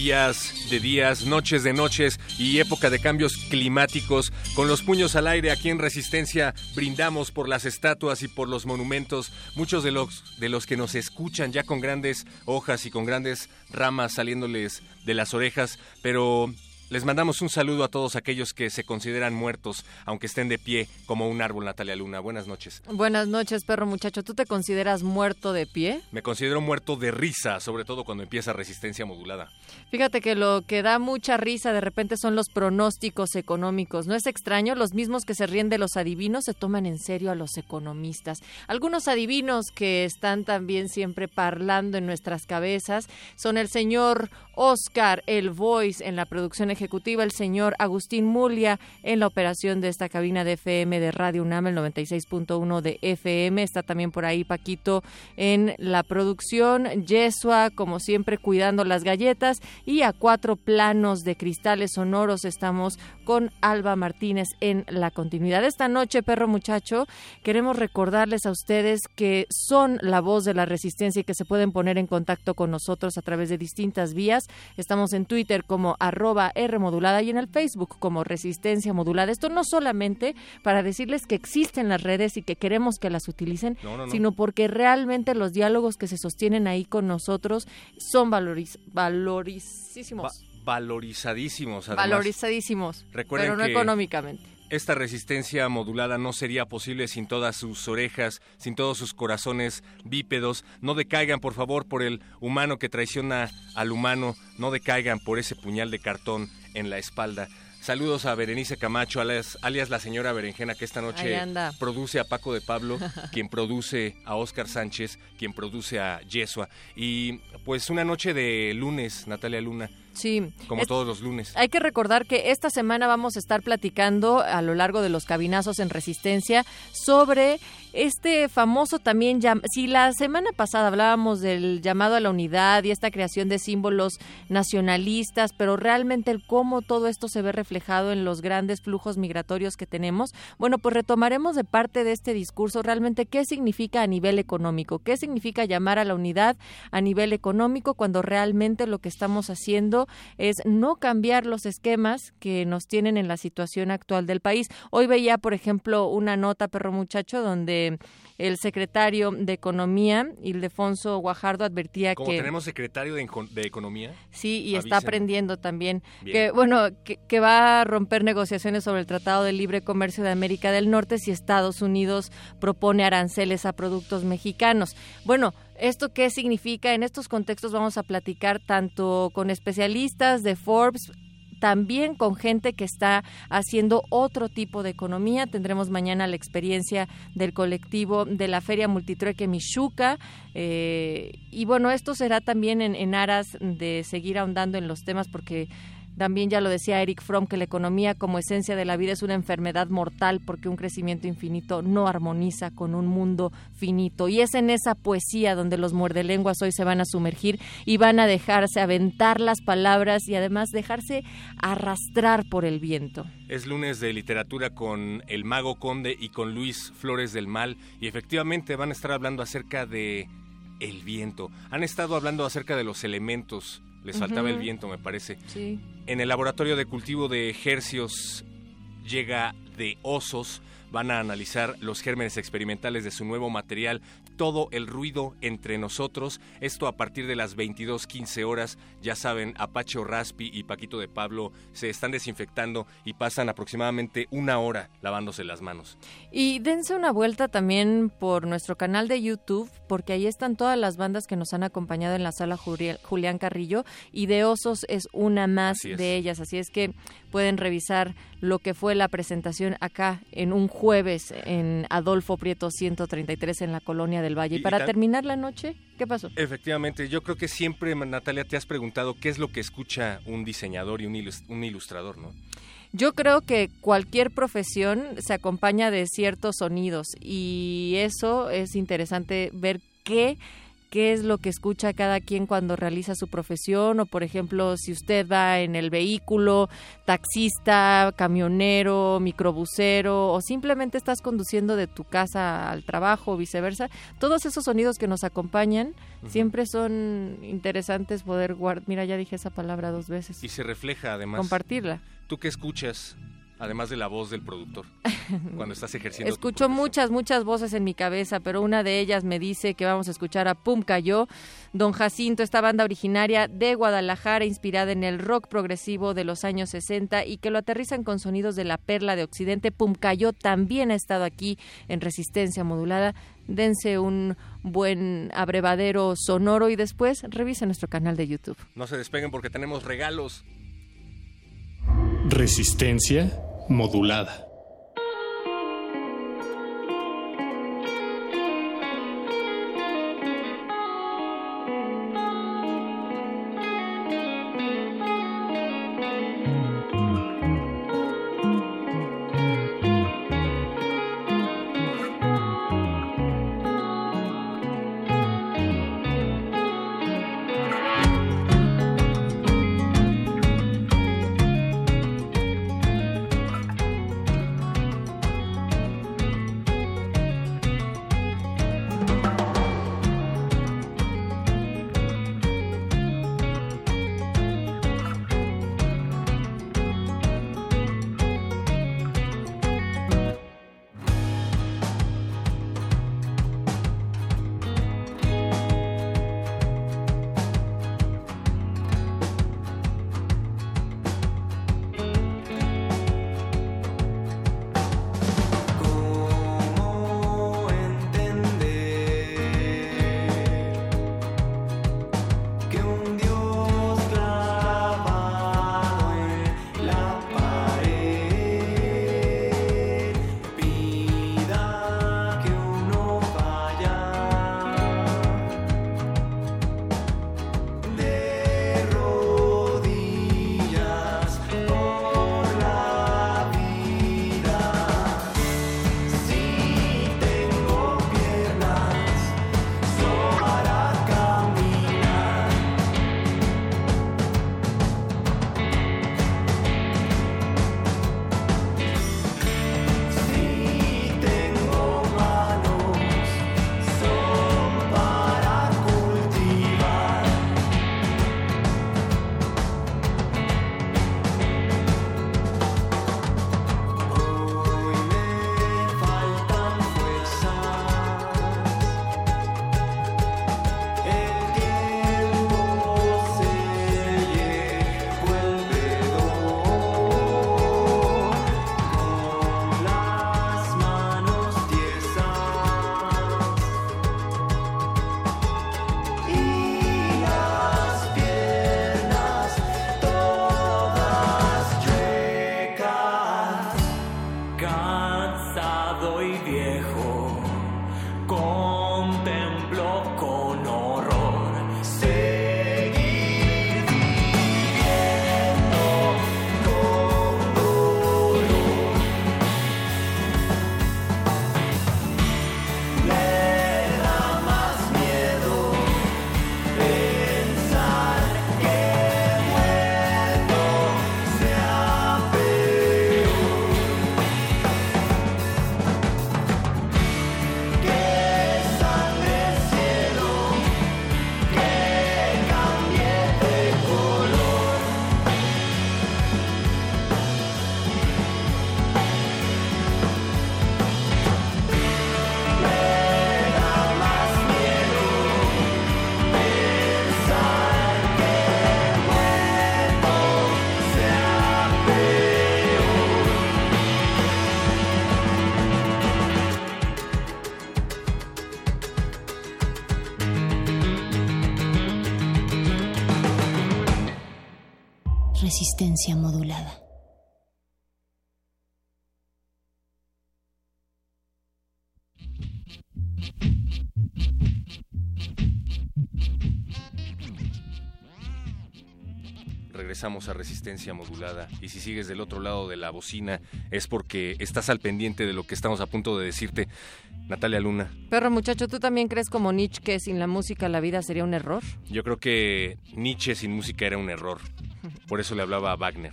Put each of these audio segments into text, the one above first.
Días de días, noches de noches y época de cambios climáticos. Con los puños al aire aquí en Resistencia brindamos por las estatuas y por los monumentos, muchos de los, de los que nos escuchan ya con grandes hojas y con grandes ramas saliéndoles de las orejas, pero les mandamos un saludo a todos aquellos que se consideran muertos, aunque estén de pie como un árbol, Natalia Luna. Buenas noches. Buenas noches, perro muchacho. ¿Tú te consideras muerto de pie? Me considero muerto de risa, sobre todo cuando empieza resistencia modulada. Fíjate que lo que da mucha risa de repente son los pronósticos económicos. No es extraño, los mismos que se ríen de los adivinos se toman en serio a los economistas. Algunos adivinos que están también siempre parlando en nuestras cabezas son el señor Oscar, el voice en la producción ejecutiva, el señor Agustín Mulia en la operación de esta cabina de FM de Radio UNAM, el 96.1 de FM. Está también por ahí Paquito en la producción, Yesua, como siempre, cuidando las galletas y a cuatro planos de cristales sonoros estamos con Alba Martínez en la continuidad. Esta noche, perro muchacho, queremos recordarles a ustedes que son la voz de la resistencia y que se pueden poner en contacto con nosotros a través de distintas vías. Estamos en Twitter como arroba R modulada y en el Facebook como Resistencia Modulada. Esto no solamente para decirles que existen las redes y que queremos que las utilicen, sino porque realmente los diálogos que se sostienen ahí con nosotros son valoriz valorizísimos. valorizadísimos, Valorizadísimos, pero no económicamente. Esta resistencia modulada no sería posible sin todas sus orejas, sin todos sus corazones bípedos. No decaigan, por favor, por el humano que traiciona al humano. No decaigan por ese puñal de cartón en la espalda. Saludos a Berenice Camacho, alias, la señora Berenjena, que esta noche produce a Paco de Pablo, quien produce a Oscar Sánchez, quien produce a Yesua. Y pues una noche de lunes, Natalia Luna. Sí. Como todos los lunes. Hay que recordar que esta semana vamos a estar platicando a lo largo de los cabinazos en Resistencia sobre este famoso también, si la semana pasada hablábamos del llamado a la unidad y esta creación de símbolos nacionalistas, pero realmente el cómo todo esto se ve reflejado en los grandes flujos migratorios que tenemos, bueno, pues retomaremos de parte de este discurso realmente qué significa a nivel económico, qué significa llamar a la unidad a nivel económico cuando realmente lo que estamos haciendo es no cambiar los esquemas que nos tienen en la situación actual del país. Hoy veía, por ejemplo, una nota, perro muchacho, donde el secretario de Economía, Ildefonso Guajardo, advertía que... tenemos secretario de, Economía? Sí, y está aprendiendo también. Que, bueno, que, va a romper negociaciones sobre el Tratado de Libre Comercio de América del Norte si Estados Unidos propone aranceles a productos mexicanos. Bueno, ¿Esto qué significa? En estos contextos vamos a platicar tanto con especialistas de Forbes, también con gente que está haciendo otro tipo de economía. Tendremos mañana la experiencia del colectivo de la Feria Multitrueque Michuca. Eh, y bueno, esto será también en, en aras de seguir ahondando en los temas porque también ya lo decía Eric Fromm que la economía como esencia de la vida es una enfermedad mortal porque un crecimiento infinito no armoniza con un mundo finito. Y es en esa poesía donde los muerdelenguas hoy se van a sumergir y van a dejarse aventar las palabras y además dejarse arrastrar por el viento. Es lunes de literatura con el mago conde y con Luis Flores del Mal y efectivamente van a estar hablando acerca de el viento. Han estado hablando acerca de los elementos les faltaba el viento, me parece. Sí. En el laboratorio de cultivo de ejercios llega de osos. Van a analizar los gérmenes experimentales de su nuevo material todo el ruido entre nosotros. Esto a partir de las 22.15 horas. Ya saben, Apache Raspi y Paquito de Pablo se están desinfectando y pasan aproximadamente una hora lavándose las manos. Y dense una vuelta también por nuestro canal de YouTube, porque ahí están todas las bandas que nos han acompañado en la sala Julián Carrillo y de Osos es una más de ellas. Así es que pueden revisar lo que fue la presentación acá en un jueves en Adolfo Prieto 133 en la Colonia del Valle. Y, para terminar la noche, ¿qué pasó? Efectivamente, yo creo que siempre, Natalia, te has preguntado qué es lo que escucha un diseñador y un, ilustrador, ¿no? Yo creo que cualquier profesión se acompaña de ciertos sonidos y eso es interesante ver qué qué es lo que escucha cada quien cuando realiza su profesión o por ejemplo si usted va en el vehículo, taxista, camionero, microbusero o simplemente estás conduciendo de tu casa al trabajo o viceversa, todos esos sonidos que nos acompañan siempre son interesantes poder guardar. Mira, ya dije esa palabra dos veces. Y se refleja además. Compartirla. ¿Tú qué escuchas? Además de la voz del productor, cuando estás ejerciendo. Escucho muchas, muchas voces en mi cabeza, pero una de ellas me dice que vamos a escuchar a Pum Cayó, Don Jacinto, esta banda originaria de Guadalajara, inspirada en el rock progresivo de los años 60 y que lo aterrizan con sonidos de la perla de Occidente. Pum Cayó también ha estado aquí en Resistencia Modulada. Dense un buen abrevadero sonoro y después revisen nuestro canal de YouTube. No se despeguen porque tenemos regalos. Resistencia modulada. Modulada. regresamos a resistencia modulada y si sigues del otro lado de la bocina es porque estás al pendiente de lo que estamos a punto de decirte. Natalia Luna. Perro muchacho, ¿tú también crees como Nietzsche que sin la música la vida sería un error? Yo creo que Nietzsche sin música era un error. Por eso le hablaba a Wagner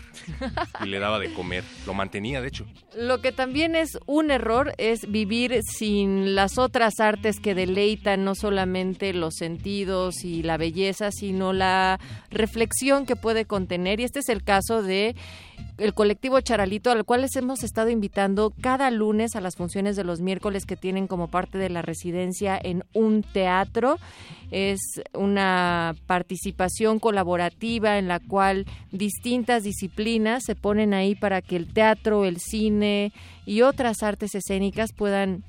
y le daba de comer. Lo mantenía, de hecho. Lo que también es un error es vivir sin las otras artes que deleitan no solamente los sentidos y la belleza, sino la reflexión que puede contener. Y este es el caso de el colectivo Charalito, al cual les hemos estado invitando cada lunes a las funciones de los miércoles que tienen como parte de la residencia en un teatro. Es una participación colaborativa en la cual distintas disciplinas se ponen ahí para que el teatro, el cine y otras artes escénicas puedan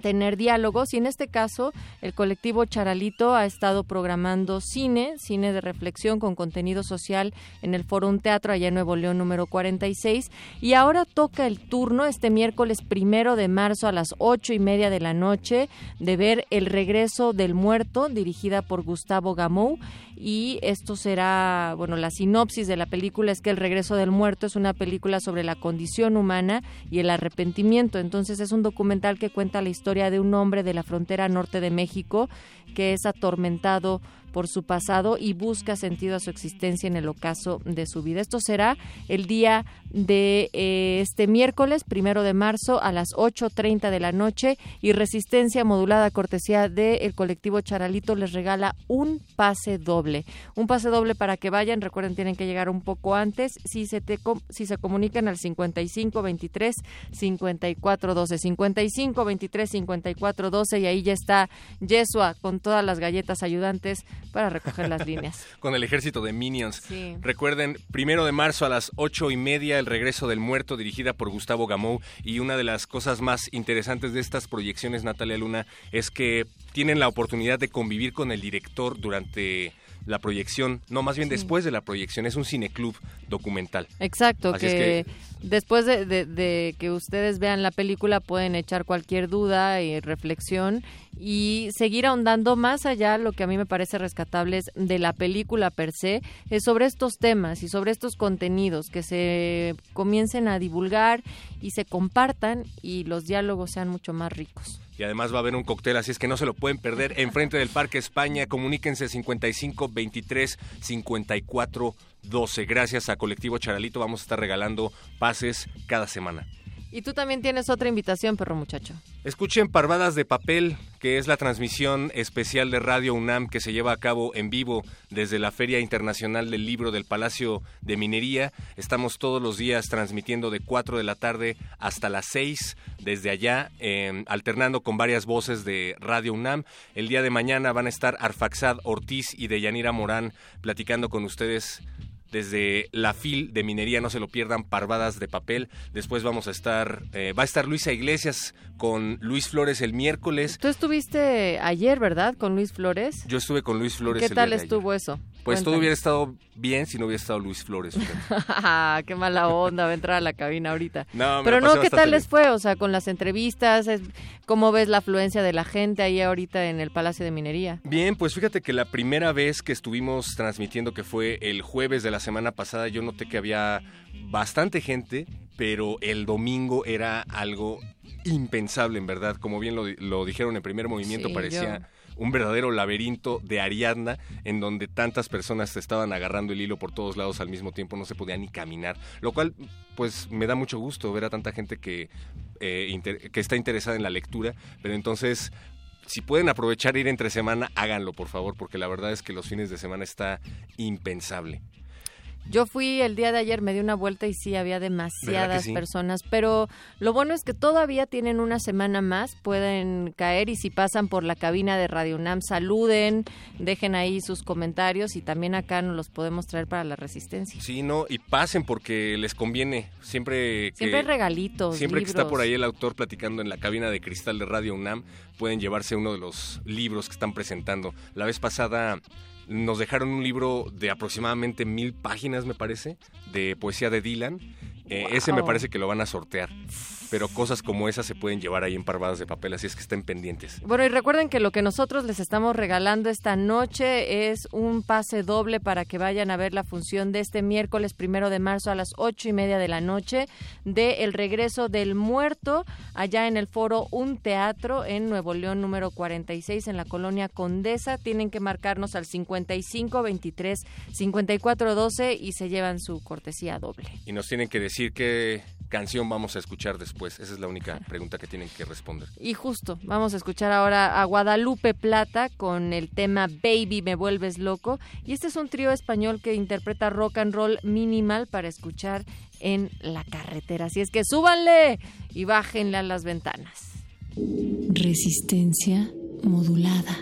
tener diálogos y en este caso el colectivo Charalito ha estado programando cine, cine de reflexión con contenido social en el Foro Teatro allá en Nuevo León número 46 y ahora toca el turno este miércoles primero de marzo a las ocho y media de la noche de ver El regreso del muerto dirigida por Gustavo Gamou y esto será, bueno, la sinopsis de la película es que El regreso del muerto es una película sobre la condición humana y el arrepentimiento. Entonces es un documental que cuenta la historia de un hombre de la frontera norte de México que es atormentado por su pasado y busca sentido a su existencia en el ocaso de su vida. Esto será el día de eh, este miércoles, primero de marzo, a las 8.30 de la noche y Resistencia Modulada, cortesía del colectivo Charalito, les regala un pase doble. Un pase doble para que vayan, recuerden, tienen que llegar un poco antes. Si se, te, si se comunican al 55 23 54 12, 55 23 54 12 y ahí ya está Yesua con todas las galletas ayudantes para recoger las líneas. Con el ejército de Minions. Recuerden, primero de marzo a las ocho y media, El regreso del muerto, dirigida por Gustavo Gamou. Y una de las cosas más interesantes de estas proyecciones, Natalia Luna, es que tienen la oportunidad de convivir con el director durante la proyección, no, más bien después de la proyección, es un cineclub documental. Exacto, que, después de, que ustedes vean la película pueden echar cualquier duda y reflexión y seguir ahondando más allá, lo que a mí me parece rescatable es de la película per se, es sobre estos temas y sobre estos contenidos que se comiencen a divulgar y se compartan y los diálogos sean mucho más ricos y además va a haber un cóctel, así es que no se lo pueden perder. Enfrente del Parque España, comuníquense 55 23 54 12. Gracias a Colectivo Charalito vamos a estar regalando pases cada semana. Y tú también tienes otra invitación, perro muchacho. Escuchen Parvadas de Papel, que es la transmisión especial de Radio UNAM que se lleva a cabo en vivo desde la Feria Internacional del Libro del Palacio de Minería. Estamos todos los días transmitiendo de 4 de la tarde hasta las 6 desde allá, em, alternando con varias voces de Radio UNAM. El día de mañana van a estar Arfaxad Ortiz y Deyanira Morán platicando con ustedes desde la FIL de minería, no se lo pierdan, parvadas de papel. Después vamos a estar, eh, va a estar Luisa Iglesias con Luis Flores el miércoles. Tú estuviste ayer, ¿verdad? Con Luis Flores. Yo estuve con Luis Flores. ¿Qué tal estuvo eso? Pues todo hubiera estado bien si no hubiera estado Luis Flores. Qué mala onda, va a entrar a la cabina ahorita. Pero no, ¿qué tal les fue? O sea, con las entrevistas, ¿cómo ves la afluencia de la gente ahí ahorita en el Palacio de Minería? Bien, pues fíjate que la primera vez que estuvimos transmitiendo, que fue el jueves de la semana pasada, yo noté que había bastante gente, pero el domingo era algo impensable, en verdad. Como bien lo, dijeron en primer movimiento, parecía un verdadero laberinto de Ariadna en donde tantas personas se estaban agarrando el hilo por todos lados al mismo tiempo, no se podía ni caminar, lo cual pues me da mucho gusto ver a tanta gente que, eh, que está interesada en la lectura, pero entonces si pueden aprovechar ir entre semana, háganlo por favor, porque la verdad es que los fines de semana está impensable. Yo fui el día de ayer, me di una vuelta y sí, había demasiadas personas, pero lo bueno es que todavía tienen una semana más, pueden caer y si pasan por la cabina de Radio UNAM, saluden, dejen ahí sus comentarios y también acá nos los podemos traer para la resistencia. Sí, no, y pasen porque les conviene, siempre que... Siempre regalitos, Siempre que está por ahí el autor platicando en la cabina de cristal de Radio UNAM, pueden llevarse uno de los libros que están presentando. La vez pasada nos dejaron un libro de aproximadamente mil páginas, me parece, de poesía de Dylan. Eh, ese me parece que lo van a sortear. Pero cosas como esas se pueden llevar ahí en parvadas de papel, así es que estén pendientes. Bueno, y recuerden que lo que nosotros les estamos regalando esta noche es un pase doble para que vayan a ver la función de este miércoles primero de marzo a las ocho y media de la noche de El Regreso del Muerto, allá en el foro Un Teatro en Nuevo León número 46 en la colonia Condesa. Tienen que marcarnos al 55 23 54 12 y se llevan su cortesía doble. Y nos tienen que decir qué canción vamos a escuchar después. Esa es la única pregunta que tienen que responder. Y justo, vamos a escuchar ahora a Guadalupe Plata con el tema Baby Me Vuelves Loco. Y este es un trío español que interpreta rock and roll minimal para escuchar en la carretera. Así es que súbanle y bájenle a las ventanas. Resistencia modulada.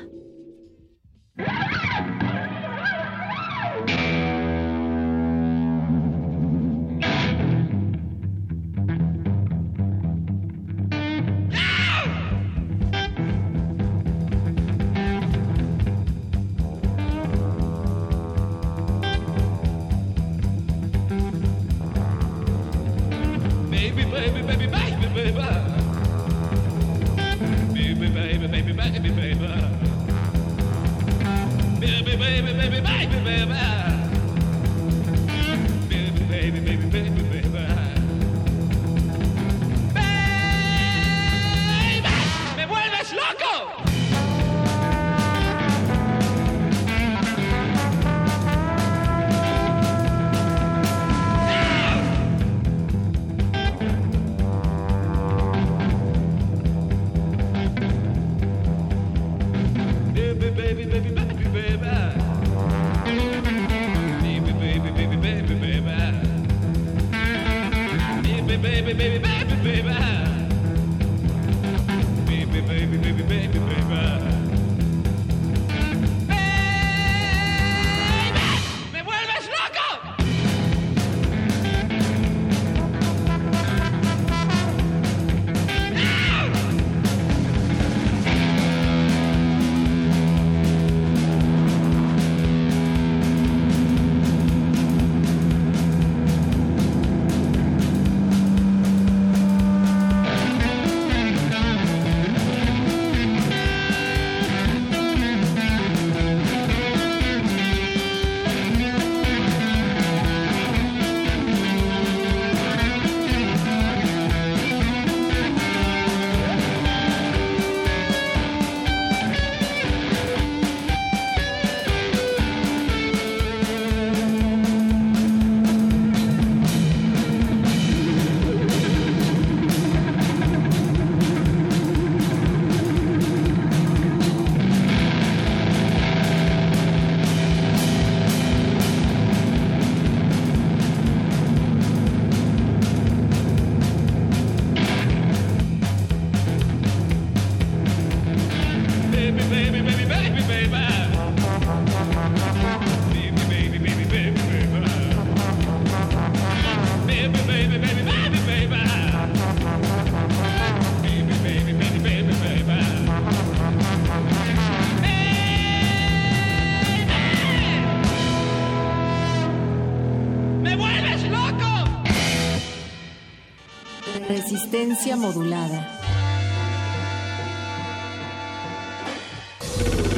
Resistencia modulada.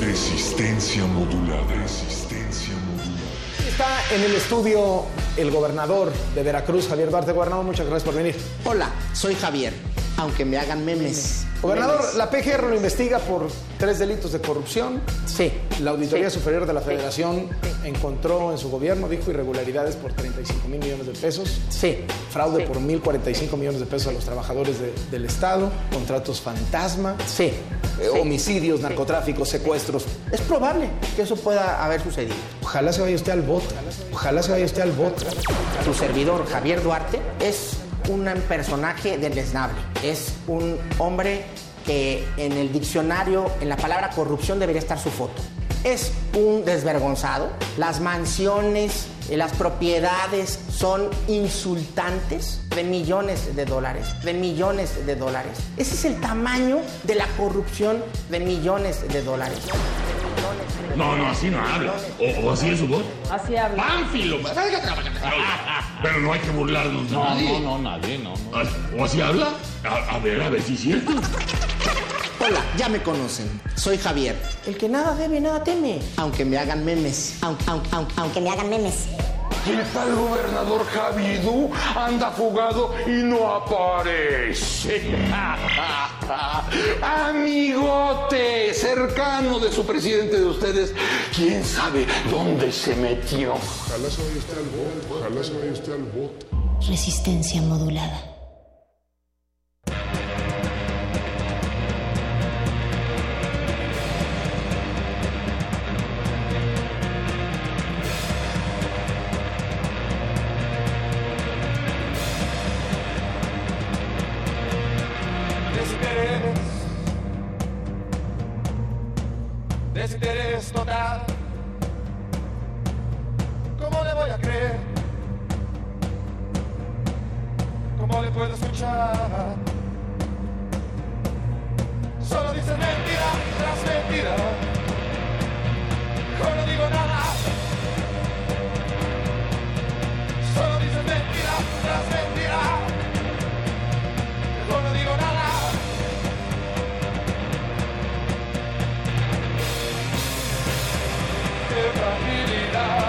Resistencia modulada. Resistencia modulada. Está en el estudio el gobernador de Veracruz, Javier Duarte. Gobernador, muchas gracias por venir. Hola, soy Javier, aunque me hagan memes. Gobernador, Memes. la PGR lo investiga por tres delitos de corrupción. Sí. La Auditoría Sí. Superior de la Sí. Federación encontró en su gobierno, dijo, irregularidades por 35 mil millones de pesos. Sí. Fraude Sí. por 1.045 millones de pesos a los trabajadores de- del Estado. Contratos fantasma. Sí. eh, Sí. Homicidios, narcotráficos, secuestros. Es probable que eso pueda haber sucedido. Ojalá se vaya usted al voto. Ojalá se vaya usted al voto. Tu servidor, Javier Duarte, es un personaje deleznable. Es un hombre que en el diccionario, en la palabra corrupción, debería estar su foto. Es un desvergonzado. Las mansiones, las propiedades son insultantes de millones de dólares, de millones de dólares. Ese es el tamaño de la corrupción de millones de dólares. No, no, así no habla. ¿O, o así es su voz? Así habla. ¡Pánfilo! Pero no hay que burlarnos de No, nadie. no, no, nadie, no. no. ¿O así habla? A, a ver, a ver si es cierto. Hola, ya me conocen. Soy Javier. El que nada debe, nada teme. Aunque me hagan memes. Aunque, aunque, aunque, aunque me hagan memes. ¿Qué tal gobernador Javidú? Anda fugado y no aparece. Amigote, cercano de su presidente de ustedes, quién sabe dónde se metió. Ojalá se vaya usted al voto, ojalá se vaya usted al voto. Resistencia modulada. Desinterés total. love.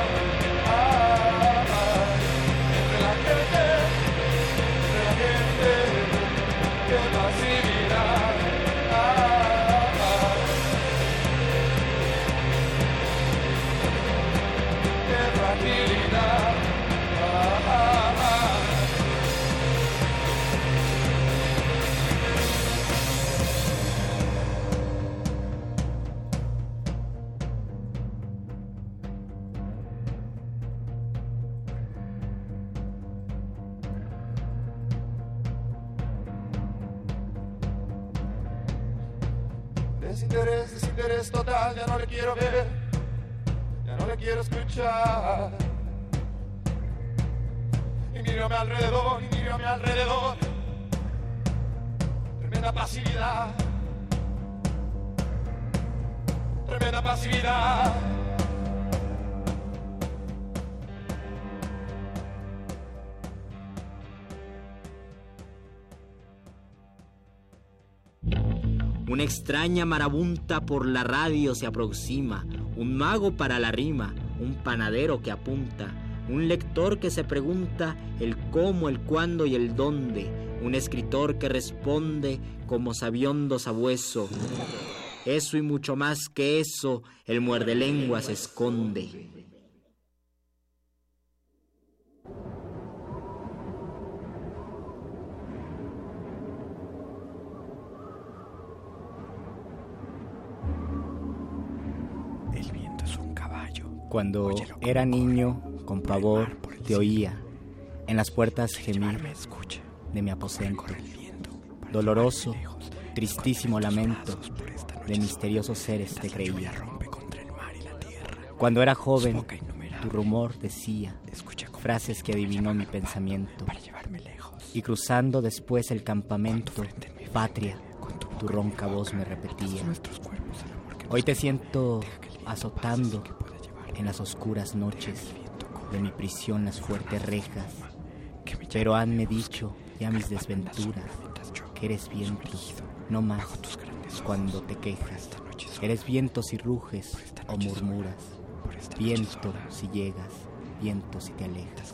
Extraña marabunta por la radio se aproxima, un mago para la rima, un panadero que apunta, un lector que se pregunta el cómo, el cuándo y el dónde, un escritor que responde como sabiondo sabueso. Eso y mucho más que eso, el muerde lenguas esconde. El viento es un caballo. Cuando era niño, con pavor, te oía en las puertas gemir de mi aposento. Doloroso, tristísimo lamento de misteriosos seres te creía. Cuando era joven, tu rumor decía frases que adivinó mi pensamiento. Y cruzando después el campamento, patria, tu ronca voz me repetía. Hoy te siento azotando en las oscuras noches de mi prisión las fuertes rejas. Pero hanme dicho ya mis desventuras que eres viento, no más cuando te quejas. Eres viento si ruges o murmuras, viento si llegas, viento si te alejas.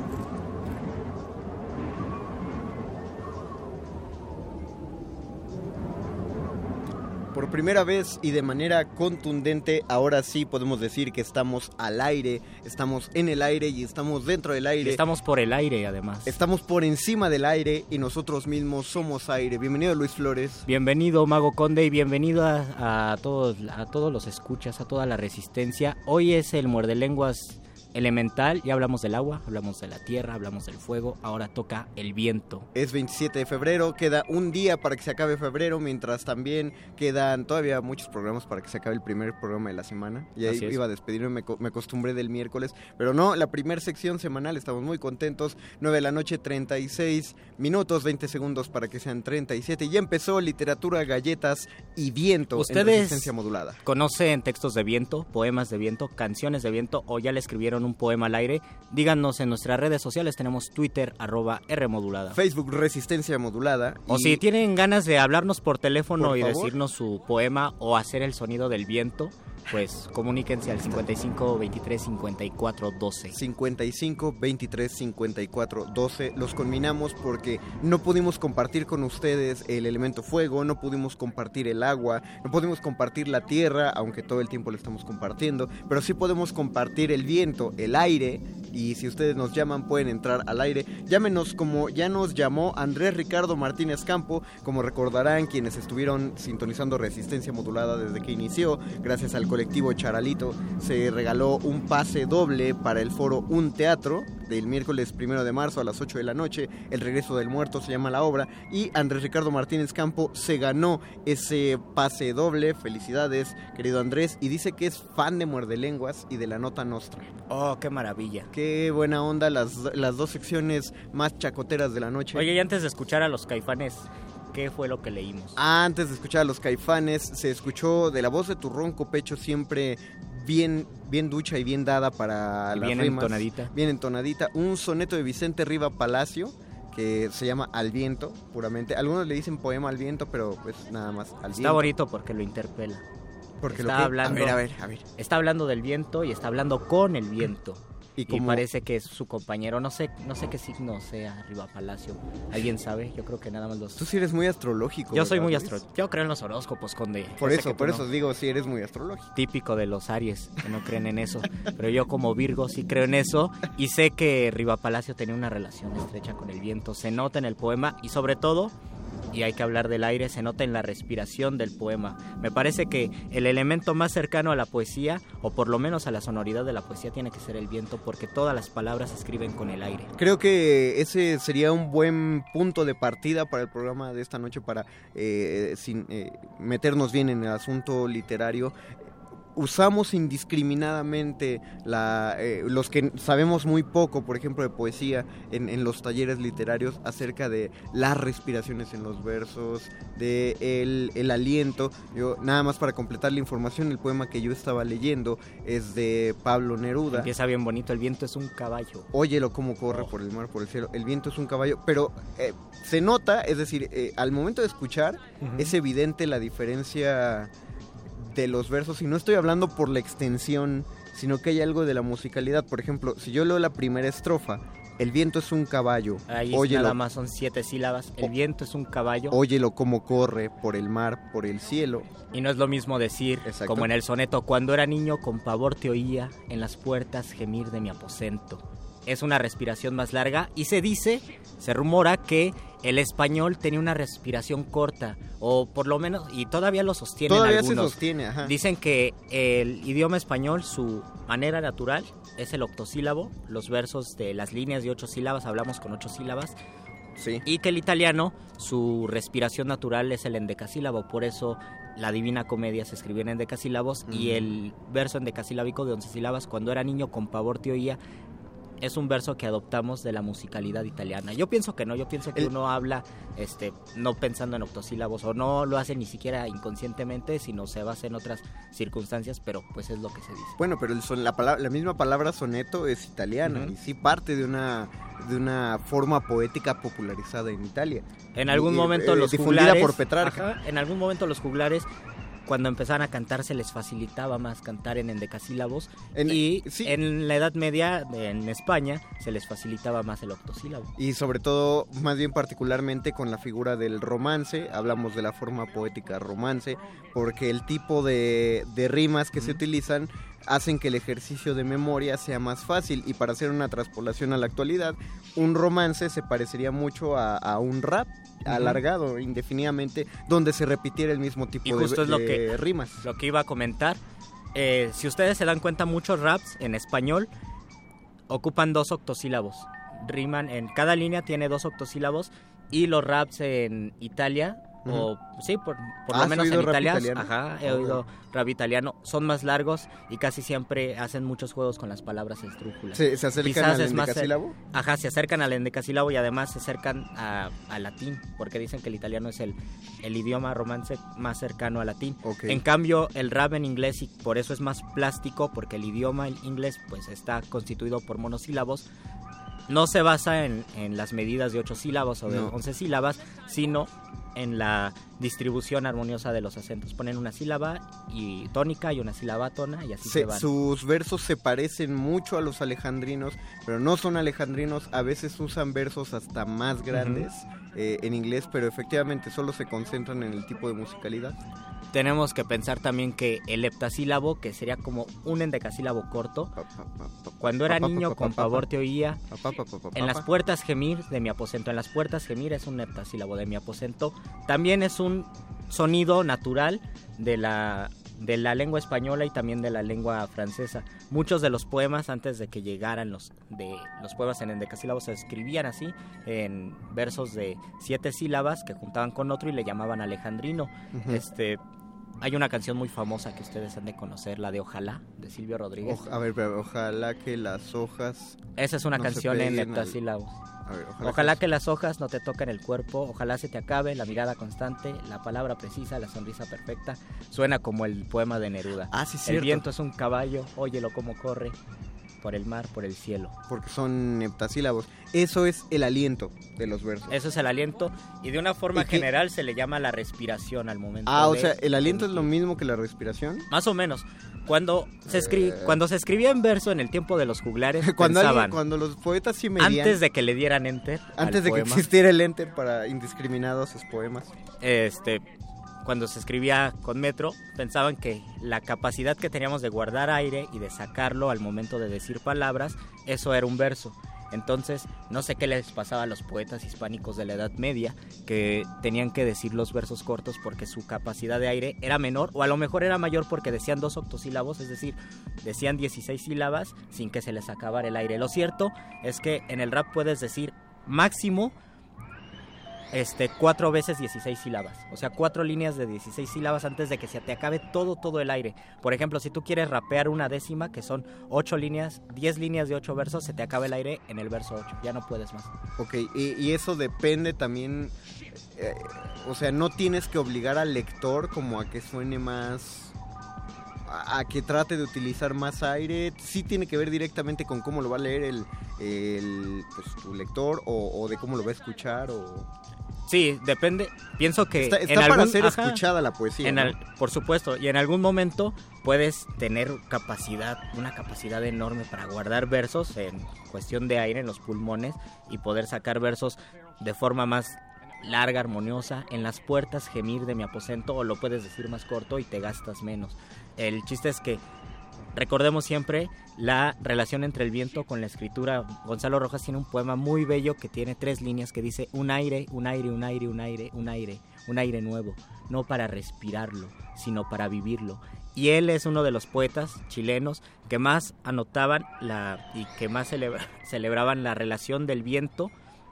Primera vez y de manera contundente, ahora sí podemos decir que estamos al aire, estamos en el aire y estamos dentro del aire. Estamos por el aire, además. Estamos por encima del aire y nosotros mismos somos aire. Bienvenido Luis Flores. Bienvenido Mago Conde y bienvenido a, a todos, a todos los escuchas, a toda la resistencia. Hoy es el muerde lenguas elemental, ya hablamos del agua, hablamos de la tierra, hablamos del fuego, ahora toca el viento. Es 27 de febrero, queda un día para que se acabe febrero, mientras también quedan todavía muchos programas para que se acabe el primer programa de la semana. Y ahí iba a despedirme, me, me, acostumbré del miércoles, pero no, la primera sección semanal, estamos muy contentos, 9 de la noche, 36 minutos, 20 segundos para que sean 37. Y empezó literatura, galletas y viento ¿Ustedes en resistencia modulada. ¿Conocen textos de viento, poemas de viento, canciones de viento o ya le escribieron un poema al aire, díganos en nuestras redes sociales, tenemos Twitter, arroba Rmodulada. Facebook, Resistencia Modulada. O si tienen ganas de hablarnos por teléfono por y favor. decirnos su poema o hacer el sonido del viento, pues comuníquense al 55 23 54 12. 55 23 54 12. Los combinamos porque no pudimos compartir con ustedes el elemento fuego, no pudimos compartir el agua, no pudimos compartir la tierra, aunque todo el tiempo lo estamos compartiendo, pero sí podemos compartir el viento, el aire. Y si ustedes nos llaman, pueden entrar al aire. Llámenos como ya nos llamó Andrés Ricardo Martínez Campo, como recordarán quienes estuvieron sintonizando Resistencia Modulada desde que inició, gracias al colectivo Charalito se regaló un pase doble para el foro Un Teatro del miércoles primero de marzo a las 8 de la noche. El regreso del muerto se llama la obra. Y Andrés Ricardo Martínez Campo se ganó ese pase doble. Felicidades, querido Andrés. Y dice que es fan de Muerde Lenguas y de la Nota Nostra. Oh, qué maravilla. Qué buena onda las, las dos secciones más chacoteras de la noche. Oye, y antes de escuchar a los caifanes, ¿Qué fue lo que leímos? Antes de escuchar a los caifanes, se escuchó de la voz de tu ronco pecho siempre bien, bien ducha y bien dada para las bien rimas. entonadita. Bien entonadita. Un soneto de Vicente Riva Palacio que se llama Al viento, puramente. Algunos le dicen poema al viento, pero pues nada más al Está viento. bonito porque lo interpela. Porque está lo que... hablando, a ver, a ver, a ver. Está hablando del viento y está hablando con el viento. Y, y como... parece que es su compañero. No sé, no sé qué signo sea Riva Palacio. ¿Alguien sabe? Yo creo que nada más los. Tú sí eres muy astrológico. Yo soy ¿verdad, muy astrológico. Yo creo en los horóscopos, Conde. Por Yo eso, por eso no. digo, sí eres muy astrológico. Típico de los Aries, que no creen en eso. Pero yo como Virgo sí creo en eso. Y sé que Riva Palacio tenía una relación estrecha con el viento. Se nota en el poema y sobre todo y hay que hablar del aire, se nota en la respiración del poema. Me parece que el elemento más cercano a la poesía, o por lo menos a la sonoridad de la poesía, tiene que ser el viento, porque todas las palabras se escriben con el aire. Creo que ese sería un buen punto de partida para el programa de esta noche, para eh, sin, eh, meternos bien en el asunto literario usamos indiscriminadamente la, eh, los que sabemos muy poco, por ejemplo, de poesía en, en, los talleres literarios acerca de las respiraciones en los versos, de el, el, aliento. Yo nada más para completar la información, el poema que yo estaba leyendo es de Pablo Neruda. Empieza bien bonito, el viento es un caballo. Óyelo cómo corre oh. por el mar, por el cielo. El viento es un caballo, pero eh, se nota, es decir, eh, al momento de escuchar uh -huh. es evidente la diferencia de los versos y no estoy hablando por la extensión, sino que hay algo de la musicalidad. Por ejemplo, si yo leo la primera estrofa, el viento es un caballo. Ahí óyelo, nada más son siete sílabas. El viento es un caballo. Óyelo como corre por el mar, por el cielo. Y no es lo mismo decir, Exacto. como en el soneto, cuando era niño con pavor te oía en las puertas gemir de mi aposento. Es una respiración más larga y se dice, se rumora que el español tenía una respiración corta o por lo menos y todavía lo sostienen todavía algunos. se sostiene, ajá. Dicen que el idioma español su manera natural es el octosílabo, los versos de las líneas de ocho sílabas hablamos con ocho sílabas. Sí. Y que el italiano su respiración natural es el endecasílabo, por eso la Divina Comedia se escribió en endecasílabos mm. y el verso endecasílabico de once sílabas cuando era niño con pavor te oía es un verso que adoptamos de la musicalidad italiana. Yo pienso que no, yo pienso que El- uno habla este no pensando en octosílabos o no lo hace ni siquiera inconscientemente, sino se basa en otras circunstancias, pero pues es lo que se dice. Bueno, pero el son- la, palabra, la misma palabra soneto es italiana y sí parte de una, de una forma poética popularizada en Italia. En algún Y, momento eh, los difundida juglares, por Petrarca. Ajá, en algún momento los juglares cuando empezaban a cantar se les facilitaba más cantar en endecasílabos y en la Edad Media en España se les facilitaba más el octosílabo. Y sobre todo, más bien particularmente con la figura del romance, hablamos de la forma poética romance, porque el tipo de, rimas que se utilizan hacen que el ejercicio de memoria sea más fácil. Y para hacer una traspolación a la actualidad, un romance se parecería mucho a, un rap alargado indefinidamente donde se repitiera el mismo tipo y justo de, es lo que, rimas. Lo que iba a comentar, eh, si ustedes se dan cuenta, muchos raps en español ocupan dos octosílabos. Riman en cada línea tiene dos octosílabos y los raps en Italia o sí, por, por lo menos en Italia, ajá, he oído rap italiano, son más largos y casi siempre hacen muchos juegos con las palabras esdrújulas. ¿Se, se acercan al endecasílabo? ajá, se acercan al endecasílabo y además se acercan al latín, porque dicen que el italiano es el, el idioma romance más cercano al latín. En cambio, el rap en inglés, y por eso es más plástico, porque el idioma inglés pues está constituido por monosílabos, no se basa en, en, las medidas de ocho sílabas o de once sílabas, sino en la distribución armoniosa de los acentos. Ponen una sílaba y tónica y una sílaba tona y así se, van. Sus versos se parecen mucho a los alejandrinos, pero no son alejandrinos. A veces usan versos hasta más grandes eh, en inglés, pero efectivamente solo se concentran en el tipo de musicalidad tenemos que pensar también que el heptasílabo, que sería como un endecasílabo corto, cuando era niño con pavor te oía, en las puertas gemir de mi aposento, en las puertas gemir es un heptasílabo de mi aposento, también es un sonido natural de la de la lengua española y también de la lengua francesa. Muchos de los poemas antes de que llegaran los de los poemas en endecasílabos se escribían así en versos de siete sílabas que juntaban con otro y le llamaban alejandrino. Este hay una canción muy famosa que ustedes han de conocer, la de Ojalá, de Silvio Rodríguez. a ver, pero ojalá que las hojas. Esa es una canción en heptasílabos. ojalá, que... las hojas no te toquen el cuerpo, ojalá se te acabe la mirada constante, la palabra precisa, la sonrisa perfecta. Suena como el poema de Neruda. Ah, sí, El viento es un caballo, óyelo como corre por el mar, por el cielo. Porque son heptasílabos. Eso es el aliento de los versos. Eso es el aliento y de una forma general se le llama la respiración al momento. Ah, o sea, ¿el aliento es lo mismo que la respiración? Más o menos. Cuando se, eh. cuando se escribía en verso en el tiempo de los juglares, cuando, cuando los poetas sí medían, Antes de que le dieran enter. Antes de que existiera el enter para indiscriminados sus poemas. Este, cuando se escribía con metro, pensaban que la capacidad que teníamos de guardar aire y de sacarlo al momento de decir palabras, eso era un verso. Entonces, no sé qué les pasaba a los poetas hispánicos de la Edad Media, que tenían que decir los versos cortos porque su capacidad de aire era menor, o a lo mejor era mayor porque decían dos octosílabos, es decir, decían 16 sílabas sin que se les acabara el aire. Lo cierto es que en el rap puedes decir máximo este, cuatro veces 16 sílabas. O sea, cuatro líneas de 16 sílabas antes de que se te acabe todo, todo el aire. Por ejemplo, si tú quieres rapear una décima, que son ocho líneas, 10 líneas de ocho versos, se te acaba el aire en el verso 8. Ya no puedes más. Ok, y, eso depende también... Eh, o sea, no tienes que obligar al lector como a que suene más a, que trate de utilizar más aire, sí tiene que ver directamente con cómo lo va a leer el, el pues, tu lector o, de cómo lo va a escuchar Sí, depende. Pienso que está, en para ser escuchada la poesía. por supuesto, y en algún momento puedes tener capacidad, una capacidad enorme para guardar versos en cuestión de aire en los pulmones y poder sacar versos de forma más larga, armoniosa, en las puertas gemir de mi aposento o lo puedes decir más corto y te gastas menos. El chiste es que recordemos siempre la relación entre el viento con la escritura. Gonzalo Rojas tiene un poema muy bello que tiene tres líneas que dice un aire, un aire, un aire, un aire, un aire, un aire nuevo, no para respirarlo, sino para vivirlo. Y él es uno de los poetas chilenos que más anotaban la y que más celebraban la relación del viento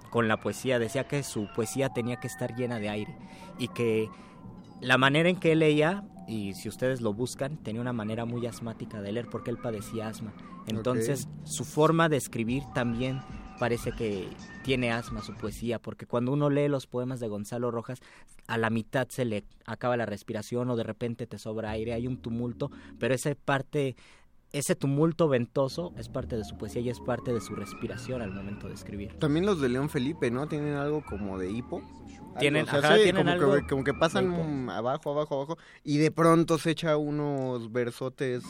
con la poesía. Decía que su poesía tenía que estar llena de aire y que la manera en que él leía y si ustedes lo buscan, tenía una manera muy asmática de leer porque él padecía asma. Entonces, su forma de escribir también parece que tiene asma su poesía, porque cuando uno lee los poemas de Gonzalo Rojas, a la mitad se le acaba la respiración o de repente te sobra aire, hay un tumulto, pero esa parte ese tumulto ventoso es parte de su poesía y es parte de su respiración al momento de escribir. También los de León Felipe, ¿no? Tienen algo como de hipo. Tienen, O sea, ajá, sí, tienen como, algo que, como que pasan abajo, abajo, abajo, y de pronto se echa unos versotes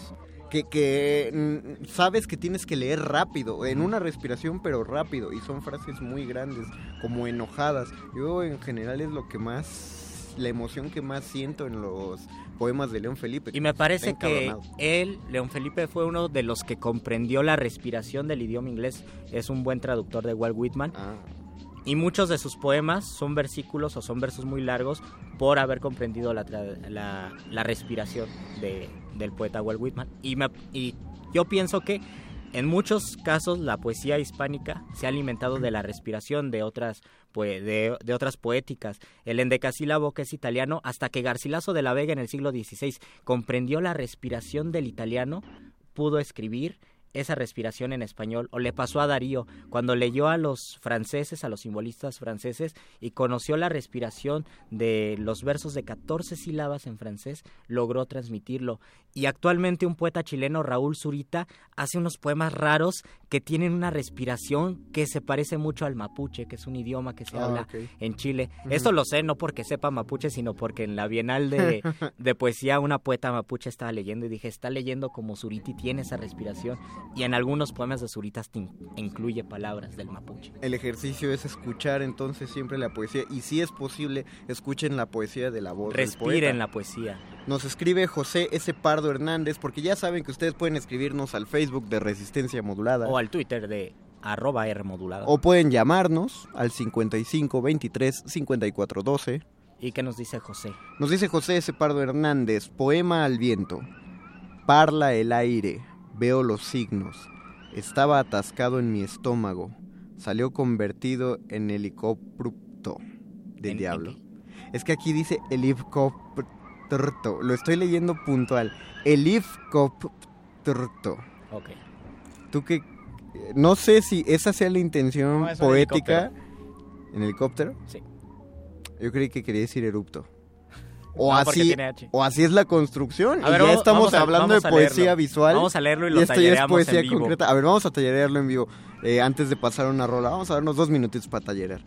que, que mm, sabes que tienes que leer rápido, en una respiración, pero rápido, y son frases muy grandes, como enojadas. Yo en general es lo que más, la emoción que más siento en los poemas de León Felipe. Y me parece que él, León Felipe, fue uno de los que comprendió la respiración del idioma inglés. Es un buen traductor de Walt Whitman. Ah. Y muchos de sus poemas son versículos o son versos muy largos por haber comprendido la, la, la respiración de- del poeta Walt Whitman. Y, me- y yo pienso que en muchos casos la poesía hispánica se ha alimentado de la respiración de otras, de otras poéticas. El endecasílabo que es italiano, hasta que Garcilaso de la Vega en el siglo XVI comprendió la respiración del italiano, pudo escribir esa respiración en español o le pasó a Darío cuando leyó a los franceses, a los simbolistas franceses y conoció la respiración de los versos de 14 sílabas en francés, logró transmitirlo. Y actualmente un poeta chileno, Raúl Zurita, hace unos poemas raros que tienen una respiración que se parece mucho al mapuche, que es un idioma que se Ah, habla en Chile. Esto lo sé no porque sepa mapuche, sino porque en la Bienal de, de poesía una poeta mapuche estaba leyendo y dije, está leyendo como Zurita y tiene esa respiración. Y en algunos poemas de Zurita hasta in- incluye palabras del mapuche. El ejercicio es escuchar entonces siempre la poesía y si es posible escuchen la poesía de la voz. Respiren la poesía. Nos escribe José S. Pardo Hernández porque ya saben que ustedes pueden escribirnos al Facebook de Resistencia Modulada O al Twitter de arroba R o pueden llamarnos al 55 23 54 12. ¿Y qué nos dice José? Nos dice José S. Pardo Hernández, poema al viento. Parla el aire, veo los signos. Estaba atascado en mi estómago. Salió convertido en helicóptero del ¿En- en diablo. Es que aquí dice helicóptero. Lo estoy leyendo puntual. Helicóptero. Ok. Tú que no sé si esa sea la intención No, poética en helicóptero. Sí. Yo creí que quería decir erupto. O No, así, o así es la construcción. A y ya vamos- estamos vamos a- hablando de poesía visual. Vamos a leerlo y lo esto ya es poesía en vivo. concreta. A ver, vamos a tallerearlo en vivo. Eh, antes de pasar una rola, vamos a darnos dos minutitos para tallerear.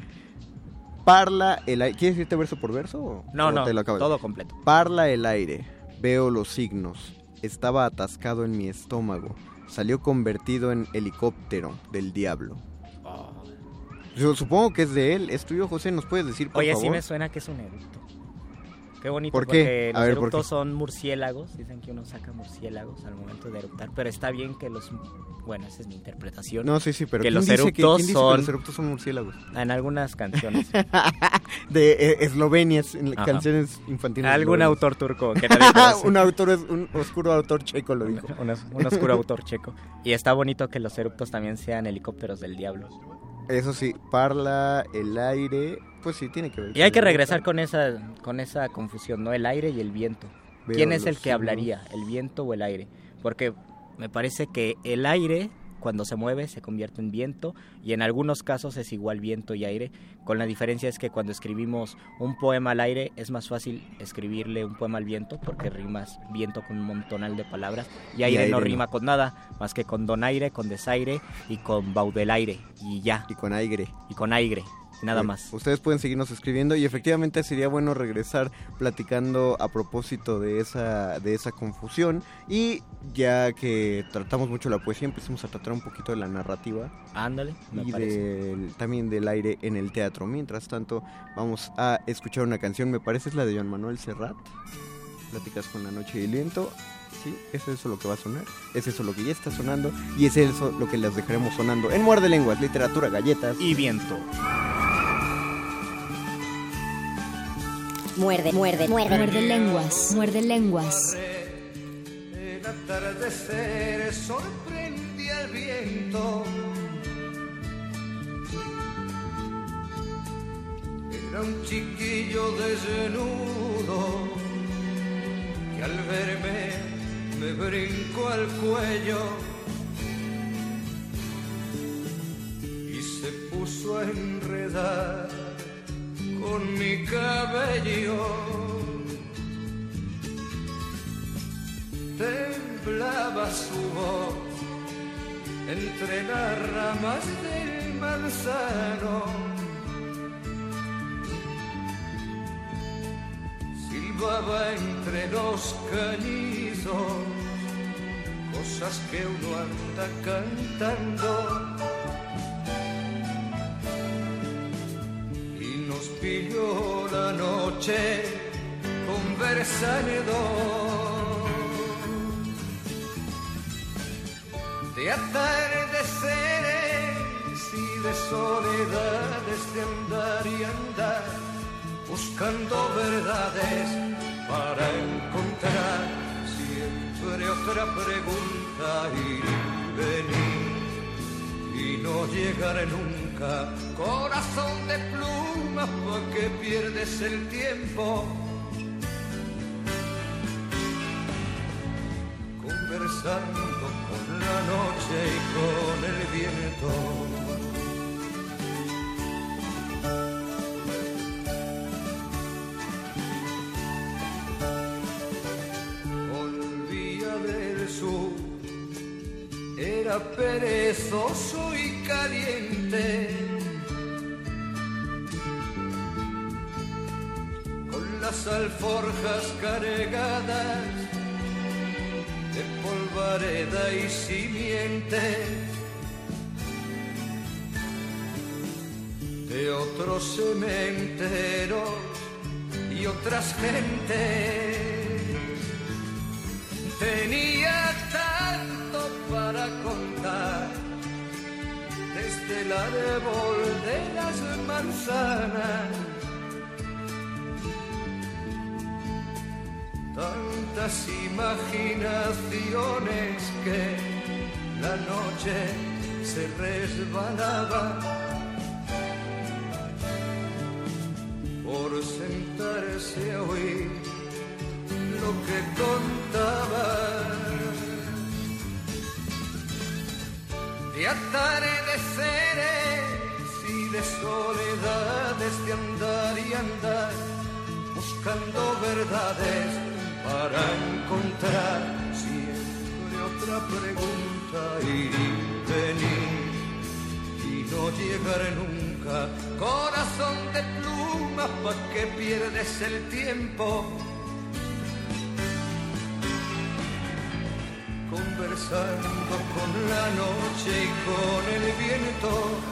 Parla el aire. ¿Quieres irte verso por verso? o- No, o no, te lo todo completo. Parla el aire, veo los signos. Estaba atascado en mi estómago. Salió convertido en helicóptero del diablo. Yo supongo que es de él. ¿Es tuyo, José? ¿Nos puedes decir, por Oye, favor? sí me suena que es un eructo. Qué bonito, ¿Por qué? porque A los ver, ¿por eructos qué? son murciélagos. Dicen que uno saca murciélagos al momento de eruptar, pero está bien que los... Bueno, esa es mi interpretación. No, sí, sí, pero que ¿quién los dice que- eructos quién dice que son... los eructos son murciélagos? En algunas canciones. de eh, Eslovenia, en Ajá. canciones infantiles. Algún autor turco que nadie conoce. un autor, es- un oscuro autor checo lo dijo. un, un oscuro autor checo. Y está bonito que los eructos también sean helicópteros del diablo. Eso sí, parla el aire, pues sí, tiene que ver. Y hay que regresar con esa, con esa confusión, ¿no? El aire y el viento. Veo ¿Quién es el que signos. hablaría? ¿El viento o el aire? Porque me parece que el aire, cuando se mueve, se convierte en viento y en algunos casos es igual viento y aire. Con la diferencia es que cuando escribimos un poema al aire es más fácil escribirle un poema al viento porque rimas viento con un montonal de palabras y aire, no aire no. rima con nada más que con donaire, con desaire y con baudelaire y ya. Y con aire. Y con aire, nada Bueno, más. Ustedes pueden seguirnos escribiendo y efectivamente sería bueno regresar platicando a propósito de esa, de esa confusión y ya que tratamos mucho la poesía empecemos a tratar un poquito de la narrativa Ándale, me y del- también del aire en el teatro. Mientras tanto vamos a escuchar una canción, me parece es la de Joan Manuel Serrat, Pláticas con la noche y el viento. Sí, es eso lo que va a sonar, es eso lo que ya está sonando y es eso lo que les dejaremos sonando en Muerde Lenguas, Literatura, Galletas y Viento. Muerde, muerde, muerde. Muerde lenguas, muerde lenguas. El atardecer sorprende al viento. Era un chiquillo desnudo que al verme me brincó al cuello y se puso a enredar con mi cabello temblaba su voz entre las ramas del manzano. Entre los cañizos cosas que uno anda cantando. Y nos pilló la noche conversando. De atardeceres y de soledades de andar y andar, buscando verdades para encontrar siempre otra pregunta y venir y no llegar nunca. Corazón de pluma, ¿por qué pierdes el tiempo? Conversando con la noche y con el viento. Perezoso y caliente. Con las alforjas cargadas de polvareda y simiente de otros cementeros y otras gentes. Tenía el árbol de las manzanas. Tantas imaginaciones que la noche se resbalaba por sentarse a oír lo que contaba. De atardeceres soledades de andar y andar, buscando verdades para encontrar siempre otra pregunta y venir y no llegar nunca. Corazón de pluma, ¿pa' que pierdes el tiempo? Conversando con la noche y con el viento.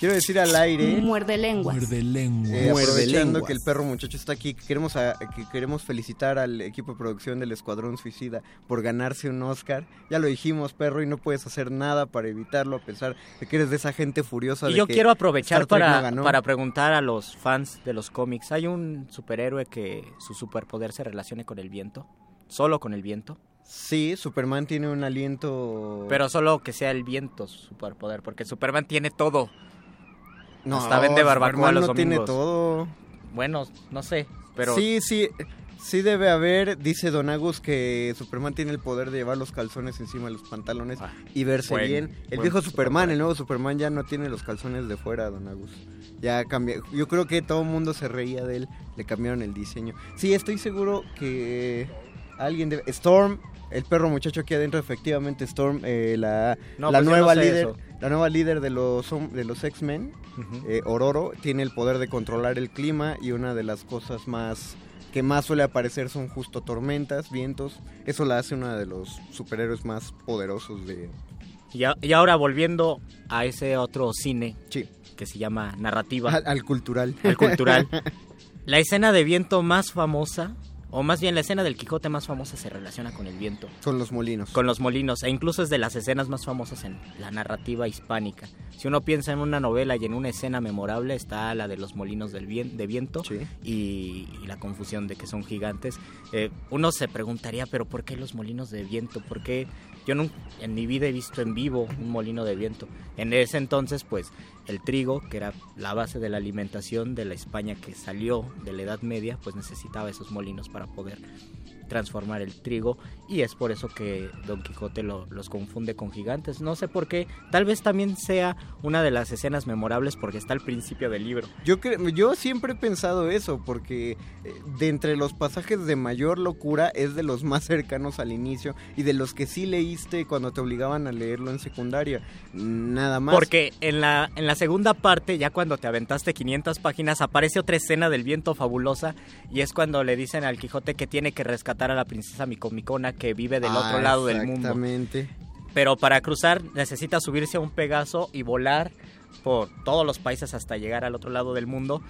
Quiero decir al aire. Muerde lenguas. Muerde lenguas. Eh, Muerde aprovechando lenguas. que el perro muchacho está aquí, que queremos, a- que queremos felicitar al equipo de producción del Escuadrón Suicida por ganarse un Oscar. Ya lo dijimos, perro, y no puedes hacer nada para evitarlo, a pesar de que eres de esa gente furiosa. Y de yo que quiero aprovechar no para, para preguntar a los fans de los cómics, ¿hay un superhéroe que su superpoder se relacione con el viento? ¿Solo con el viento? Sí, Superman tiene un aliento... Pero solo que sea el viento su superpoder, porque Superman tiene todo. No, hasta vende barbacoa los no tiene domingos. todo. Bueno, no sé, pero... Sí, sí, sí debe haber, dice Don Agus, que Superman tiene el poder de llevar los calzones encima de los pantalones y verse buen- bien. El viejo Superman, el nuevo Superman ya no tiene los calzones de fuera, Don Agus. Ya cambió. Yo creo que todo el mundo se reía de él, le cambiaron el diseño. Sí, estoy seguro que alguien debe... Storm, el perro muchacho aquí adentro, efectivamente Storm, eh, la, No, la pues nueva no sé líder... eso. La nueva líder de los, de los X-Men, eh, Ororo, tiene el poder de controlar el clima y una de las cosas más que más suele aparecer son justo tormentas, vientos. Eso la hace una de los superhéroes más poderosos de... Y, a- y ahora volviendo a ese otro cine Sí. que se llama narrativa, Al, al cultural. al cultural. La escena de viento más famosa o más bien la escena del Quijote más famosa se relaciona con el viento. Con los molinos. Con los molinos, e incluso es de las escenas más famosas en la narrativa hispánica. Si uno piensa en una novela y en una escena memorable, está la de los molinos del de viento y, la confusión de que son gigantes. Eh, uno se preguntaría, pero ¿por qué los molinos de viento? ¿Por qué yo no, en mi vida he visto en vivo un molino de viento? En ese entonces, pues, el trigo, que era la base de la alimentación de la España que salió de la Edad Media, pues necesitaba esos molinos para poder transformar el trigo y es por eso que Don Quijote los confunde con gigantes. No sé por qué, tal vez también sea una de las escenas memorables porque está al principio del libro. Yo, yo siempre he pensado eso porque eh, de entre los pasajes de mayor locura es de los más cercanos al inicio y de los que sí leíste cuando te obligaban a leerlo en secundaria. Nada más. Porque en la, en la segunda parte, ya cuando te aventaste 500 páginas, aparece otra escena del viento fabulosa y es cuando le dicen al Quijote que tiene que rescatar a la princesa Micomicona que vive del otro ah, lado del mundo. Pero para cruzar necesita subirse a un Pegaso y volar por todos los países hasta llegar al otro lado del mundo.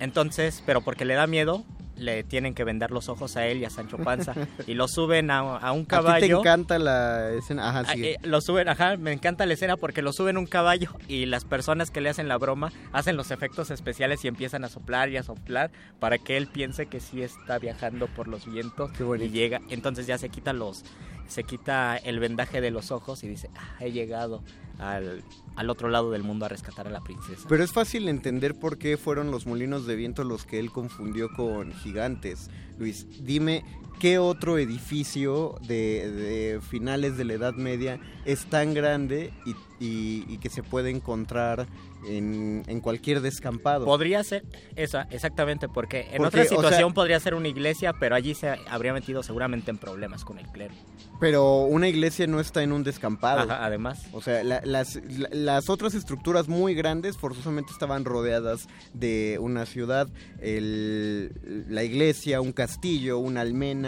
Entonces, pero porque le da miedo, le tienen que vender los ojos a él y a Sancho Panza y lo suben a, un caballo. ¿A ti te encanta la escena? Ajá, sí. Eh, lo suben, ajá, me encanta la escena porque lo suben un caballo y las personas que le hacen la broma hacen los efectos especiales y empiezan a soplar y a soplar para que él piense que sí está viajando por los vientos y llega, entonces ya se quita los se quita el vendaje de los ojos y dice, ah, he llegado al, al, otro lado del mundo a rescatar a la princesa. Pero es fácil entender por qué fueron los molinos de viento los que él confundió con gigantes. Luis, dime, ¿qué otro edificio de, finales de la Edad Media es tan grande y que se puede encontrar en, cualquier descampado. Podría ser esa, exactamente, porque en otra situación podría ser una iglesia, pero allí se habría metido seguramente en problemas con el clero. Pero una iglesia no está en un descampado. además. O sea, las, las otras estructuras muy grandes forzosamente estaban rodeadas de una ciudad, la iglesia, un castillo, una almena,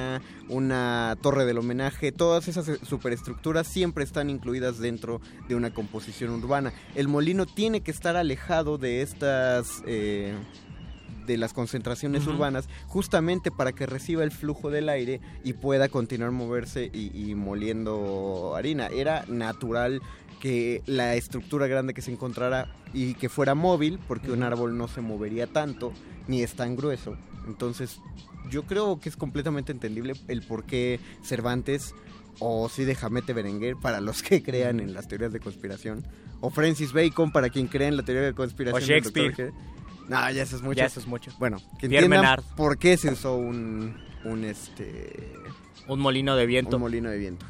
una torre del homenaje, todas esas superestructuras siempre están incluidas dentro de una composición urbana. El molino tiene que estar alejado de estas... Eh, de las concentraciones urbanas justamente para que reciba el flujo del aire y pueda continuar moverse y, moliendo harina. Era natural que la estructura grande que se encontrara y que fuera móvil, porque un árbol no se movería tanto, ni es tan grueso. Entonces, yo creo que es completamente entendible el por qué Cervantes, o sí de Jamete Berenguer, para los que crean en las teorías de conspiración, o Francis Bacon para quien cree en la teoría de conspiración. O Shakespeare. No, ya eso es mucho. Ya eso es mucho. Bueno, que entiendan por qué se usó un, un este un molino de viento. Un molino de viento.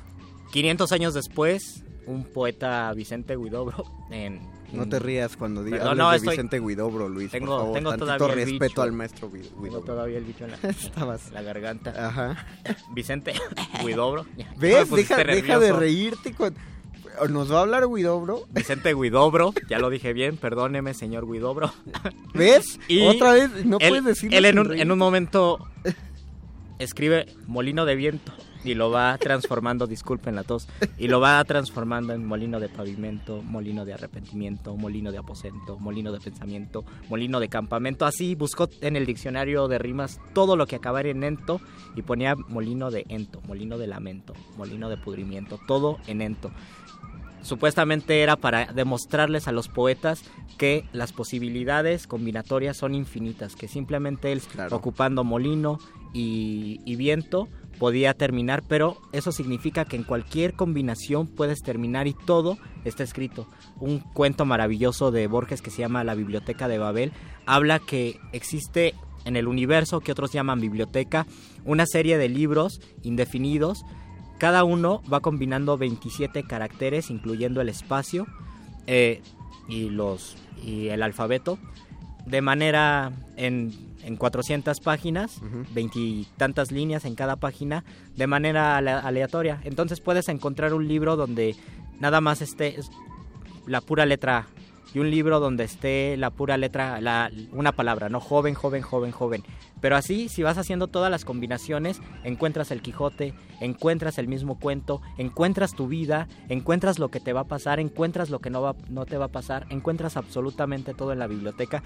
500 años después, un poeta Vicente Guidobro en no te rías cuando digas no, de Vicente Guidobro, Luis. Tengo, por favor, tengo todavía respeto bicho. al maestro Guidobro. Tengo todavía el bicho en la, la garganta. Ajá. Vicente Guidobro. ¿Ves? Deja, deja de reírte nos va a hablar Guidobro. Vicente Guidobro, ya lo dije bien, perdóneme, señor Guidobro. ¿Ves? Y Otra vez, no puedes decirlo. Él en un, en un momento escribe Molino de Viento y lo va transformando, disculpen la tos, y lo va transformando en molino de pavimento, molino de arrepentimiento, molino de aposento, molino de pensamiento, molino de campamento. Así buscó en el diccionario de rimas todo lo que acabara en ento y ponía molino de ento, molino de lamento, molino de pudrimiento, todo en ento supuestamente era para demostrarles a los poetas que las posibilidades combinatorias son infinitas, que simplemente él ocupando molino y, viento podía terminar, pero eso significa que en cualquier combinación puedes terminar y todo está escrito. Un cuento maravilloso de Borges que se llama La Biblioteca de Babel habla que existe en el universo que otros llaman biblioteca una serie de libros indefinidos cada uno va combinando 27 caracteres, incluyendo el espacio eh, y, los, y el alfabeto, de manera en, en 400 páginas, veintitantas líneas en cada página, de manera aleatoria. Entonces puedes encontrar un libro donde nada más esté la pura letra y un libro donde esté la pura letra, la, una palabra, ¿no? Joven, joven, joven, joven. Pero así, si vas haciendo todas las combinaciones, encuentras el Quijote, encuentras el mismo cuento, encuentras tu vida, encuentras lo que te va a pasar, encuentras lo que no, va, no te va a pasar, encuentras absolutamente todo en la biblioteca.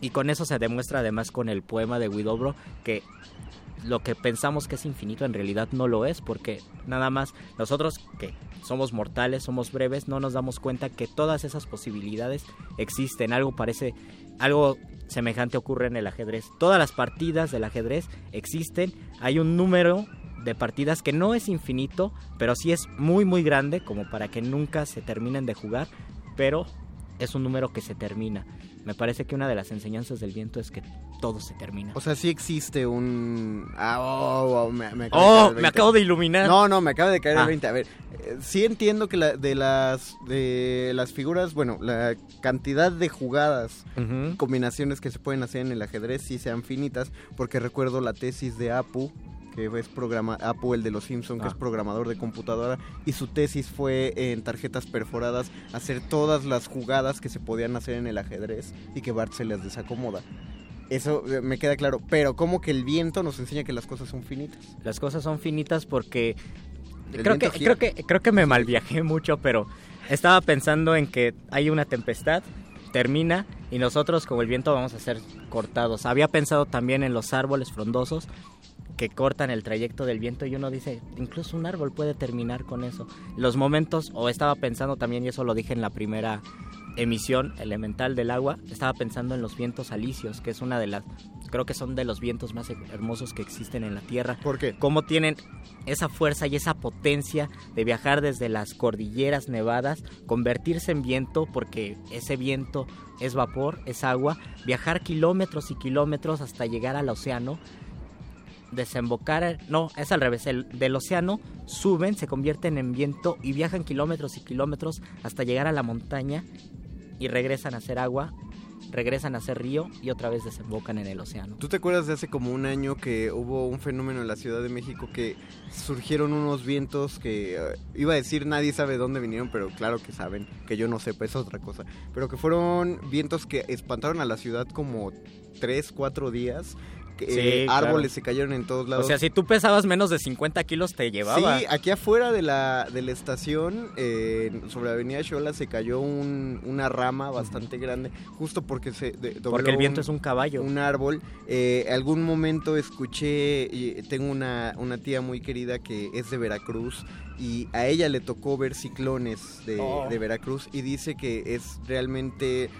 Y con eso se demuestra además con el poema de Guidobro que lo que pensamos que es infinito en realidad no lo es, porque nada más nosotros que somos mortales, somos breves, no nos damos cuenta que todas esas posibilidades existen. Algo parece, algo semejante ocurre en el ajedrez. Todas las partidas del ajedrez existen, hay un número de partidas que no es infinito, pero sí es muy muy grande como para que nunca se terminen de jugar, pero es un número que se termina. Me parece que una de las enseñanzas del viento es que todo se termina. O sea, sí existe un... Ah, oh, oh, me, me, oh, me acabo de iluminar. No, no, me acaba de caer el 20. Ah. A ver, eh, sí entiendo que la, de las de las figuras, bueno, la cantidad de jugadas, combinaciones que se pueden hacer en el ajedrez sí sean finitas, porque recuerdo la tesis de Apu que es programa Apu, el de los Simpson, que es ah. programador de computadora, y su tesis fue en tarjetas perforadas hacer todas las jugadas que se podían hacer en el ajedrez y que Bart se las desacomoda. Eso eh, me queda claro, pero como que el viento nos enseña que las cosas son finitas. Las cosas son finitas porque creo que, creo que creo que me malviajé mucho, pero estaba pensando en que hay una tempestad termina y nosotros como el viento vamos a ser cortados. Había pensado también en los árboles frondosos que cortan el trayecto del viento y uno dice, incluso un árbol puede terminar con eso. Los momentos, o estaba pensando también, y eso lo dije en la primera emisión elemental del agua, estaba pensando en los vientos alisios, que es una de las, creo que son de los vientos más hermosos que existen en la Tierra. ¿Por qué? Cómo tienen esa fuerza y esa potencia de viajar desde las cordilleras nevadas, convertirse en viento, porque ese viento es vapor, es agua, viajar kilómetros y kilómetros hasta llegar al océano desembocar, no, es al revés, el, del océano suben, se convierten en viento y viajan kilómetros y kilómetros hasta llegar a la montaña y regresan a ser agua, regresan a ser río y otra vez desembocan en el océano. ¿Tú te acuerdas de hace como un año que hubo un fenómeno en la Ciudad de México que surgieron unos vientos que eh, iba a decir nadie sabe dónde vinieron, pero claro que saben, que yo no sepa, es otra cosa, pero que fueron vientos que espantaron a la ciudad como tres, cuatro días eh, árboles se cayeron en todos lados. O sea, si tú pesabas menos de 50 kilos te llevaba. Sí, aquí afuera de la, de la estación, eh, sobre la avenida Xola, se cayó una rama bastante grande, justo porque se Porque el viento es un caballo. Un árbol. Eh, algún momento escuché, tengo una, una tía muy querida que es de Veracruz y a ella le tocó ver ciclones de, oh. de Veracruz y dice que es realmente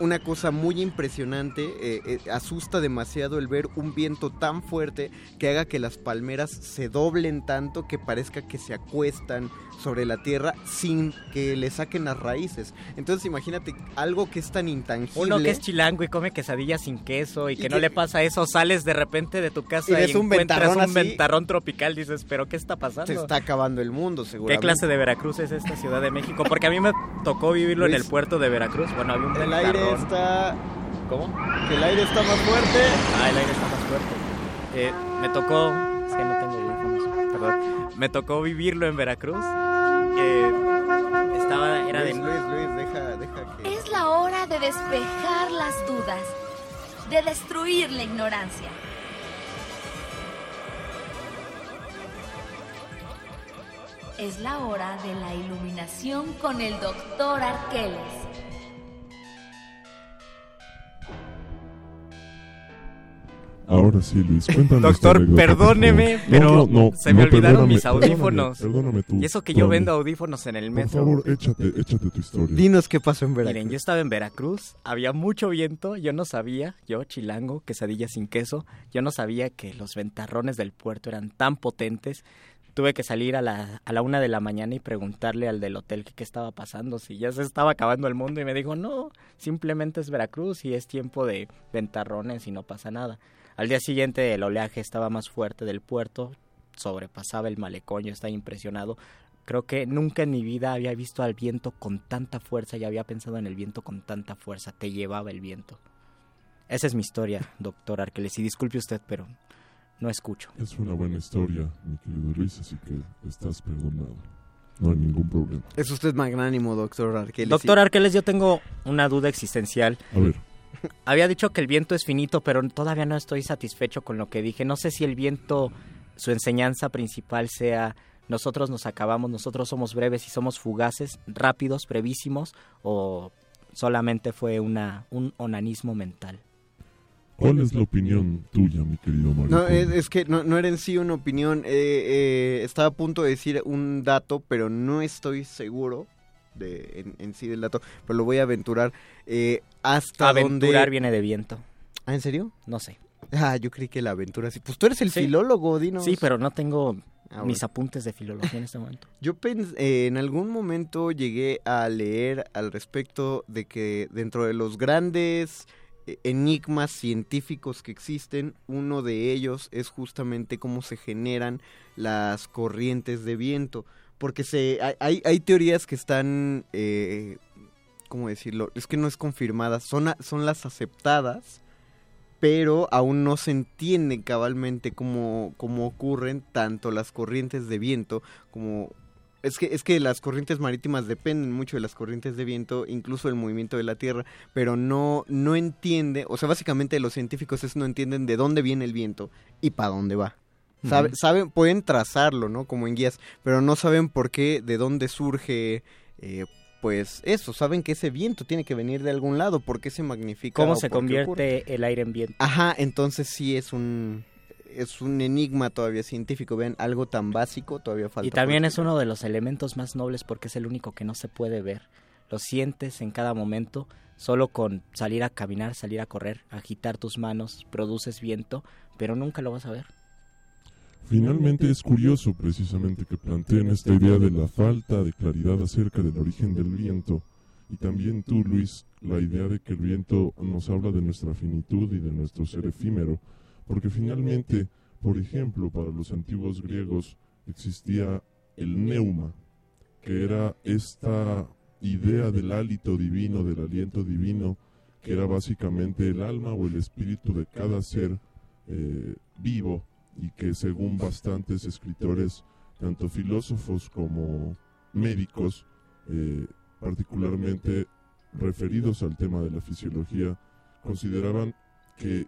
una cosa muy impresionante, eh, eh, asusta demasiado el ver un viento tan fuerte que haga que las palmeras se doblen tanto que parezca que se acuestan sobre la tierra sin que le saquen las raíces. Entonces imagínate algo que es tan intangible. Uno que es chilango y come quesadillas sin queso y que, no le pasa eso, sales de repente de tu casa y, un ventarrón un ventarrón tropical, dices, pero ¿qué está pasando? Se está acabando el mundo, seguramente. ¿Qué clase de Veracruz es esta Ciudad de México? Porque a mí me tocó vivirlo en el puerto de Veracruz. Bueno, había un El aire está... ¿Cómo? Que el aire está más fuerte. Ah, el aire está más fuerte. Eh, me tocó... Es que no tengo audífonos, perdón. Me tocó vivirlo en Veracruz estaba, era Luis, de... Luis, Luis, deja, deja que... Es la hora de despejar las dudas, de destruir la ignorancia. Es la hora de la iluminación con el doctor Arqueles. Ahora sí, Luis, cuéntanos. Doctor, perdóneme, pero se me olvidaron mis audífonos. Perdóname, tú. Y eso que yo vendo audífonos en el metro. Por favor, échate, échate tu historia. Dinos qué pasó en Veracruz. Miren, yo estaba en Veracruz, había mucho viento, yo no sabía, yo chilango, quesadilla sin queso, yo no sabía que los ventarrones del puerto eran tan potentes. Tuve que salir a la, a la una de la mañana y preguntarle al del hotel qué estaba pasando, si ya se estaba acabando el mundo y me dijo, no, simplemente es Veracruz y es tiempo de ventarrones y no pasa nada. Al día siguiente el oleaje estaba más fuerte del puerto, sobrepasaba el malecón, yo estaba impresionado. Creo que nunca en mi vida había visto al viento con tanta fuerza y había pensado en el viento con tanta fuerza. Te llevaba el viento. Esa es mi historia, doctor Arqueles. Y disculpe usted, pero no escucho. Es una buena historia, mi querido Luis, así que estás perdonado. No hay ningún problema. Es usted magnánimo, doctor Arqueles. Doctor Arqueles, yo tengo una duda existencial. A ver. Había dicho que el viento es finito, pero todavía no estoy satisfecho con lo que dije. No sé si el viento, su enseñanza principal sea nosotros nos acabamos, nosotros somos breves y somos fugaces, rápidos, brevísimos, o solamente fue una, un onanismo mental. ¿Cuál es la opinión tuya, mi querido Mario? No, es, es que no, no era en sí una opinión. Eh, eh, estaba a punto de decir un dato, pero no estoy seguro de en, en sí del dato. Pero lo voy a aventurar. Eh, hasta Aventurar donde... viene de viento. ¿Ah, en serio? No sé. Ah, yo creí que la aventura sí. Pues tú eres el Sí. filólogo, dinos. Sí, pero no tengo Ah, mis bueno. apuntes de filología en este momento. Yo pens- eh, en algún momento llegué a leer al respecto de que dentro de los grandes eh, enigmas científicos que existen, uno de ellos es justamente cómo se generan las corrientes de viento. Porque se, hay- hay, teorías que están, eh, ¿cómo decirlo? Es que no es confirmadas, son, son las aceptadas, pero aún no se entiende cabalmente cómo, cómo ocurren tanto las corrientes de viento como... Es que, es que las corrientes marítimas dependen mucho de las corrientes de viento, incluso del movimiento de la Tierra, pero no, no entiende, o sea, básicamente los científicos es no entienden de dónde viene el viento y para dónde va. Sabe- saben, pueden trazarlo, ¿no? Como en guías, pero no saben por qué, de dónde surge, eh, pues eso, saben que ese viento tiene que venir de algún lado, por qué se magnifica. ¿Cómo se ocurre. convierte el aire en viento? Ajá, entonces sí es un es un enigma todavía científico, vean, algo tan básico todavía falta. Y también es uno de los elementos más nobles porque es el único que no se puede ver. Lo sientes en cada momento, solo con salir a caminar, salir a correr, agitar tus manos, produces viento, pero nunca lo vas a ver. Finalmente es curioso precisamente que planteen esta idea de la falta de claridad acerca del origen del viento. Y también tú, Luis, la idea de que el viento nos habla de nuestra finitud y de nuestro ser efímero, porque finalmente, por ejemplo, para los antiguos griegos existía el neuma, que era esta idea del hálito divino, del aliento divino, que era básicamente el alma o el espíritu de cada ser eh, vivo y que según bastantes escritores, tanto filósofos como médicos, eh, particularmente referidos al tema de la fisiología, consideraban que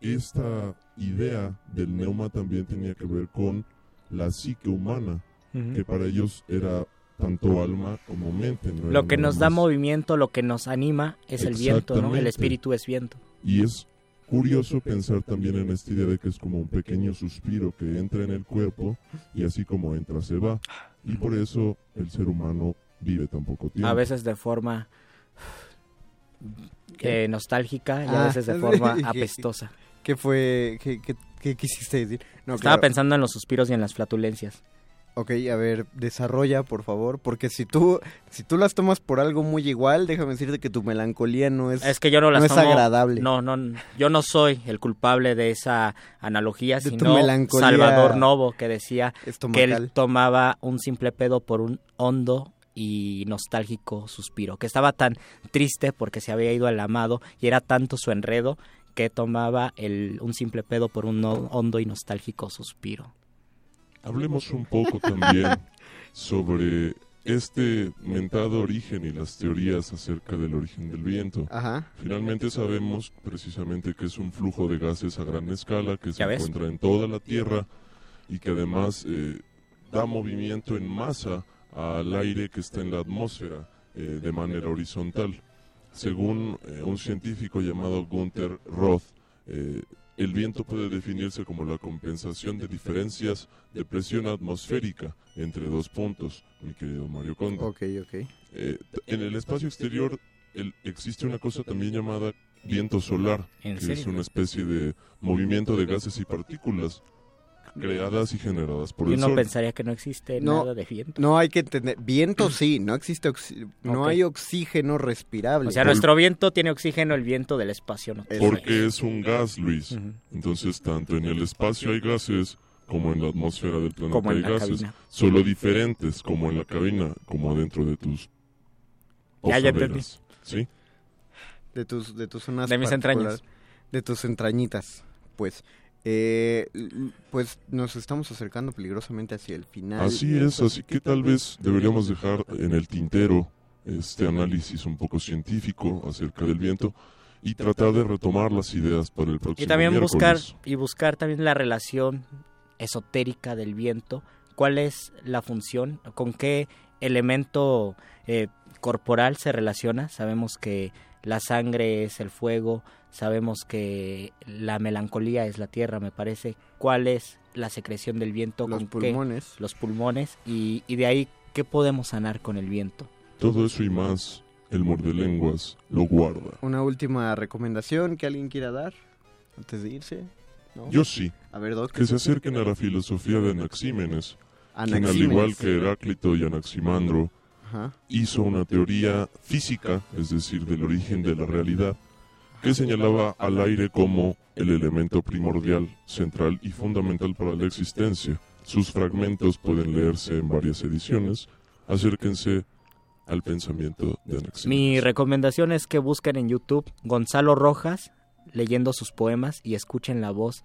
esta idea del neuma también tenía que ver con la psique humana, que para ellos era tanto alma como mente. no Lo que nos da movimiento, lo que nos anima es el viento, ¿no? El espíritu es viento. Y es curioso pensar también en esta idea de que es como un pequeño suspiro que entra en el cuerpo y así como entra se va. Y por eso el ser humano vive tan poco tiempo. A veces de forma eh, nostálgica y a Ah, veces de forma ¿qué- apestosa. ¿Qué fue? ¿Qué, qué, qué quisiste decir? No, Estaba claro. pensando en los suspiros y en las flatulencias. Ok, a ver, desarrolla, por favor, porque si tú, si tú las tomas por algo muy igual, déjame decirte que tu melancolía no es, Es que yo no las tomo- agradable. No, no, yo no soy el culpable de esa analogía, De sino Salvador Novo, que decía que él tomaba un simple pedo por un hondo y nostálgico suspiro, que estaba tan triste porque se había ido al amado y era tanto su enredo que tomaba el, un simple pedo por un no- hondo y nostálgico suspiro. Hablemos un poco también sobre este mentado origen y las teorías acerca del origen del viento. Ajá. Finalmente sabemos precisamente que es un flujo de gases a gran escala que se encuentra en toda la Tierra y que además eh, da movimiento en masa al aire que está en la atmósfera eh, de manera horizontal. Según eh, un científico llamado Gunther Roth, eh, el viento puede definirse como la compensación de diferencias de presión atmosférica entre dos puntos, mi querido Mario Conde. Ok, ok. Eh, en el espacio exterior el- existe una cosa también llamada viento solar, ¿En que serio? es una especie de movimiento de gases y partículas creadas y generadas por Y el uno sol. pensaría que no existe No, nada de viento. No hay que entender. Viento sí, no existe. oxi- No hay oxígeno respirable. O sea, nuestro viento tiene oxígeno, el viento del espacio no. Porque es un gas, Luis. Entonces, tanto en el espacio hay gases como en la atmósfera del planeta Como en hay la gases. cabina. Solo diferentes, como en la cabina, como adentro de tus Ya, ya osaveras. ¿Sí? de tus de tus zonas De mis entrañas. de tus entrañitas pues eh, pues nos estamos acercando peligrosamente hacia el final. Así es, así que tal vez deberíamos dejar en el tintero este análisis un poco científico acerca del viento y tratar de retomar las ideas para el próximo Y también buscar y buscar también la relación esotérica del viento, cuál es la función, con qué elemento eh, corporal se relaciona. Sabemos que la sangre es el fuego, sabemos que la melancolía es la tierra, me parece. ¿Cuál es la secreción del viento? Los ¿Con qué? pulmones. Los pulmones. Y, y de ahí, ¿qué podemos sanar con el viento? Todo eso y más, el lenguas lo guarda. Una última recomendación que alguien quiera dar antes de irse. ¿No? Yo sí. A ver, Doc. Que se acerquen a la filosofía de Anaxímenes, quien al Anaxímenes. igual que Heráclito y Anaximandro, Ajá. hizo una teoría física, es decir, del origen de la realidad, que señalaba al aire como el elemento primordial, central y fundamental para la existencia. Sus fragmentos pueden leerse en varias ediciones. Acérquense al pensamiento de Anaxímenes. Mi recomendación es que busquen en YouTube Gonzalo Rojas leyendo sus poemas y escuchen la voz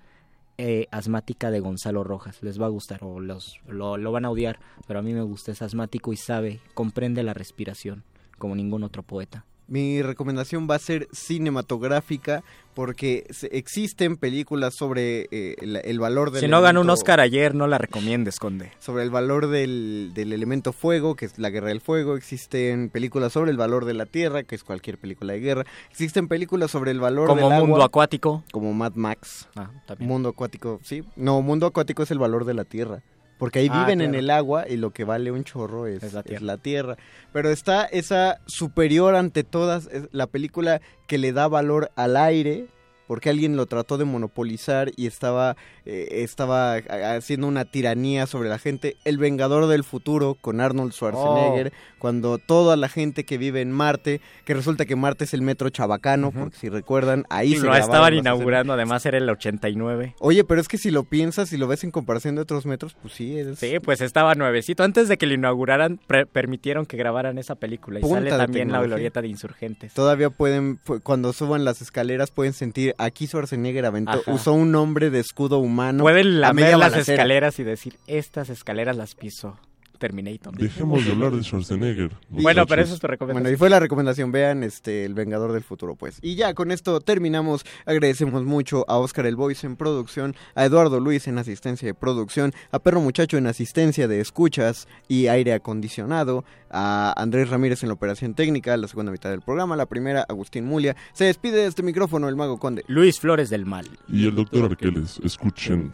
eh, asmática de Gonzalo Rojas. Les va a gustar o los, lo, lo van a odiar, pero a mí me gusta. Es asmático y sabe, comprende la respiración como ningún otro poeta. Mi recomendación va a ser cinematográfica porque existen películas sobre eh, el, el valor del Si no ganó un Oscar ayer, no la recomiendes, Conde. sobre el valor del, del elemento fuego, que es la guerra del fuego, existen películas sobre el valor de la tierra, que es cualquier película de guerra, existen películas sobre el valor Como del Mundo agua, Acuático. como Mad Max. Ah, también. Mundo acuático, sí. No, mundo acuático es el valor de la tierra. Porque ahí Ah, viven en el agua y lo que vale un chorro es, Es la es tierra. la tierra. Pero está esa superior ante todas, es la película que le da valor al aire, porque alguien lo trató de monopolizar y estaba, eh, estaba ha- haciendo una tiranía sobre la gente. El Vengador del Futuro con Arnold Schwarzenegger, cuando toda la gente que vive en Marte, que resulta que Marte es el metro chabacano, porque si recuerdan, ahí se Lo estaban inaugurando, además era el 89. Oye, pero es que si lo piensas y lo ves en comparación de otros metros, pues sí, es... Sí, pues estaba nuevecito. Antes de que lo inauguraran, pre- permitieron que grabaran esa película. Y Punta sale también la glorieta de insurgentes. Todavía pueden, pu- cuando suban las escaleras, pueden sentir, aquí Schwarzenegger aventó, Ajá. usó un nombre de escudo humano. Pueden a media lamer las balacera. escaleras y decir, estas escaleras las pisó Terminator. Dejemos de hablar de Schwarzenegger. Bueno, pero eso es tu recomendación. Bueno, y fue la recomendación, vean este El Vengador del Futuro, pues. Y ya, con esto terminamos. Agradecemos mucho a Oscar El Voice en producción, a Eduardo Luis en asistencia de producción, a Perro Muchacho en asistencia de escuchas y aire acondicionado, a Andrés Ramírez en la operación técnica, la segunda mitad del programa, la primera, Agustín Mulia. Se despide de este micrófono el Mago Conde. Luis Flores del Mal. Y el doctor Arqueles, escuchen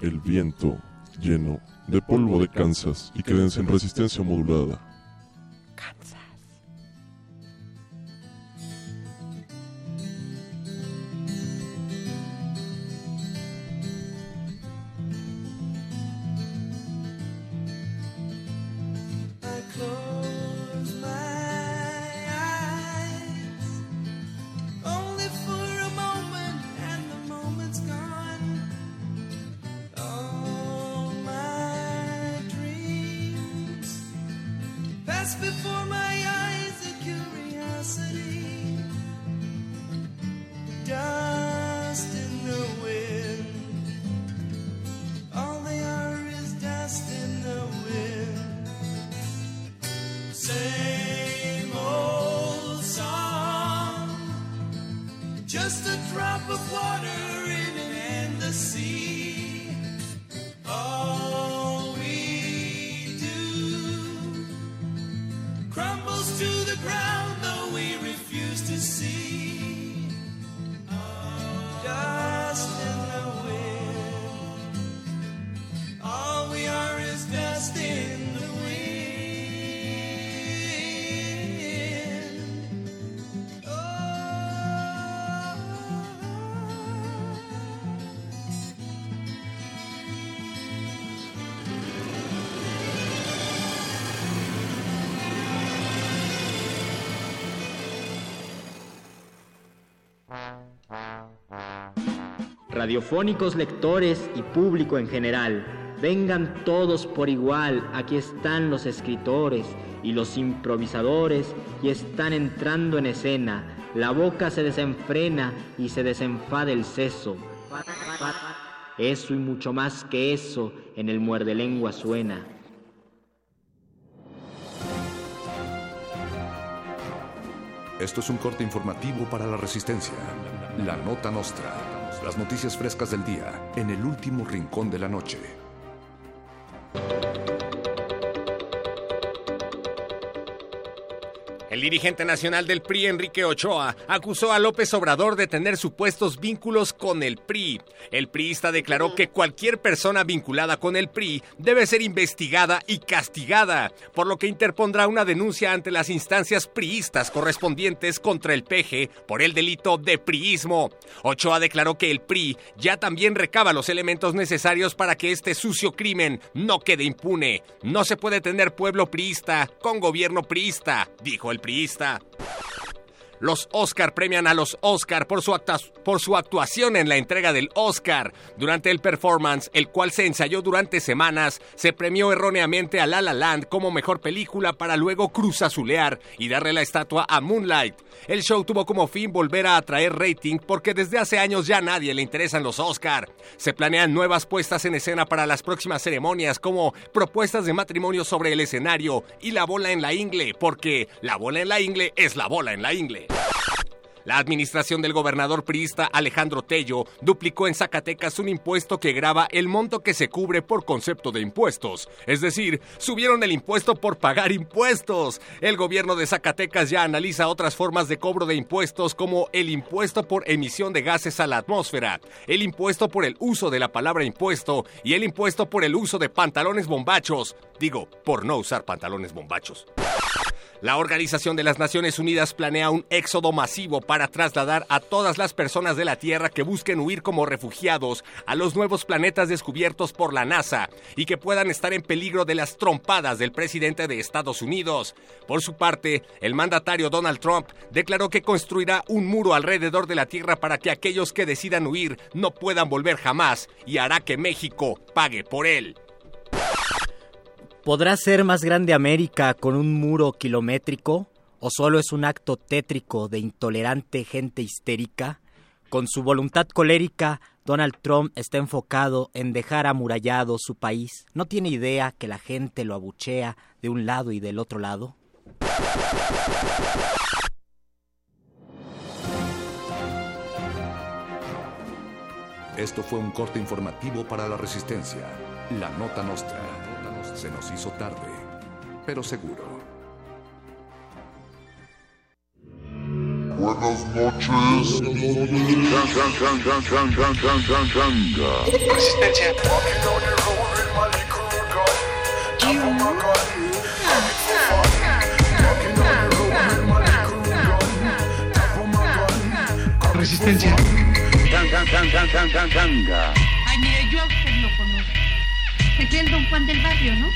el viento lleno de polvo de Kansas y quédense en resistencia modulada. Radiofónicos lectores y público en general, vengan todos por igual, aquí están los escritores y los improvisadores y están entrando en escena, la boca se desenfrena y se desenfada el seso. Eso y mucho más que eso en el muerde lengua suena. Esto es un corte informativo para la resistencia. La nota nostra. Las noticias frescas del día en el último rincón de la noche. El dirigente nacional del PRI, Enrique Ochoa, acusó a López Obrador de tener supuestos vínculos con el PRI. El priista declaró que cualquier persona vinculada con el PRI debe ser investigada y castigada, por lo que interpondrá una denuncia ante las instancias priistas correspondientes contra el PG por el delito de priismo. Ochoa declaró que el PRI ya también recaba los elementos necesarios para que este sucio crimen no quede impune. No se puede tener pueblo priista con gobierno priista, dijo el priista. Los Oscar premian a los Oscar por su, por su, actuación en la entrega del Oscar. Durante el performance, el cual se ensayó durante semanas, se premió erróneamente a La La Land como mejor película para luego cruzazulear y darle la estatua a Moonlight. El show tuvo como fin volver a atraer rating porque desde hace años ya nadie le interesan los Oscar. Se planean nuevas puestas en escena para las próximas ceremonias como propuestas de matrimonio sobre el escenario y la bola en la ingle, porque la bola en la ingle es la bola en la ingle. La administración del gobernador priista Alejandro Tello duplicó en Zacatecas un impuesto que grava el monto que se cubre por concepto de impuestos. Es decir, subieron el impuesto por pagar impuestos. El gobierno de Zacatecas ya analiza otras formas de cobro de impuestos como el impuesto por emisión de gases a la atmósfera, el impuesto por el uso de la palabra impuesto y el impuesto por el uso de pantalones bombachos. Digo, por no usar pantalones bombachos. La Organización de las Naciones Unidas planea un éxodo masivo para trasladar a todas las personas de la Tierra que busquen huir como refugiados a los nuevos planetas descubiertos por la NASA y que puedan estar en peligro de las trompadas del presidente de Estados Unidos. Por su parte, el mandatario Donald Trump declaró que construirá un muro alrededor de la Tierra para que aquellos que decidan huir no puedan volver jamás y hará que México pague por él. ¿Podrá ser más grande América con un muro kilométrico? ¿O solo es un acto tétrico de intolerante gente histérica? Con su voluntad colérica, Donald Trump está enfocado en dejar amurallado su país. ¿No tiene idea que la gente lo abuchea de un lado y del otro lado? Esto fue un corte informativo para la Resistencia. La Nota Nostra. Se nos hizo tarde, pero seguro. Buenas noches. Resistencia. Resistencia. Ay, cree el don Juan del barrio, ¿no?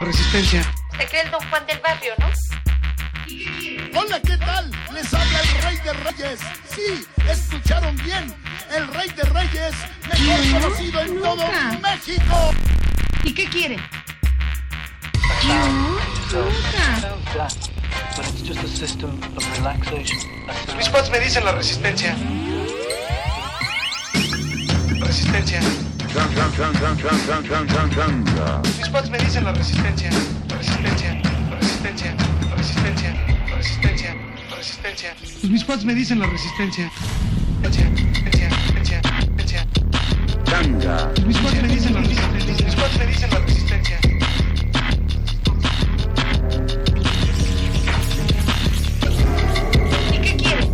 Resistencia. Se cree el don Juan del barrio, ¿no? Hola, ¿qué tal? Les habla el Rey de Reyes. Sí, escucharon bien. El Rey de Reyes, mejor ¿Qué? conocido en todo Nunca. México. ¿Y qué quiere? Mis pads me dicen la resistencia. Resistencia. Mis pads me dicen la resistencia. Resistencia. Resistencia. Resistencia. Resistencia. Resistencia. Pues mis pads me dicen la resistencia. Pues mis pads me dicen la resistencia. Mis pads me dicen la resistencia. ¿Y qué quiere?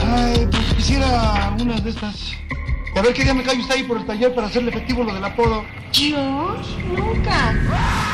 Ay, pues quisiera unas de estas. Y a ver qué día me cae usted ahí por el taller para hacerle efectivo lo del apodo. Yo nunca.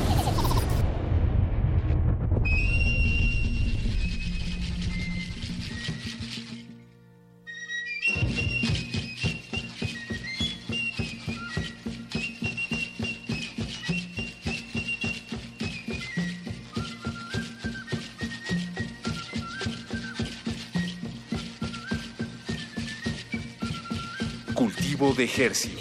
De Hercios.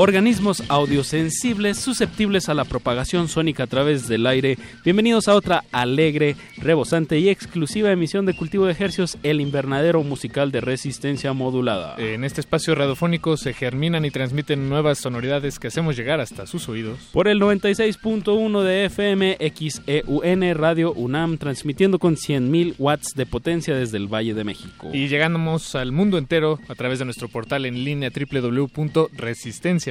Organismos audiosensibles susceptibles a la propagación sónica a través del aire. Bienvenidos a otra alegre, rebosante y exclusiva emisión de Cultivo de Ejercios, el invernadero musical de resistencia modulada. En este espacio radiofónico se germinan y transmiten nuevas sonoridades que hacemos llegar hasta sus oídos. Por el 96.1 de FM XEUN Radio UNAM, transmitiendo con 100.000 watts de potencia desde el Valle de México. Y llegamos al mundo entero a través de nuestro portal en línea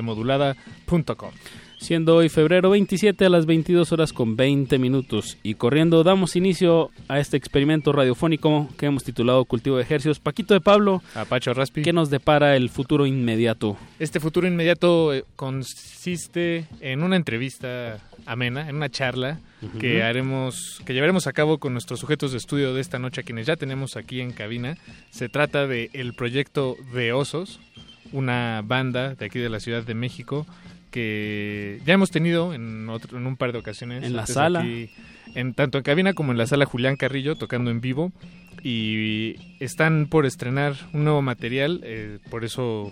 www.resistenciamodulada.com. Siendo hoy febrero 27 a las 22 horas con 20 minutos y corriendo damos inicio a este experimento radiofónico que hemos titulado Cultivo de Ejercios. Paquito de Pablo, Apacho Raspi. ¿qué nos depara el futuro inmediato? Este futuro inmediato eh, consiste en una entrevista amena, en una charla que haremos, que llevaremos a cabo con nuestros sujetos de estudio de esta noche, a quienes ya tenemos aquí en cabina. Se trata de el proyecto de Osos, una banda de aquí de la Ciudad de México que ya hemos tenido en, otro- en un par de ocasiones. En la sala. aquí, en, tanto en cabina como en la sala Julián Carrillo, tocando en vivo. Y están por estrenar un nuevo material, eh, por eso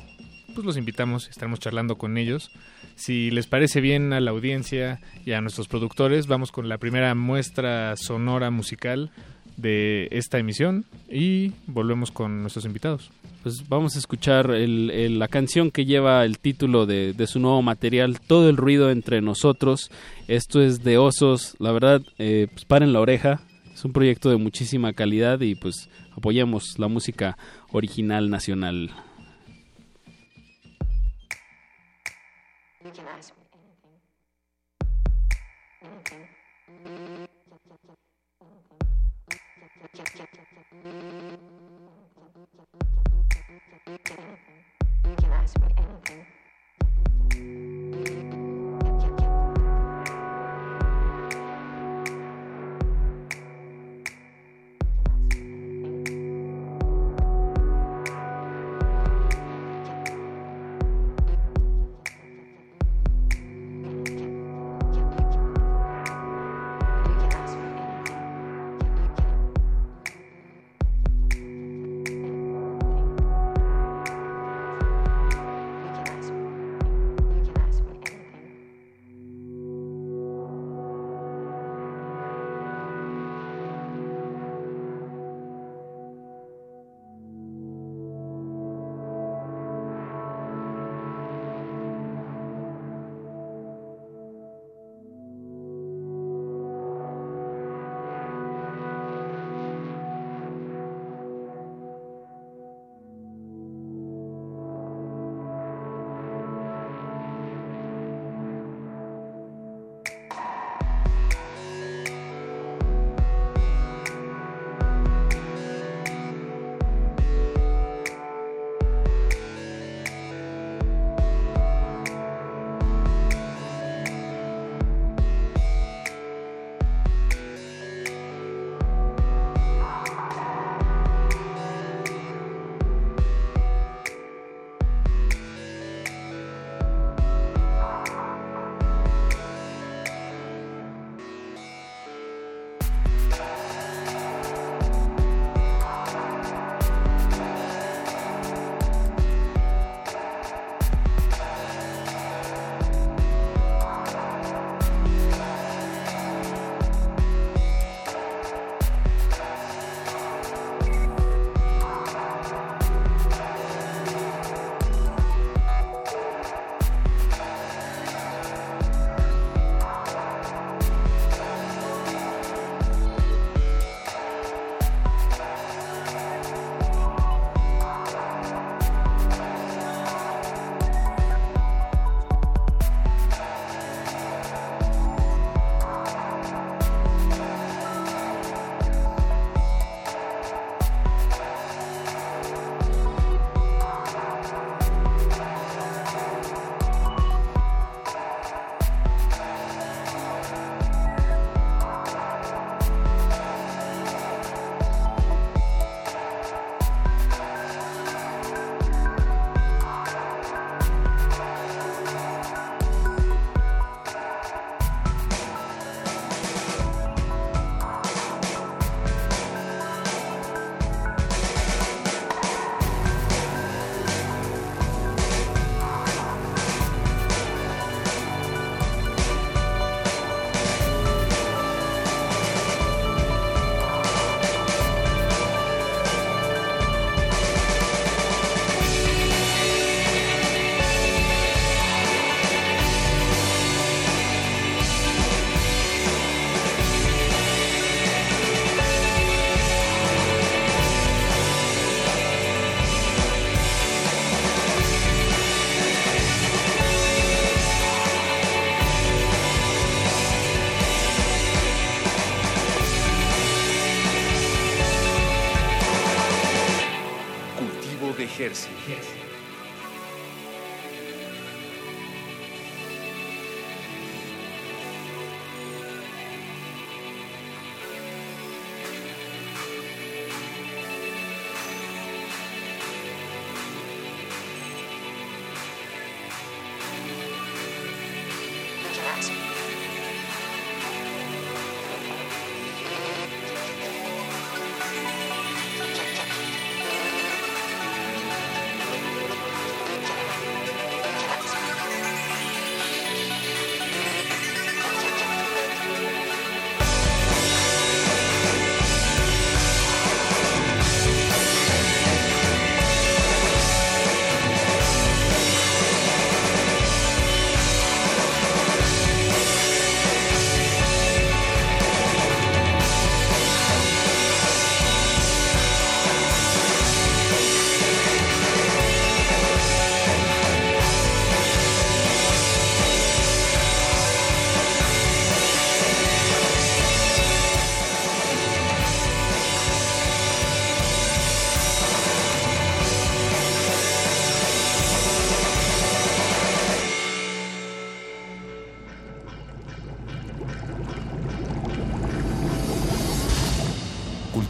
pues los invitamos, estaremos charlando con ellos. Si les parece bien a la audiencia y a nuestros productores, vamos con la primera muestra sonora musical de esta emisión y volvemos con nuestros invitados. Pues vamos a escuchar el- el- la canción que lleva el título de, de su nuevo material, Todo el ruido entre nosotros. Esto es de Osos, la verdad, eh, pues paren la oreja. Es un proyecto de muchísima calidad y pues apoyemos la música original nacional. You can ask You can ask me anything.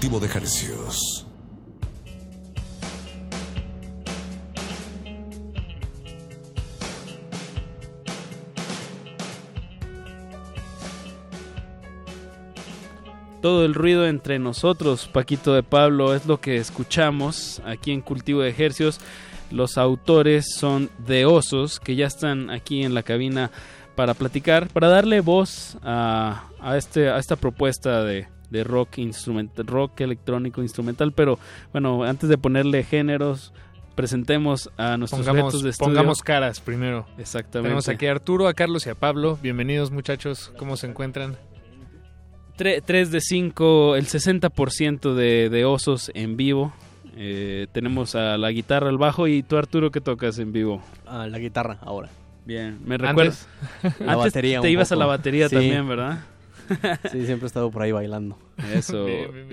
De ejercicios. Todo el ruido entre nosotros, Paquito de Pablo, es lo que escuchamos aquí en Cultivo de Ejercios. Los autores son de Osos, que ya están aquí en la cabina para platicar, para darle voz a, a este, a esta propuesta de, de rock instrumental, rock electrónico instrumental. Pero bueno, antes de ponerle géneros, presentemos a nuestros Pongamos, de estudio. pongamos caras primero. Exactamente. Tenemos aquí a Arturo, a Carlos y a Pablo. Bienvenidos muchachos, ¿cómo se encuentran? 3 de 5, el 60% de, de osos en vivo. Eh, tenemos a la guitarra, al bajo y tú Arturo, ¿qué tocas en vivo? Ah, la guitarra, ahora. Bien, me recuerdas. Antes, la Antes batería te ibas a la batería Sí. también, ¿verdad? Sí, siempre he estado por ahí bailando. Eso.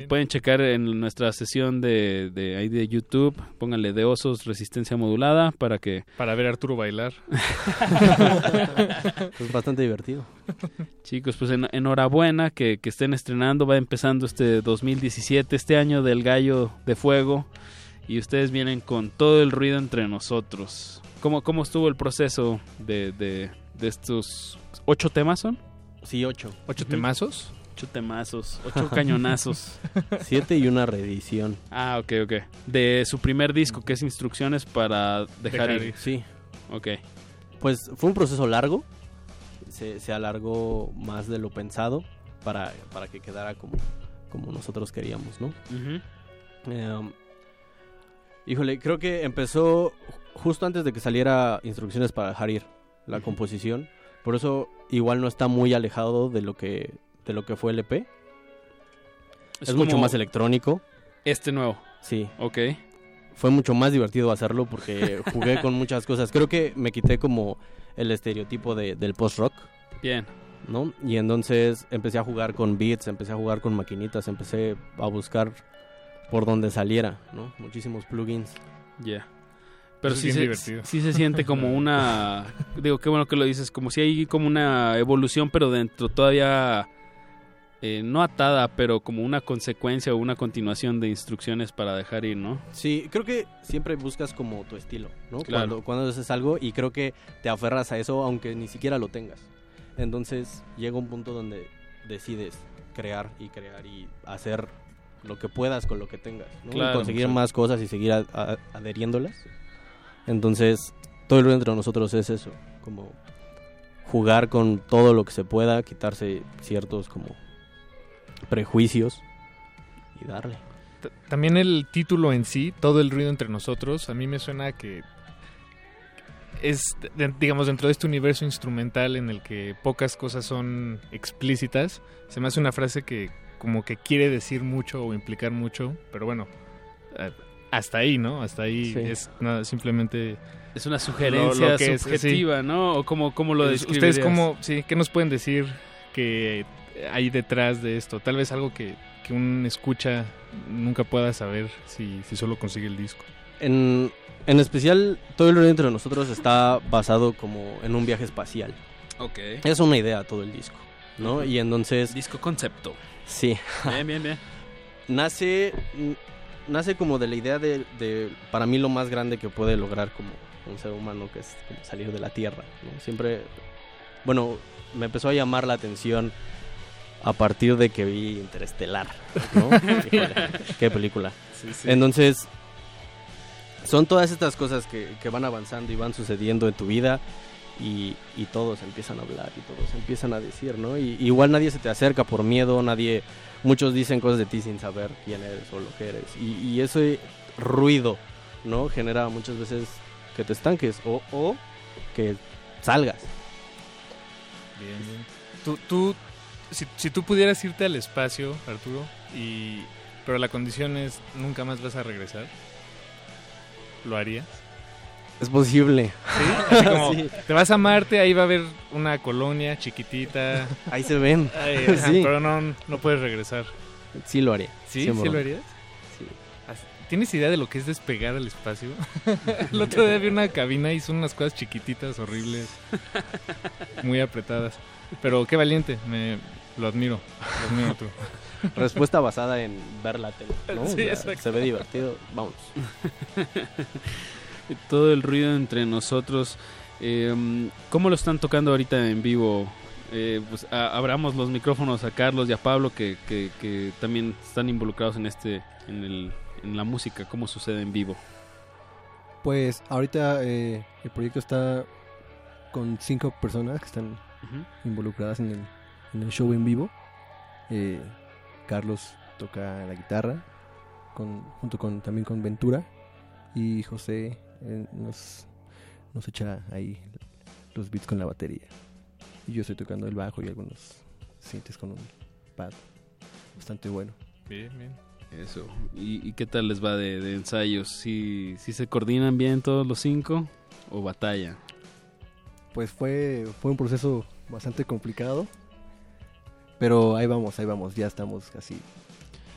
Pueden checar en nuestra sesión de, de, ahí de YouTube. Pónganle de osos resistencia modulada para que. Para ver a Arturo bailar. Es bastante divertido. Chicos, pues en- enhorabuena que, que estén estrenando. Va empezando este 2017, este año del gallo de fuego. Y ustedes vienen con todo el ruido entre nosotros. ¿Cómo, cómo estuvo el proceso de, de, de estos ocho temas son? Sí, ocho. ¿Ocho temazos? Ocho temazos, ocho cañonazos. Siete y una reedición. Ah, ok, ok. De su primer disco, que es Instrucciones para dejar, Dejar ir. ir. Sí. Ok. Pues fue un proceso largo. Se, se alargó más de lo pensado para, para que quedara como, como nosotros queríamos, ¿no? Eh, híjole, creo que empezó justo antes de que saliera Instrucciones para dejar ir la composición. Por eso igual no está muy alejado de lo que, de lo que fue el EP. Es, Es mucho más electrónico. Este nuevo. Sí. Ok. Fue mucho más divertido hacerlo porque jugué con muchas cosas. Creo que me quité como el estereotipo de- del post-rock. Bien. ¿no? Y entonces empecé a jugar con beats, empecé a jugar con maquinitas, empecé a buscar por donde saliera, ¿no? Muchísimos plugins. Ya. Pero sí es se, sí se siente como una... digo, qué bueno que lo dices. Como si hay como una evolución, pero dentro todavía... eh, no atada, pero como una consecuencia o una continuación de instrucciones para dejar ir, ¿no? Sí, creo que siempre buscas como tu estilo, ¿no? Claro. Cuando, cuando haces algo y creo que te aferras a eso aunque ni siquiera lo tengas. Entonces llega un punto donde decides crear y crear y hacer lo que puedas con lo que tengas, ¿no? Y conseguir más cosas y seguir a- a- adheriéndolas. Entonces, todo el ruido entre nosotros es eso, como jugar con todo lo que se pueda, quitarse ciertos como prejuicios y darle. También el título en sí, todo el ruido entre nosotros, a mí me suena que es, digamos, dentro de este universo instrumental en el que pocas cosas son explícitas, se me hace una frase que como que quiere decir mucho o implicar mucho, pero bueno, eh, hasta ahí, ¿no? Hasta ahí Sí. es nada, simplemente... Es una sugerencia que es, subjetiva, sí. ¿no? ¿O cómo, cómo lo Ustedes describirías? cómo, sí, ¿qué nos pueden decir que hay detrás de esto? Tal vez algo que, que un escucha nunca pueda saber si, si solo consigue el disco. En, en especial, todo el ruido entre nosotros está basado como en un viaje espacial. Ok. Es una idea todo el disco, ¿no? Y entonces... Disco concepto. Sí. Bien, bien, bien. nace, nace como de la idea de, de, para mí, lo más grande que puede lograr como un ser humano, que es como salir de la Tierra, ¿no? Siempre, bueno, me empezó a llamar la atención a partir de que vi Interestelar, ¿no? Híjole, qué película. Sí, sí. Entonces, son todas estas cosas que, que van avanzando y van sucediendo en tu vida y, y todos empiezan a hablar y todos empiezan a decir, ¿no? Y igual nadie se te acerca por miedo, nadie, muchos dicen cosas de ti sin saber quién eres o lo que eres. Y, y ese ruido, ¿no? Genera muchas veces que te estanques o, o que salgas. Bien. Tú, tú si, si tú pudieras irte al espacio, Arturo, y pero la condición es nunca más vas a regresar, ¿lo harías? Es posible. ¿Sí? Así como, Sí. te vas a Marte, ahí va a haber una colonia chiquitita. Ahí se ven. Ay, ajá, Sí. Pero no, no puedes regresar. Sí lo haría. ¿Sí? ¿Sí lo harías? Sí. ¿Tienes idea de lo que es despegar al espacio? El otro día vi una cabina y son unas cosas chiquititas, horribles, muy apretadas. Pero qué valiente, me lo admiro. Lo admiro tú. Respuesta basada en ver la tele, ¿no? Sí, se ve divertido, vamos. Todo el ruido entre nosotros. eh, ¿Cómo lo están tocando ahorita en vivo? Eh, pues a- abramos los micrófonos a Carlos y a Pablo que, que, que también están involucrados en este, en, el, en la música. ¿Cómo sucede en vivo? Pues ahorita eh, el proyecto está con cinco personas que están involucradas en el, en el show en vivo. Eh, Carlos toca la guitarra, con, junto con también con Ventura. Y José eh, nos, nos echa ahí los beats con la batería. Y yo estoy tocando el bajo y algunos sintes con un pad bastante bueno. Bien, bien. Eso. ¿Y, y qué tal les va de, de ensayos? ¿Sí, ¿Sí se coordinan bien todos los cinco o batalla? Pues fue, fue un proceso bastante complicado. Pero ahí vamos, ahí vamos, ya estamos casi.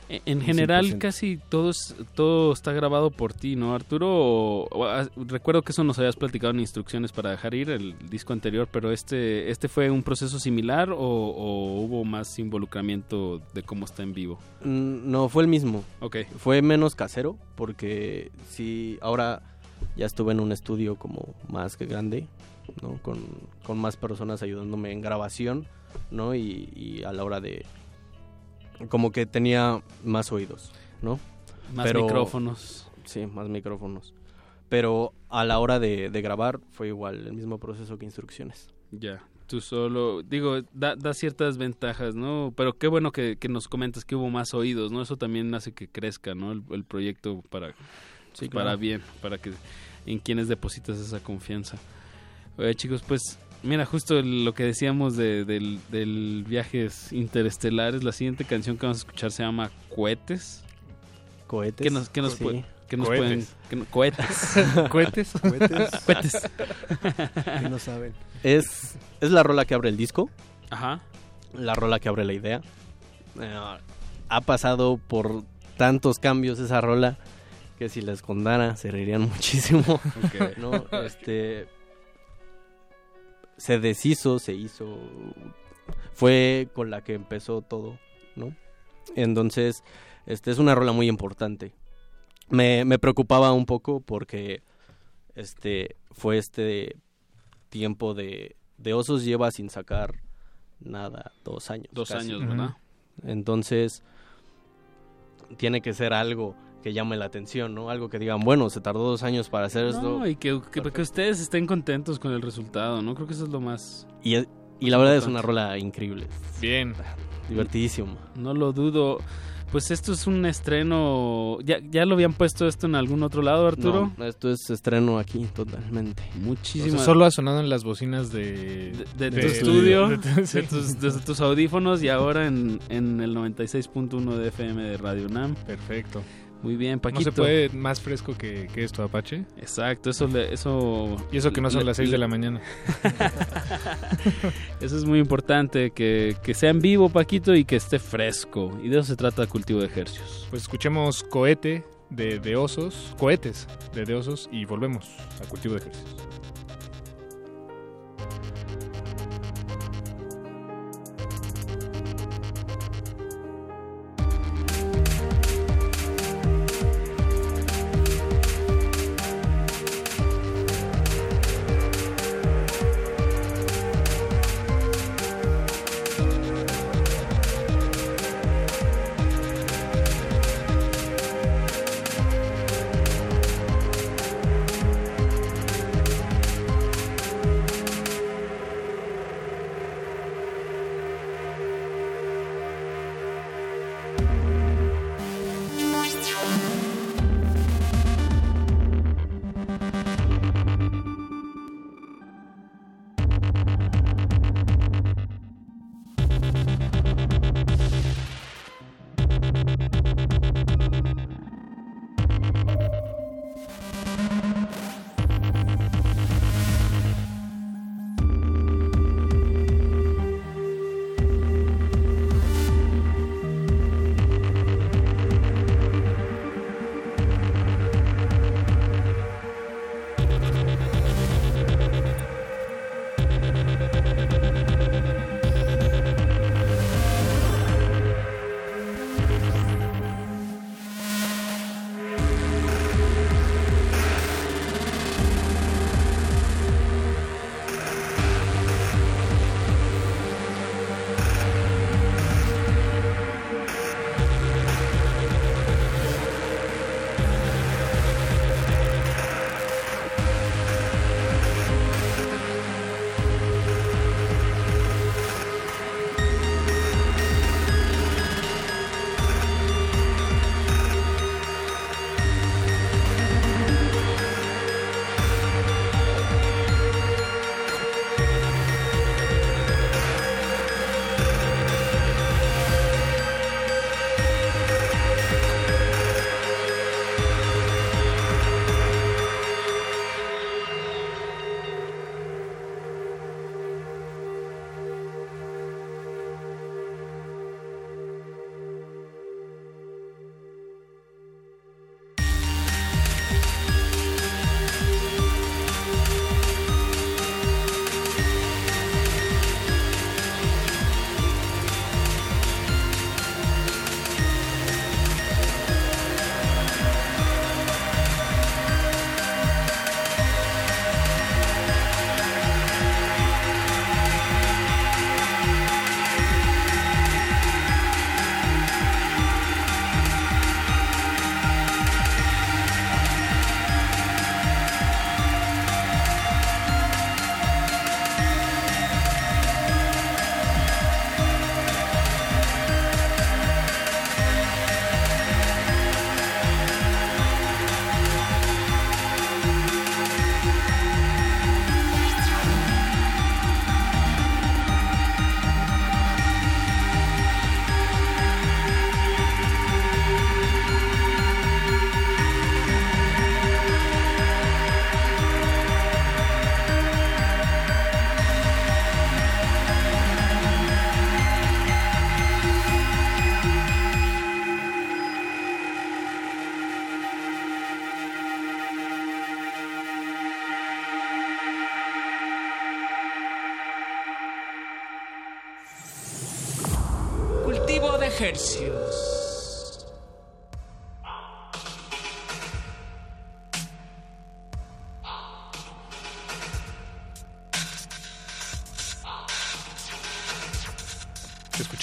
En, en general 100%. casi todo, es- todo está grabado por ti, ¿no, Arturo? O- o, ah, recuerdo que eso nos habías platicado en instrucciones para dejar ir el disco anterior, pero este, este fue un proceso similar o, o hubo más involucramiento de cómo está en vivo. Mm, No, fue el mismo. Ok. Fue menos casero porque sí, ahora ya estuve en un estudio como más que grande, ¿no? Con, con más personas ayudándome en grabación, ¿no? Y, y a la hora de... Como que tenía más oídos, ¿no? Más micrófonos. Sí, más micrófonos. Pero a la hora de, de grabar fue igual, el mismo proceso que instrucciones. Ya, tú solo, digo, da, da ciertas ventajas, ¿no? Pero qué bueno que, que nos comentas que hubo más oídos, ¿no? Eso también hace que crezca, ¿no? El, el proyecto para, Sí, para claro. bien, para que en quienes depositas esa confianza. Oye, chicos, pues mira, justo lo que decíamos de, del, del viajes interestelares, la siguiente canción que vamos a escuchar se llama Cohetes. ¿Cohetes? ¿Qué nos, qué nos, Sí. pue- qué nos Cohetes. pueden...? qué no- cohetes. ¿Cohetes? Cohetes. Cohetes. Que no saben. Es, es la rola que abre el disco. Ajá. La rola que abre la idea. Eh, ha pasado por tantos cambios esa rola que si les contara se reirían muchísimo. Ok. ¿no? Este se deshizo, se hizo fue con la que empezó todo, ¿no? Entonces, este es una rola muy importante. Me, me preocupaba un poco porque este fue este tiempo de, de osos lleva sin sacar nada dos años. Dos casi. años, ¿verdad? Entonces, tiene que ser algo que llame la atención, ¿no? Algo que digan, bueno, se tardó dos años para hacer esto. No, y que, que, que ustedes estén contentos con el resultado, ¿no? Creo que eso es lo más... Y, es- y la verdad es una rola increíble. Bien. Divertidísimo. No lo dudo. Pues esto es un estreno... ¿Ya, ya lo habían puesto esto en algún otro lado, Arturo? No, esto es estreno aquí totalmente. O Muchísimas... sea, solo ha sonado en las bocinas de... de, de- tu estudio, de- de, sí. tus, de tus audífonos y ahora en, en el 96.1 de FM de Radio UNAM. Perfecto. Muy bien, ¿No Paquito. se puede más fresco que, que esto, Apache? Exacto, eso... le- eso Y eso que no son le- las 6 de la mañana. Eso es muy importante, que, que sea en vivo, Paquito, y que esté fresco. Y de eso se trata Cultivo de Ejercicios. Pues escuchemos Cohete de, de osos, cohetes de, de osos y volvemos a cultivo de ejercicios.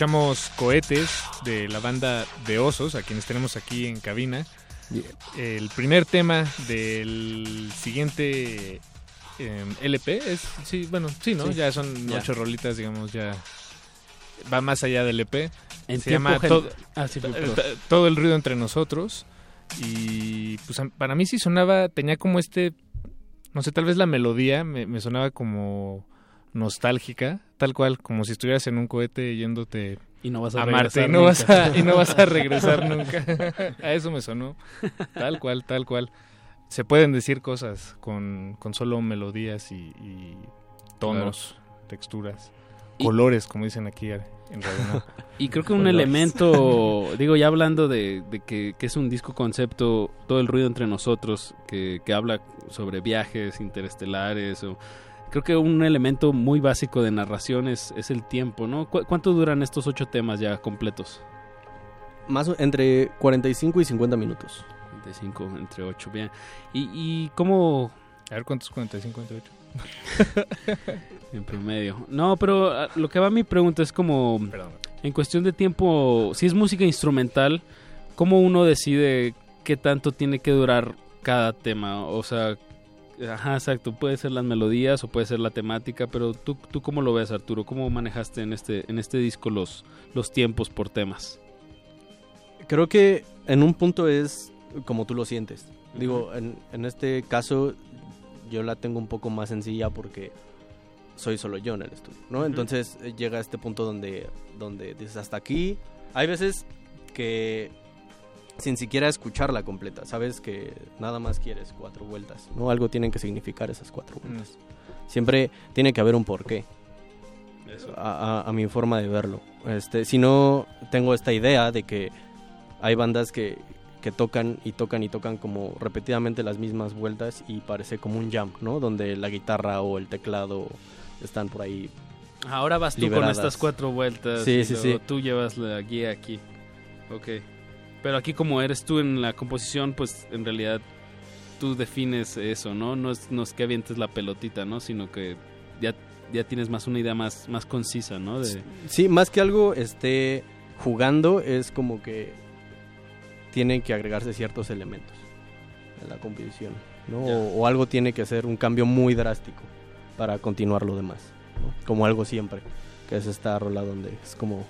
Escuchamos Cohetes de la banda de Osos, a quienes tenemos aquí en cabina. El primer tema del siguiente eh, LP es, sí, bueno, sí, ¿no? Sí. Ya son ocho rolitas, digamos, ya va más allá del EP. En Se llama Ah, sí, eh, todo el ruido entre nosotros. Y pues para mí sí sonaba, tenía como este, no sé, tal vez la melodía me, me sonaba como nostálgica, tal cual, como si estuvieras en un cohete yéndote Y no vas a Marte y no, vas a, y no vas a regresar nunca. a eso me sonó, tal cual, tal cual. Se pueden decir cosas con, con solo melodías y, y tonos, texturas. colores, como dicen aquí en Radio Napa. Y creo que un Colores. elemento, digo, ya hablando de, de que, que es un disco concepto, todo el ruido entre nosotros, que, que habla sobre viajes interestelares, o creo que un elemento muy básico de narración es, es el tiempo, ¿no? ¿Cu- ¿Cuánto duran estos ocho temas ya completos? Más o- entre 45 y 50 minutos. 45 entre 8, bien. ¿Y, y cómo...? A ver, ¿cuántos 45, 58? en promedio. No, pero ah, lo que va a mi pregunta es como... En cuestión de tiempo, si es música instrumental, ¿cómo uno decide qué tanto tiene que durar cada tema? O sea, ajá, exacto, puede ser las melodías o puede ser la temática, pero tú, tú cómo lo ves, Arturo? ¿Cómo manejaste en este, en este disco los, los tiempos por temas? Creo que en un punto es como tú lo sientes. Digo, en, en este caso yo la tengo un poco más sencilla porque soy solo yo en el estudio, ¿no? Entonces eh, llega este punto donde, donde dices hasta aquí. Hay veces que sin siquiera escucharla completa, sabes que nada más quieres cuatro vueltas, ¿no? Algo tienen que significar esas cuatro vueltas. Siempre tiene que haber un porqué. A, a- a mi forma de verlo. Este, si no, tengo esta idea de que hay bandas que, que tocan y tocan y tocan como repetidamente las mismas vueltas y parece como un jam, ¿no? Donde la guitarra o el teclado están por ahí. Ahora vas tú liberadas. con estas cuatro vueltas. Sí, y sí, luego sí. Tú llevas la guía aquí. Ok. Pero aquí como eres tú en la composición, pues en realidad tú defines eso, ¿no? No es, no es que avientes la pelotita, ¿no? Sino que ya, ya tienes más una idea más, más concisa, ¿no? De, Sí, más que algo esté jugando, es como que tienen que agregarse ciertos elementos en la composición, ¿no? O, o algo tiene que ser un cambio muy drástico para continuar lo demás, ¿no? Como algo siempre, que es esta rola donde es como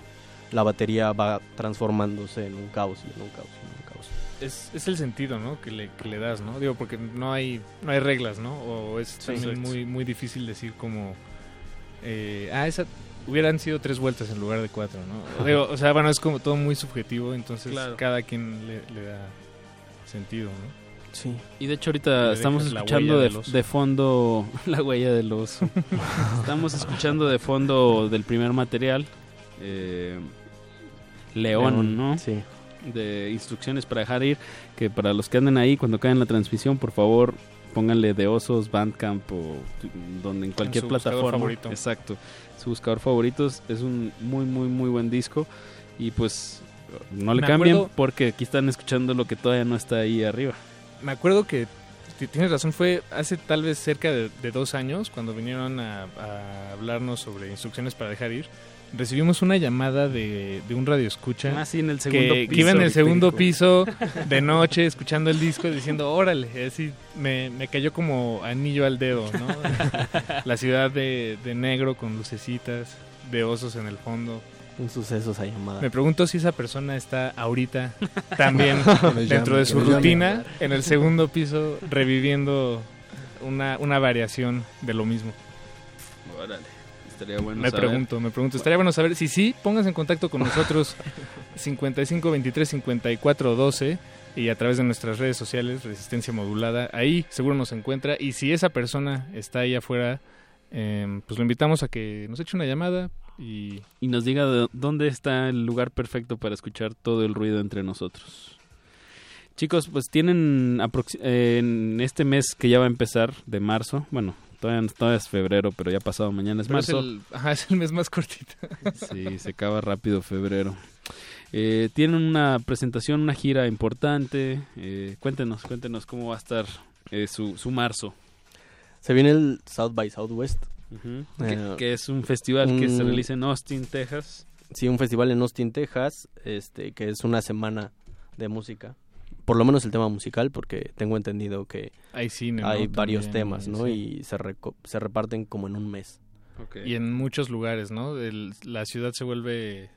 la batería va transformándose en un caos y en un caos y en un caos. Es, es el sentido, ¿no? Que le, que le das, ¿no? Digo, porque no hay, no hay reglas, ¿no? O es Sí, también exacto. muy, muy difícil decir como... eh, ah, esa... Hubieran sido tres vueltas en lugar de cuatro, ¿no? Digo, o sea, bueno, es como todo muy subjetivo, entonces Claro. cada quien le, le da sentido, ¿no? Sí. Y de hecho ahorita Le estamos escuchando de fondo la huella del oso. estamos escuchando de fondo del primer material eh, León, León, ¿no? Sí. De instrucciones para dejar ir, que para los que anden ahí cuando caen la transmisión, por favor, pónganle de osos Bandcamp o donde en cualquier su buscador plataforma. favorito. Exacto. Su buscador favorito es- un muy muy muy buen disco y pues no le Me cambien acuerdo- porque aquí están escuchando lo que todavía no está ahí arriba. Me acuerdo que ti- tienes razón, fue hace tal vez cerca de, de dos años cuando vinieron a, a hablarnos sobre instrucciones para dejar ir. Recibimos una llamada de, de un radio escucha Ah, sí, en el segundo que, que piso. iba en el segundo Rico. piso de noche escuchando el disco diciendo órale, así me, me cayó como anillo al dedo, ¿no? La ciudad de, de negro con lucecitas, de osos en el fondo. Un suceso esa llamada. Me pregunto si esa persona está ahorita también Me dentro llame, de su que llame. rutina en el segundo piso reviviendo una, una variación de lo mismo. Órale, estaría bueno me saber. pregunto, me pregunto. Estaría bueno saber si sí, pónganse en contacto con nosotros 55 23 54 12 y a través de nuestras redes sociales Resistencia Modulada. Ahí seguro nos encuentra y si esa persona está ahí afuera, eh, pues lo invitamos a que nos eche una llamada y y nos diga de dónde está el lugar perfecto para escuchar todo el ruido entre nosotros. Chicos, pues tienen en este mes que ya va a empezar de marzo, bueno, todavía, todavía es febrero, pero ya pasado mañana es Pero es marzo. el, ajá, es el mes más cortito. Sí, se acaba rápido febrero. Eh, tienen una presentación, una gira importante. Eh, cuéntenos, cuéntenos cómo va a estar eh, su, su marzo. Se viene el South by Southwest. Eh, que, que es un festival que se realiza en Austin, Texas. Sí, un festival en Austin, Texas, este, que es una semana de música. Por lo menos el tema musical, porque tengo entendido que Hay cine, ¿no? hay varios También, temas, ¿no? sí. Y se, reco- se reparten como en un mes. Y en muchos lugares, ¿no? El- la ciudad se vuelve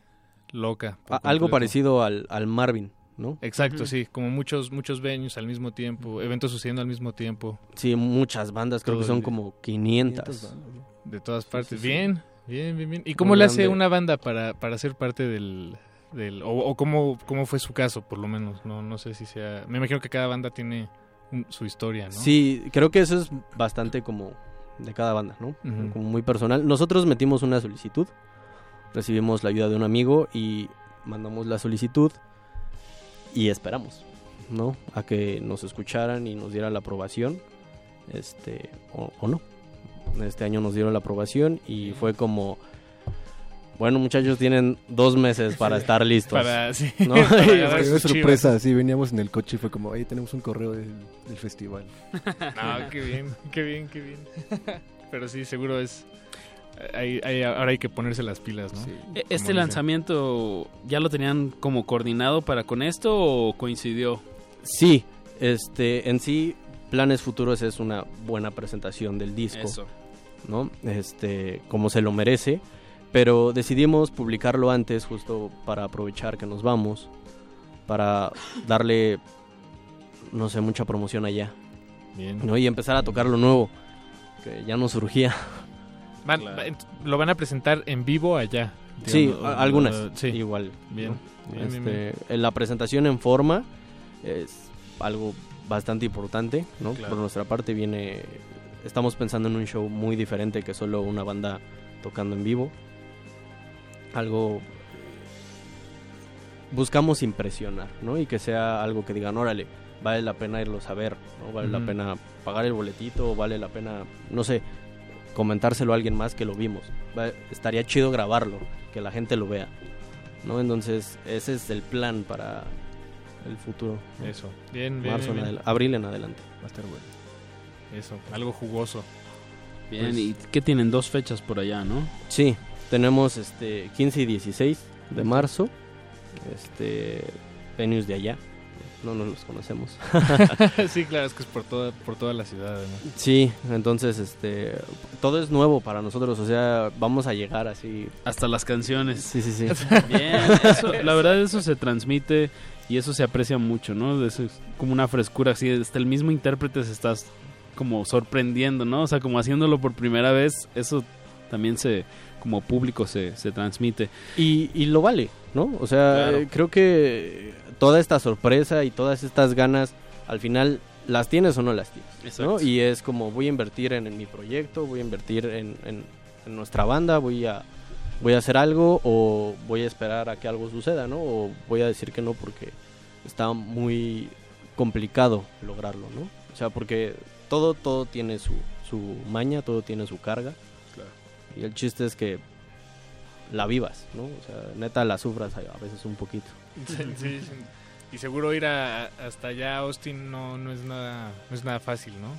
loca. A- algo parecido al, al Marvin, ¿no? Exacto, sí, como muchos muchos venues al mismo tiempo, eventos sucediendo al mismo tiempo. Sí, muchas bandas, creo Todo que son como 500. De todas partes. sí, sí. Bien, bien, bien, bien. ¿Y Muy cómo le hace grande. una banda para, para ser parte del... del o o cómo, cómo fue su caso, por lo menos? No, no sé si sea... Me imagino que cada banda tiene un- su historia, ¿no? Sí, creo que eso es bastante como de cada banda, ¿no? Como muy personal. Nosotros metimos una solicitud, recibimos la ayuda de un amigo y mandamos la solicitud y esperamos, ¿no? A que nos escucharan y nos dieran la aprobación, este, o, o no. Este año nos dieron la aprobación y fue como, bueno muchachos, tienen dos meses para Sí. estar listos. Para- sí, ¿no? para sorpresa, sí, veníamos en el coche y fue como, ahí tenemos un correo del, del festival. No, qué bien, qué bien, qué bien. Pero sí, seguro es. hay- hay- ahora hay que ponerse las pilas, ¿no? E- Como ¿Este dicen. lanzamiento ya lo tenían como coordinado para con esto o coincidió? Sí, este, en sí, Planes Futuros es una buena presentación del disco. Eso. ¿No? Este, como se lo merece. Pero decidimos publicarlo antes, justo para aprovechar que nos vamos. Para darle, no sé, mucha promoción allá. Bien. ¿no? Y empezar a tocar lo nuevo, que ya nos surgía. Van- lo van a presentar en vivo allá. Sí, digamos, a- o- algunas. sí. Igual. Bien. ¿no? Bien, bien, Este, bien. La presentación en forma es algo bastante importante, ¿no? Claro. Por nuestra parte viene... Estamos pensando en un show muy diferente que solo una banda tocando en vivo. Algo... Buscamos impresionar, ¿no? Y que sea algo que digan, órale, vale la pena irlos a ver, ¿no? Vale la pena pagar el boletito, o vale la pena, no sé, comentárselo a alguien más que lo vimos. Va- estaría chido grabarlo, que la gente lo vea, ¿no? Entonces, ese es el plan para el futuro. ¿no? Eso. Bien, bien, Marzo bien, en bien. abril en adelante. Va a estar bueno. Eso, algo jugoso. Bien, Pues- ¿y qué tienen? Dos fechas por allá, ¿no? Sí, tenemos este 15 y 16 de marzo. Este venues de allá. No nos los conocemos. sí, claro, es que es por toda, por toda la ciudad, ¿no? Sí, entonces este todo es nuevo para nosotros, o sea, vamos a llegar así Hasta las canciones. Sí, sí, sí. Bien, eso, la verdad eso se transmite y eso se aprecia mucho, ¿no? Eso es como una frescura así, hasta el mismo intérprete se está como sorprendiendo, ¿no? O sea, como haciéndolo por primera vez, eso también se como público se, se transmite. Y, y lo vale, ¿no? O sea, Claro. eh, creo que toda esta sorpresa y todas estas ganas, al final, ¿las tienes o no las tienes? ¿no? Y es como, voy a invertir en, en mi proyecto, voy a invertir en, en- en nuestra banda, voy a, voy a hacer algo o voy a esperar a que algo suceda, ¿no? O voy a decir que no porque está muy complicado lograrlo, ¿no? O sea, porque todo, todo tiene su, su maña, todo tiene su carga. Y el chiste es que la vivas, ¿no? O sea, neta la sufras a veces un poquito. Sí, sí, sí. Y seguro ir a, hasta allá a Austin no, no es nada no es nada fácil, ¿no?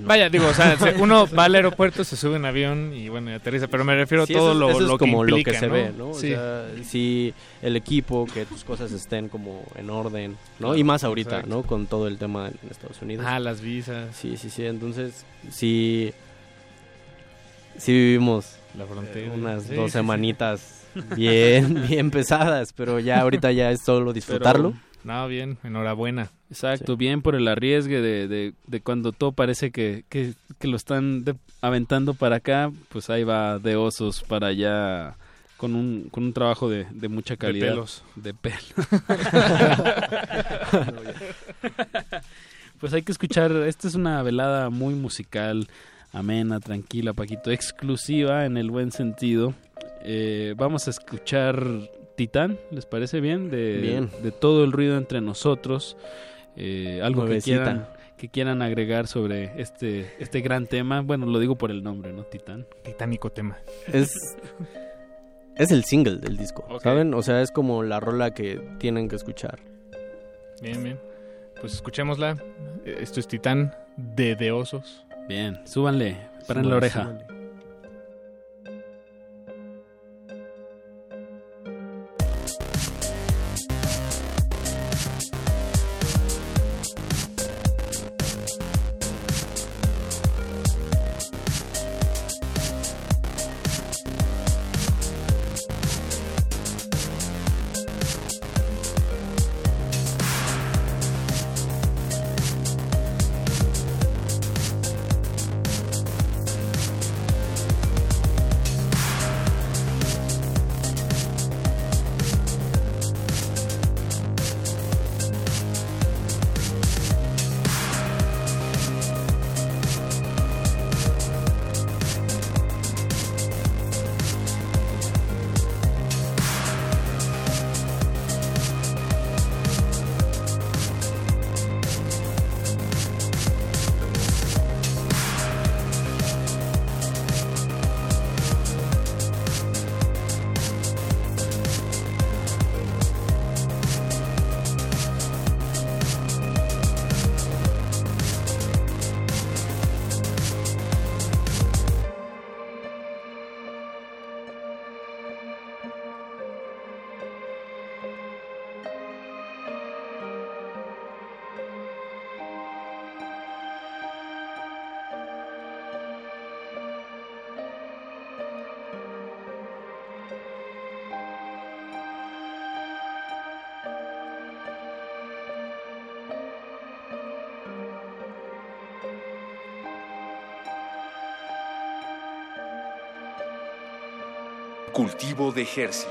No. Vaya, digo, o sea, se- uno va al aeropuerto, se sube en avión y bueno, y aterriza, pero me refiero Sí, a todo eso lo, eso es lo como que lo implica, que se ¿no? ve, ¿no? O Sí. sea, si el equipo, que tus cosas estén como en orden, ¿no? Claro, y más ahorita, exacto. ¿no? Con todo el tema en Estados Unidos. Ah, las visas. Sí, sí, sí. Entonces, sí, sí vivimos La frontera. unas Sí, dos sí, sí. semanitas bien, bien pesadas, pero ya ahorita ya es solo disfrutarlo. No, bien, enhorabuena. Exacto, bien por el arriesgue de, de, de cuando todo parece que, que, que lo están de- aventando para acá, pues ahí va de osos para allá con un, con un trabajo de, de mucha calidad. pelos. De pelos. pues hay que escuchar, esta es una velada muy musical, amena, tranquila, Paquito, exclusiva en el buen sentido. Eh, vamos a escuchar Titán, ¿les parece bien? De, Bien. de todo el ruido entre nosotros. Eh, algo que quieran, que quieran agregar sobre este, este gran tema. Bueno, lo digo por el nombre, ¿no? Titán. Titánico tema. Es, es el single del disco. ¿saben? O sea, es como la rola que tienen que escuchar. Bien, bien. Pues escuchémosla. Esto es Titán de De Osos. Bien, súbanle, paren la oreja. Cultivo de Hercios.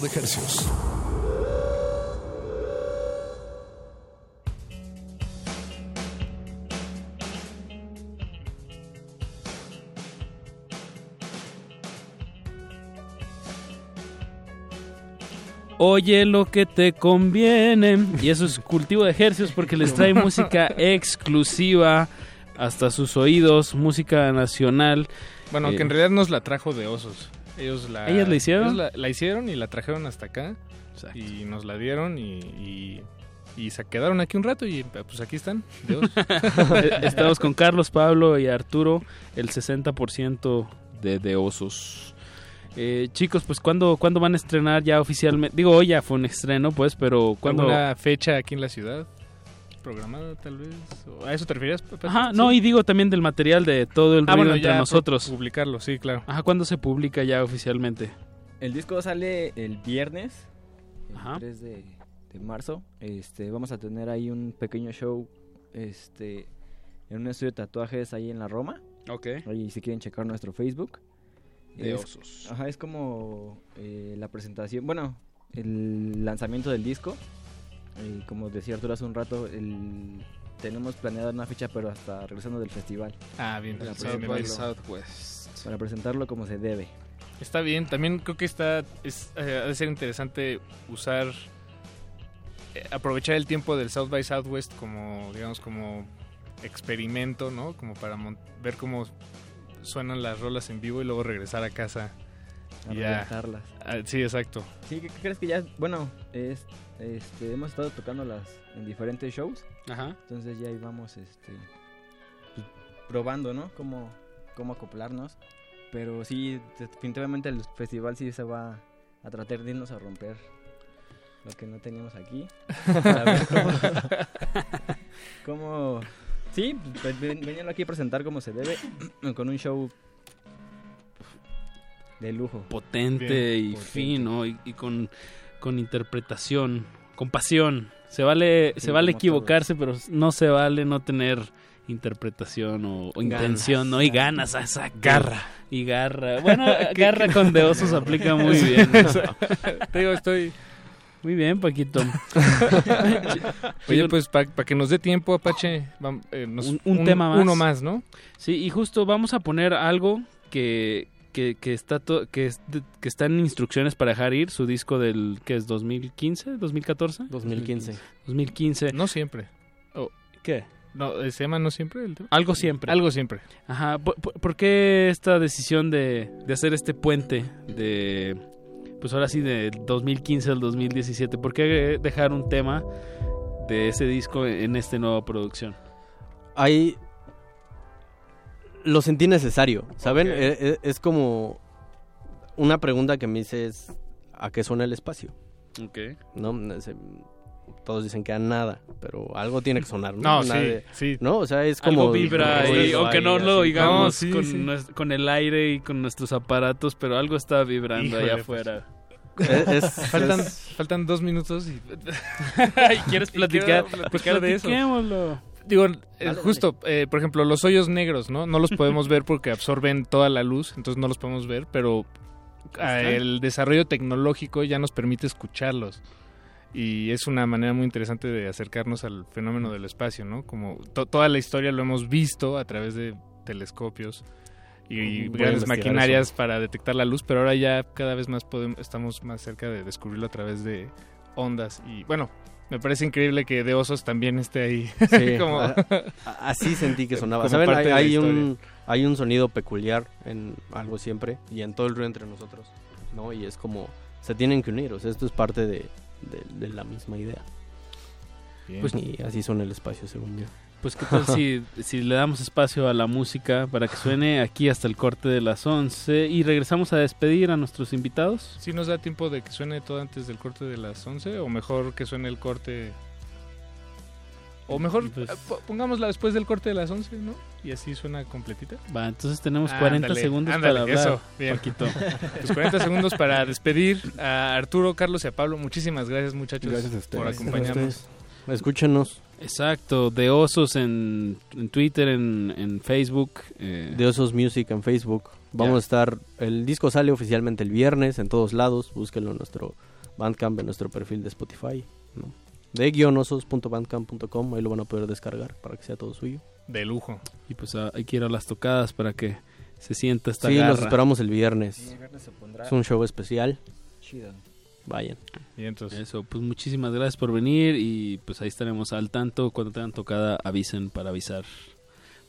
De ejercicios. Oye lo que te conviene. Y eso es cultivo de ejercicios porque les trae música exclusiva hasta sus oídos, música nacional. Bueno, Eh, que en realidad nos la trajo de osos. Ellos la, ¿Ellas la hicieron? ellos la, la hicieron y la trajeron hasta acá. Y nos la dieron y, y, y se quedaron aquí un rato y pues aquí están, de osos. Eh, Estamos con Carlos, Pablo y Arturo, el 60% de, de osos. Eh, chicos, pues ¿cuándo, ¿cuándo van a estrenar ya oficialmente? Digo, hoy ya fue un estreno, pues, pero ¿cuándo? ¿Alguna fecha aquí en la ciudad? ¿Programada tal vez? ¿O ¿A eso te refieres? Pepe? Ajá, Sí. no, y digo también del material de todo el Ah, ruido bueno, entre ya, nosotros. pu- publicarlo, sí, claro. Ajá, ¿cuándo se publica ya oficialmente? El disco sale el viernes, el Ajá. 3 de, de marzo. Este, vamos a tener ahí un pequeño show este, en un estudio de tatuajes ahí en la Roma. Ok. Ahí si quieren checar nuestro Facebook. De Es- osos. Ajá, es como eh, la presentación, bueno, el lanzamiento del disco. Y como decía Arturo hace un rato, el, tenemos planeada una fecha, pero hasta regresando del festival. Ah, bien. Para South Southwest. Para presentarlo como se debe. Está bien, también creo que está es, eh, ha de ser interesante usar eh, aprovechar el tiempo del South by Southwest como digamos como experimento, ¿no? Como para ver cómo suenan las rolas en vivo y luego regresar a casa a Ya. reventarlas. Ah, sí, exacto. Sí, ¿qué, qué crees que ya? Bueno, es, este, hemos estado tocándolas en diferentes shows. Ajá. Entonces ya íbamos este, pues, probando, ¿no? Cómo, cómo acoplarnos. Pero sí, definitivamente el festival sí se va a tratar de irnos a romper lo que no teníamos aquí. A ver cómo, cómo- sí, pues, ven- veniendo aquí a presentar como se debe, con un show de lujo. Potente Bien, y potente. fino y, y con, con interpretación, con pasión. Se vale, Sí, se vale equivocarse, pero no se vale no tener interpretación o, o Ganas. intención, ¿no? Y ganas, exacto. Garra. Y garra. Bueno, ¿Qué- garra qué- con de osos aplica muy bien. Te digo, estoy... Muy bien, Paquito. Oye, pues para que nos dé tiempo, Apache, eh, nos- un, un tema más. Uno más, ¿no? Sí, y justo vamos a poner algo que, que, que está to- que, que está en instrucciones para dejar ir, su disco del, que es 2015, 2014? 2015. 2015. No siempre. ¿Qué? No, eh, ¿Se llama No Siempre el tema? Algo siempre. Algo siempre. Ajá, ¿por, por- por qué esta decisión de, de hacer este puente de, pues ahora sí, de 2015 al 2017? ¿Por qué dejar un tema de ese disco en esta nueva producción? Hay... Lo sentí necesario, ¿saben? Eh, eh, Es, como... Una pregunta que me hice es... ¿A qué suena el espacio? Ok. ¿No? Ese- Todos dicen que a nada, pero algo tiene que sonar, ¿no? No, sí, Nadie- sí. ¿No? O sea, es como... Algo vibra, y, aunque ahí, no lo No, sí, con, sí. nues- con el aire y con nuestros aparatos, pero algo está vibrando Híjole, allá pues. afuera. Es- es- faltan, es- faltan dos minutos y... ¿Y quieres platicar? Pues platicar de eso. Digo, eh, justo, eh, por ejemplo, los hoyos negros, ¿no? No los podemos ver porque absorben toda la luz, entonces no los podemos ver, pero ah, el desarrollo tecnológico ya nos permite escucharlos. Y es una manera muy interesante de acercarnos al fenómeno del espacio, ¿no? Como to- toda la historia lo hemos visto a través de telescopios y, Voy grandes maquinarias eso. para detectar la luz, pero ahora ya cada vez más podemos, estamos más cerca de descubrirlo a través de ondas. Y bueno, me parece increíble que de osos también esté ahí. Sí, Como- a- a- así sentí que sonaba. Como ¿Saben? parte Hay, un, hay un sonido peculiar en algo siempre y en todo el ruido entre nosotros, ¿no? Y es como, se tienen que unir, o sea, esto es parte de, de- de la misma idea. Bien. Pues y así suena el espacio, según yo. Pues qué tal si, si le damos espacio a la música para que suene aquí hasta el corte de las 11 y regresamos a despedir a nuestros invitados. ¿Sí nos da tiempo de que suene todo antes del corte de las 11? ¿O mejor que suene el corte... O mejor Pues- eh, po- pongámosla después del corte de las 11, ¿no? Y así suena completita. Va, entonces tenemos 40 Ándale, segundos ándale, para hablar. Eso, bien. Paquito. Pues 40 segundos para despedir a Arturo, Carlos y a Pablo. Muchísimas gracias, muchachos, Gracias a ustedes. por Gracias a acompañarnos. ustedes. Escúchenos. Exacto, de osos en, en Twitter, en, en Facebook. eh, De Osos Music en Facebook. Vamos a estar. El disco sale oficialmente el viernes en todos lados. Búsquenlo en nuestro Bandcamp, en nuestro perfil de Spotify. ¿no? De guionosos.bandcamp.com. Ahí lo van a poder descargar para que sea todo suyo. De lujo. Y pues ah, hay que ir a las tocadas para que se sienta esta Sí, garra. los esperamos el viernes. Sí, el viernes se pondrá Es un show especial. chido. Vayan. Y entonces, Eso, pues muchísimas gracias por venir y pues ahí estaremos al tanto. Cuando tengan tocada, avisen para avisar.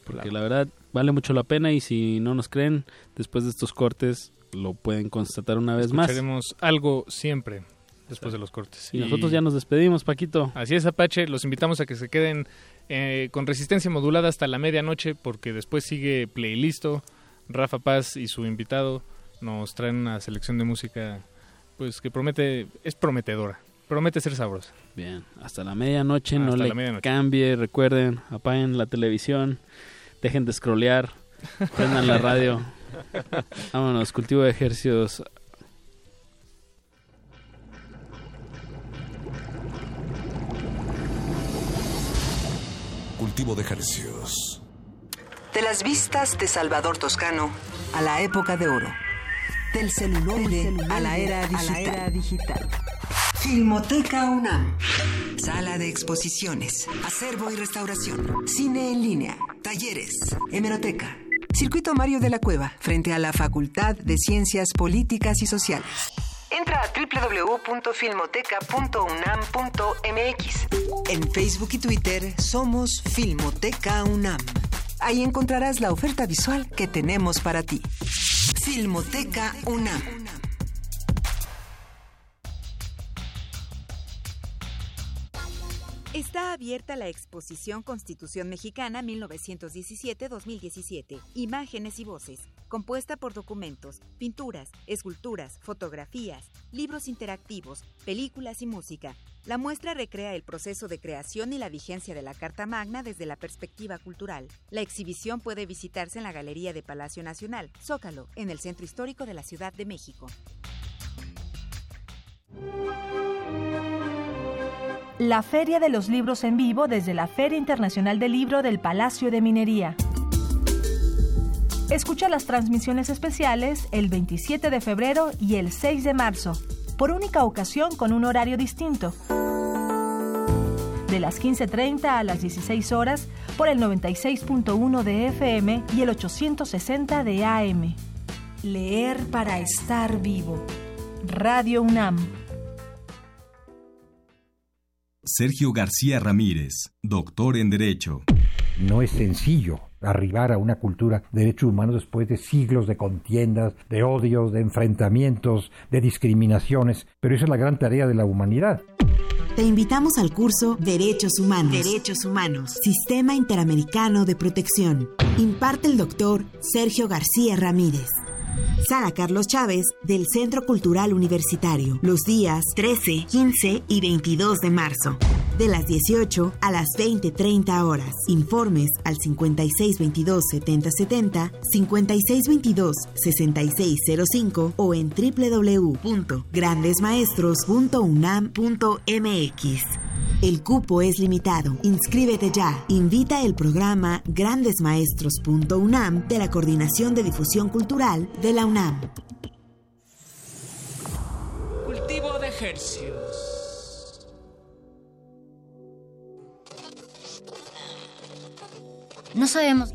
Porque Claro. la verdad vale mucho la pena y si no nos creen, después de estos cortes lo pueden constatar una vez más. escucharemos algo siempre después de los cortes. Y nosotros ya nos despedimos, Paquito. Así es, Apache. Los invitamos a que se queden eh, con resistencia modulada hasta la medianoche porque después sigue Playlisto. Rafa Paz y su invitado nos traen una selección de música pues que promete, es prometedora. Promete ser sabrosa. Bien, hasta la medianoche, no le la medianoche. cambie, recuerden, apaguen la televisión, dejen de scrollear, prendan la radio. Vámonos, cultivo de ejercicios. Cultivo de ejercicios. De las vistas de Salvador Toscano a la época de oro. Del celuloide, a la era digital. Filmoteca UNAM. Sala de exposiciones, acervo y restauración, cine en línea, talleres, hemeroteca. Circuito Mario de la Cueva, frente a la Facultad de Ciencias Políticas y Sociales. Entra a www.filmoteca.unam.mx. En Facebook y Twitter somos Filmoteca UNAM. Ahí encontrarás la oferta visual que tenemos para ti. Filmoteca UNAM. Está abierta la exposición Constitución Mexicana 1917-2017, Imágenes y Voces, compuesta por documentos, pinturas, esculturas, fotografías, libros interactivos, películas y música. La muestra recrea el proceso de creación y la vigencia de la Carta Magna desde la perspectiva cultural. La exhibición puede visitarse en la Galería de Palacio Nacional, Zócalo, en el Centro Histórico de la Ciudad de México. La Feria de los Libros en vivo desde la Feria Internacional del Libro del Palacio de Minería. Escucha las transmisiones especiales el 27 de febrero y el 6 de marzo, por única ocasión con un horario distinto. De las 15.30 a las 16 horas por el 96.1 de FM y el 860 de AM. Leer para estar vivo. Radio UNAM. Sergio García Ramírez, doctor en Derecho. No es sencillo arribar a una cultura de derechos humanos después de siglos de contiendas, de odios, de enfrentamientos, de discriminaciones, pero esa es la gran tarea de la humanidad. Te invitamos al curso Derechos Humanos. Derechos Humanos. Sistema Interamericano de Protección. Imparte el doctor Sergio García Ramírez. Sala Carlos Chávez del Centro Cultural Universitario, los días 13, 15 y 22 de marzo, de las 18 a las 20.30 horas. Informes al 5622-7070, 5622-6605 o en www.grandesmaestros.unam.mx. El cupo es limitado. Inscríbete ya. Invita el programa grandesmaestros.unam de la Coordinación de Difusión Cultural de la UNAM. Cultivo de ejercicios. No sabemos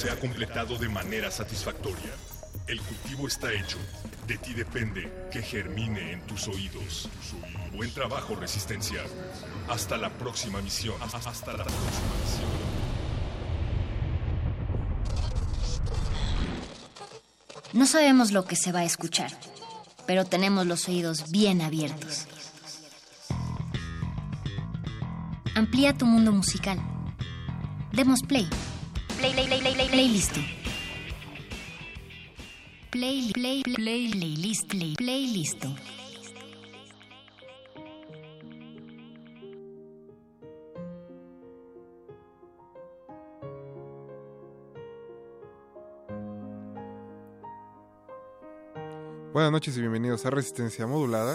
se ha completado de manera satisfactoria. El cultivo está hecho. De ti depende que germine en tus oídos. Buen trabajo, Resistencia. Hasta la próxima misión. Hasta la próxima misión. No sabemos lo que se va a escuchar, pero tenemos los oídos bien abiertos. Amplía tu mundo musical. Demos play. Play, play, play, play, play, playlist. Play, play, play, playlist, play, playlist. Buenas noches y bienvenidos a Resistencia Modulada.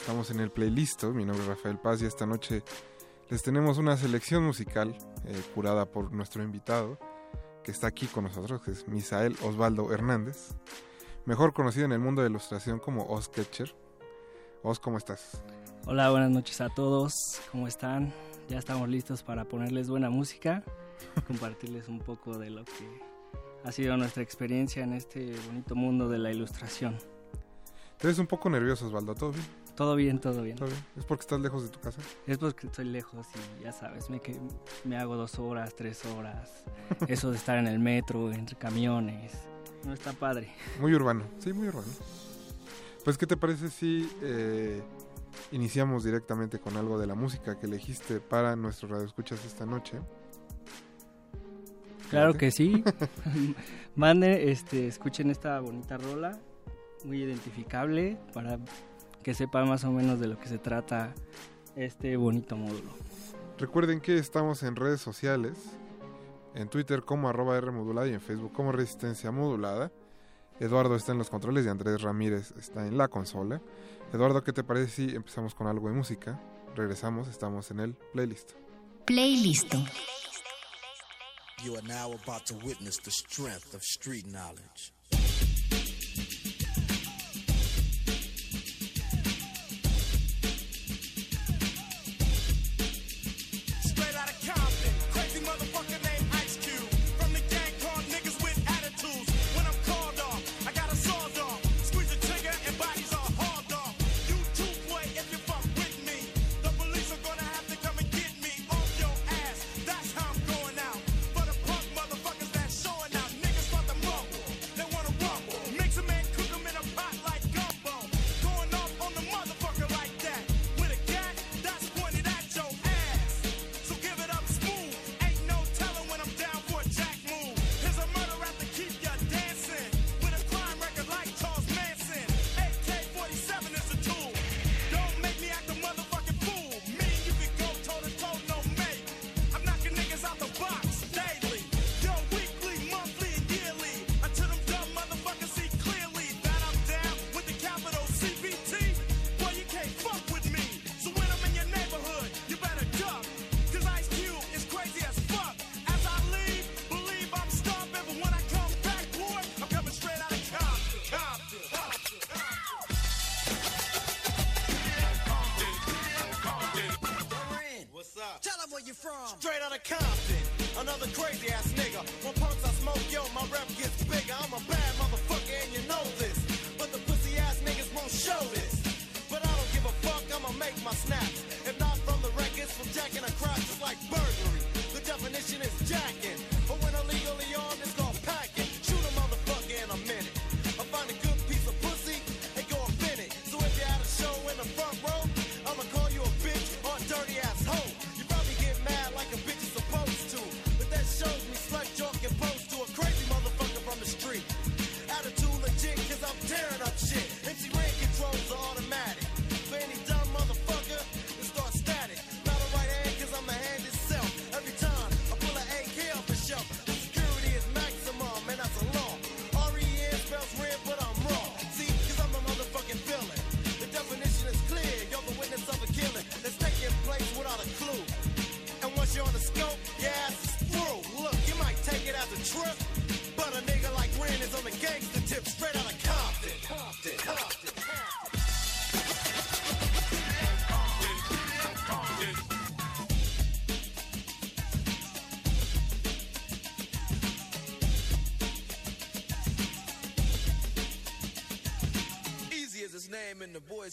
Estamos en el playlist. Mi nombre es Rafael Paz y esta noche les tenemos una selección musical eh, curada por nuestro invitado que está aquí con nosotros, que es Misael Osvaldo Hernández, mejor conocido en el mundo de la ilustración como Oz Ketcher. Oz, ¿cómo estás? Hola, buenas noches a todos. ¿Cómo están? Ya estamos listos para ponerles buena música, compartirles un poco de lo que ha sido nuestra experiencia en este bonito mundo de la ilustración. Te ves un poco nervioso, Osvaldo, ¿todo bien? Todo bien, todo bien. ¿Es porque estás lejos de tu casa? Es porque estoy lejos y ya sabes, me, que, me hago dos horas, tres horas. Eso de estar en el metro, entre camiones. No está padre. Muy urbano, sí, muy urbano. Pues, ¿qué te parece si eh, iniciamos directamente con algo de la música que elegiste para nuestro radio escuchas esta noche? Claro que sí. Mande, este, escuchen esta bonita rola, muy identificable para que sepan más o menos de lo que se trata este bonito módulo. Recuerden que estamos en redes sociales, en Twitter como arroba R modulada y en Facebook como Resistencia Modulada. Eduardo está en los controles y Andrés Ramírez está en la consola. Eduardo, ¿qué te parece si empezamos con algo de música? Regresamos, estamos en el playlist. Playlist. You are now about to witness the strength of street knowledge.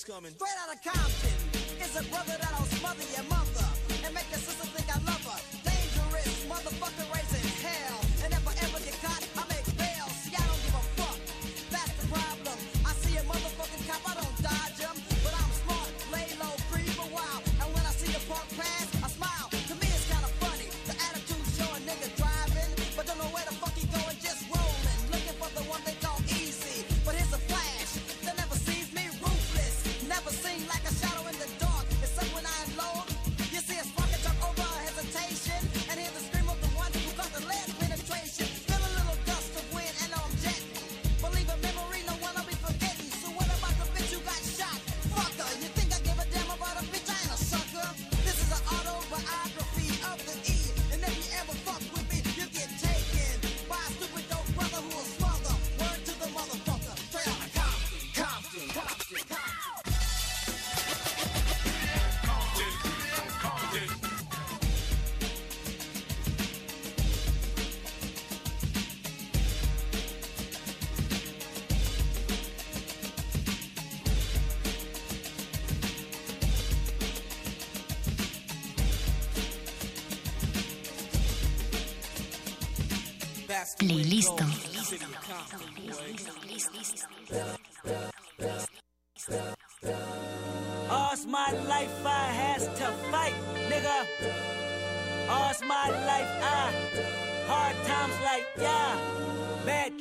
Coming. Straight out of Compton is a brother that'll smother your mother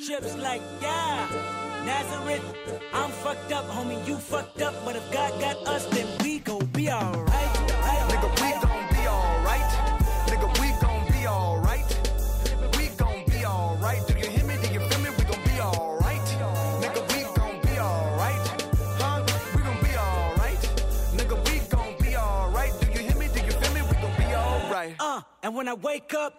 trips like yeah. Nazareth, I'm fucked up, homie. You fucked up, but if God got us, then we gon' be alright. Nigga, we gon' be alright. Nigga, we gon' be alright. We gon' be alright. Do you hear me? Do you feel me? We gon' be alright. Nigga, we gon' be alright. Huh? We gon' be alright. Nigga, we gon' be alright. Do you hear me? Do you feel me? We gon' be alright. Uh, and when I wake up,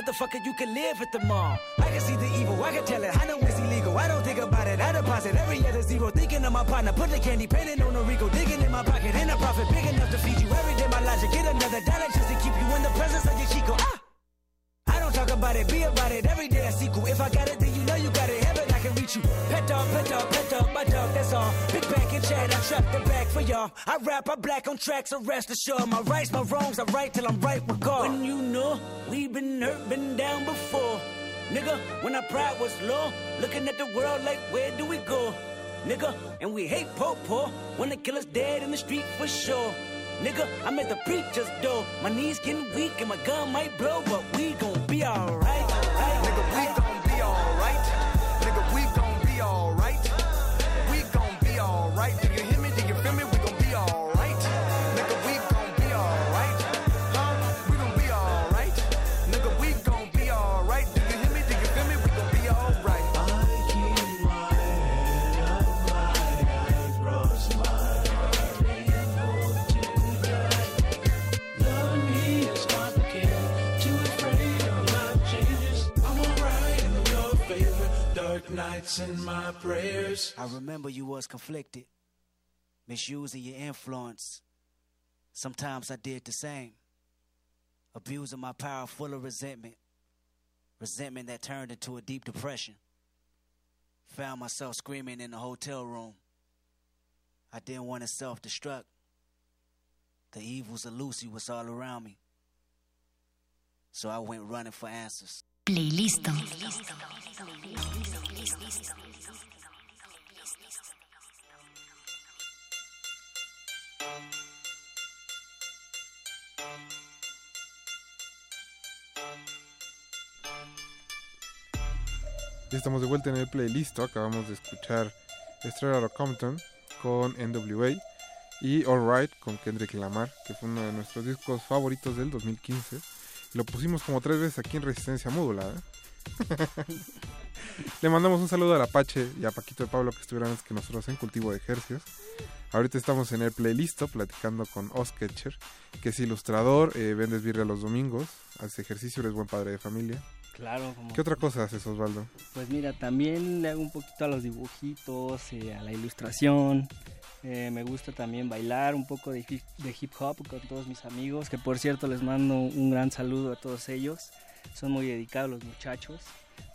Motherfucker, you can live at the mall. I can see the evil, I can tell it. I know it's illegal. I don't think about it. I deposit every other zero. Thinking of my partner, put the candy painting on a Rico. Digging in my pocket, in a profit big enough to feed you every day. My logic, get another dollar just to keep you in the presence of your Chico. Ah! I don't talk about it, be about it. Every day I sequel. If I got it, then you know you got it. Heaven, I can reach you. Pet dog, pet dog, pet dog, my dog, that's all. Chat, I the back for y'all. I rap, I black on tracks, so rest assured. My rights, my wrongs, I right till I'm right with God. When you know we've been hurt, been down before. Nigga, when our pride was low, looking at the world like, where do we go? Nigga, and we hate po po when the killer's dead in the street for sure. Nigga, I'm at the preacher's door. My knees getting weak and my gun might blow, but we gon' be alright. Nigga, we gon' be alright. Nights and my prayers. I remember you was conflicted, misusing your influence. Sometimes I did the same, abusing my power full of resentment, resentment that turned into a deep depression. Found myself screaming in the hotel room. I didn't want to self destruct. The evils of Lucy was all around me. So I went running for answers. Playlist. Estamos de vuelta en el playlist. Acabamos de escuchar Outta Compton con NWA y Alright con Kendrick Lamar, que fue uno de nuestros discos favoritos del 2015. Lo pusimos como tres veces aquí en Resistencia Módula. ¿eh? Le mandamos un saludo al Apache y a Paquito de Pablo que estuvieron antes que nosotros en Cultivo de Ejercios. Ahorita estamos en el playlist platicando con Osketcher, que es ilustrador, eh, vendes birria los domingos, hace ejercicio, eres buen padre de familia. Claro, como- ¿Qué otra cosa haces, Osvaldo? Pues mira, también le hago un poquito a los dibujitos, eh, a la ilustración. Eh, me gusta también bailar un poco de hip, de hip hop con todos mis amigos, que por cierto les mando un gran saludo a todos ellos. Son muy dedicados los muchachos,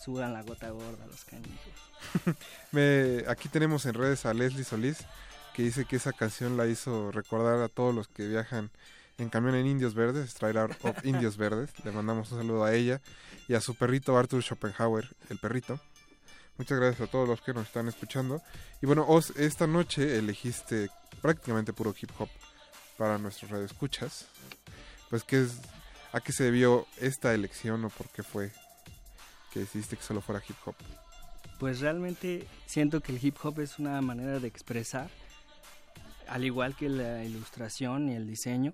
sudan la gota gorda los canijos. Me, aquí tenemos en redes a Leslie Solís, que dice que esa canción la hizo recordar a todos los que viajan en camión en Indios Verdes, Out of Indios Verdes. Le mandamos un saludo a ella y a su perrito Arthur Schopenhauer, el perrito. Muchas gracias a todos los que nos están escuchando. Y bueno, esta noche elegiste prácticamente puro hip hop para nuestros radioescuchas. Pues, ¿qué es, ¿a qué se debió esta elección o por qué fue que decidiste que solo fuera hip hop? Pues realmente siento que el hip hop es una manera de expresar, al igual que la ilustración y el diseño.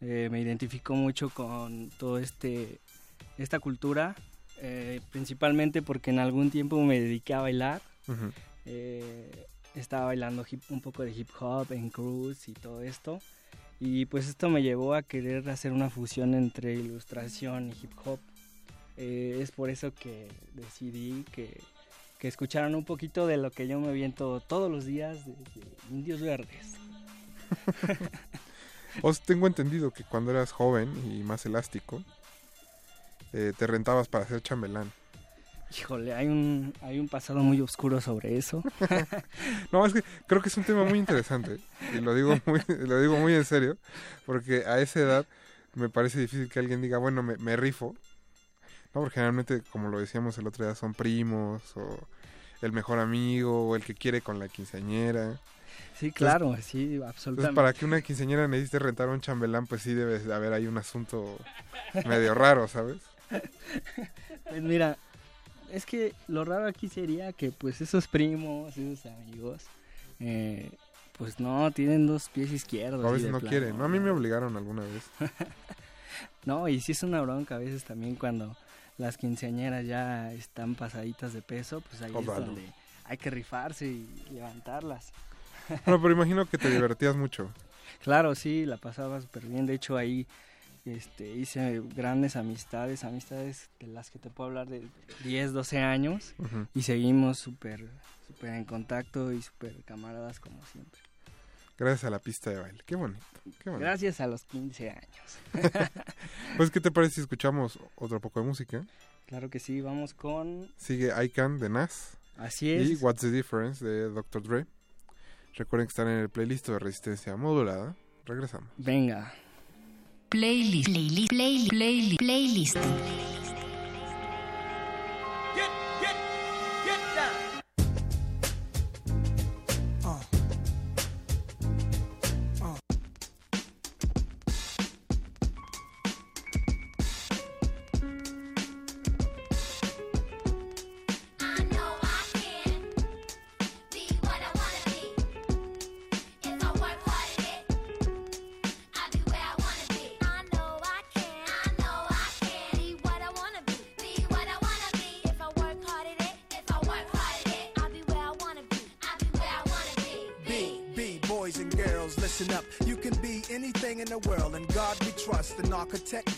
Eh, me identifico mucho con todo este esta cultura, eh, principalmente porque en algún tiempo me dediqué a bailar. Eh, estaba bailando hip- un poco de hip hop en cruz y todo esto. Y pues esto me llevó a querer hacer una fusión entre ilustración y hip hop. Eh, es por eso que decidí que, que escucharan un poquito de lo que yo me viento todos los días de, de Indios Verdes. Os tengo entendido que cuando eras joven y más elástico, eh, te rentabas para ser chambelán. Híjole, hay un, hay un pasado muy oscuro sobre eso. No, es que creo que es un tema muy interesante y lo digo muy, lo digo muy en serio, porque a esa edad me parece difícil que alguien diga, bueno, me, me rifo. No, porque generalmente, como lo decíamos el otro día, son primos o el mejor amigo o el que quiere con la quinceañera. Sí, claro, Entonces- sí, Entonces, absolutamente. para que una quinceañera necesite rentar a un chambelán, pues sí debe de haber ahí un asunto medio raro, ¿sabes? Pues mira, es que lo raro aquí sería que pues esos primos, esos amigos, eh, pues no, tienen dos pies izquierdos. A veces no plano. quieren, ¿no? A mí me obligaron alguna vez. No, y sí es una bronca a veces también cuando las quinceañeras ya están pasaditas de peso, pues ahí Osvaldo. es donde hay que rifarse y levantarlas. Bueno, pero imagino que te divertías mucho. Claro, sí, la pasaba súper bien. De hecho, ahí este, hice grandes amistades, amistades de las que te puedo hablar de 10, 12 años. Y seguimos súper súper en contacto y súper camaradas como siempre. Gracias a la pista de baile. Qué bonito. Qué bonito. Gracias a los 15 años. Pues, ¿qué te parece si escuchamos otro poco de música? claro que sí, vamos con... Sigue I Can de Nas. Así Y es. What's the Difference de Dr. Dre. Recuerden que están en el playlist de resistencia modulada. Regresamos. Venga. Playlist. Playlist. Playlist. Playlist.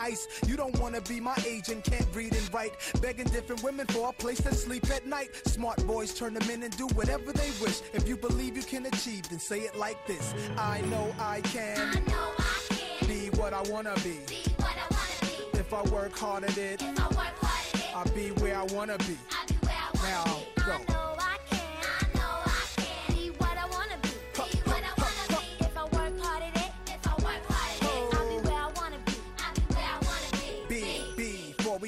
ice. You don't wanna be my age and can't read and write. Begging different women for a place to sleep at night. Smart boys turn them in and do whatever they wish. If you believe you can achieve, then say it like this. I know I can. Be what I wanna be. If I work hard at it, I'll be where I wanna be. Now, go. B,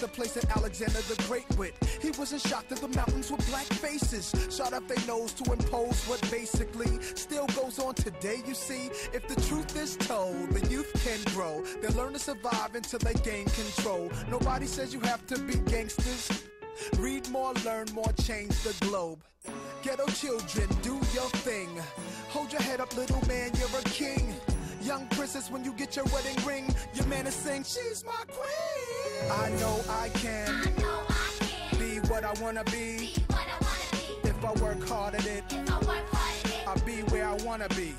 the place that Alexander the Great went. He wasn't shocked that the mountains were black faces. Shot up their nose to impose what basically still goes on today, you see. If the truth is told, the youth can grow. They'll learn to survive until they gain control. Nobody says you have to be gangsters. Read more, learn more, change the globe. Ghetto children, do your thing. Hold your head up, little man, you're a king. Young princess, when you get your wedding ring, your man is saying, She's my queen. I know I can. I know I can Be what I wanna be. If I work hard at it, I'll be where I wanna be.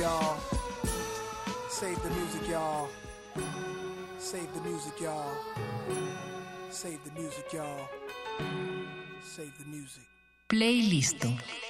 Y'all. Save the music, y'all. Save the music, y'all. Save the music, y'all. Save the music. Playlist. What's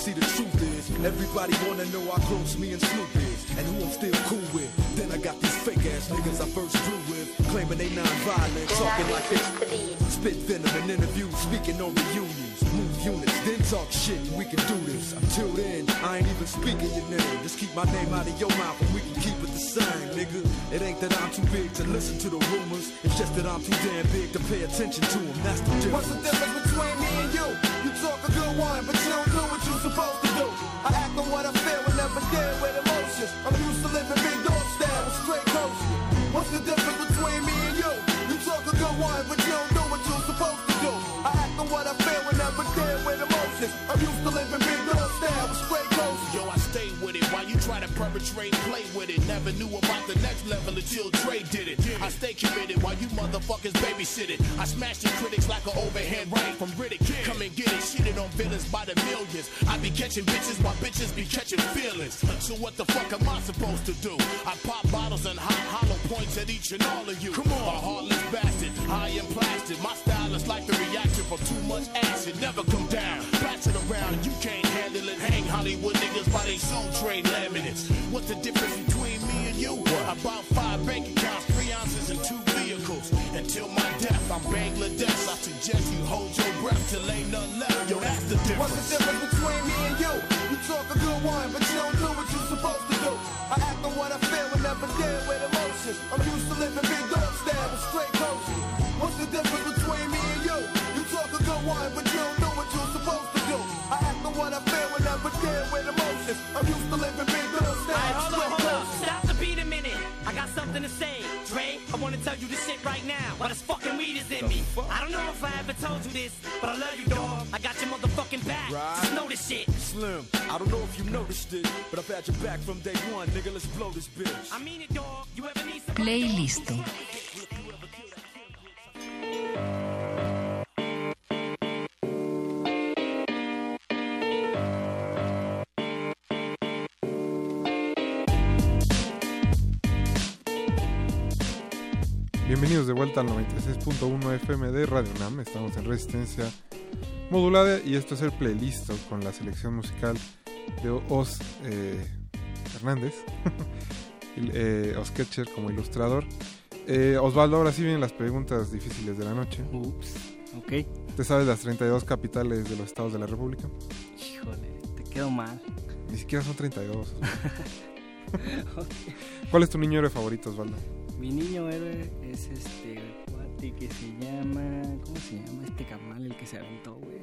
You see, the truth is, everybody wanna know how close me and Snoop is. And who I'm still cool with. Then I got these fake ass niggas I first grew with. Claiming they non-violent, talking like they spit venom in interviews, speaking on reunions. Move units, then talk shit, we can do this. Until then, I ain't even speaking your name. Just keep my name out of your mouth and we can keep it the same, nigga. It ain't that I'm too big to listen to the rumors. It's just that I'm too damn big to pay attention to them. That's the difference. What's the difference between me and you? Talk a good one, but you don't do what you're supposed to do. I act on what I feel and never deal with emotions. I'm perpetrate, play with it. Never knew about the next level until Dre did it. I stay committed while you motherfuckers babysit it. I smash the critics like an overhand right from Riddick. Come and get it, shitted on villains by the millions. I be catching bitches while bitches be catching feelings. So what the fuck am I supposed to do? I pop bottles and hot hollow points at each and all of you. Come on, a heartless bastard, high and plastic. My style is like the reaction from too much acid. Never come down, around. You can't handle it. Hang Hollywood niggas by they soul train laminates. What's the difference between me and you? About five bank accounts, three ounces, and two vehicles. Until my death, I'm Bangladesh. I suggest you hold your breath till ain't nothing left. Yo, that's the difference. What's the difference between me and you? You talk a good one, but you don't do what you're supposed to do. I act on what I feel and never deal with emotions. I'm I to say. Dre, I wanna tell you this shit right now. But this fucking weed is in me. I don't know if I ever told you this, but I love you, dog. I got your motherfucking back. Just know this shit. Slim, I don't know if you noticed it, but I've had your back from day one, nigga. Let's blow this bitch. I mean it, dog. You ever need some Playlist. Bienvenidos de vuelta al 96.1 FM de Radio Nam. Estamos en Resistencia Modulada y esto es el playlist con la selección musical de Os eh, Hernández, eh, Os Ketcher como ilustrador. Eh, Osvaldo, ahora sí vienen las preguntas difíciles de la noche. Ups, ok. ¿Te sabes las 32 capitales de los estados de la República? Híjole, te quedo mal. Ni siquiera son 32. ¿Cuál es tu niño héroe favorito, Osvaldo? Mi niño héroe es este cuate que se llama. ¿Cómo se llama este carnal el que se aventó, güey?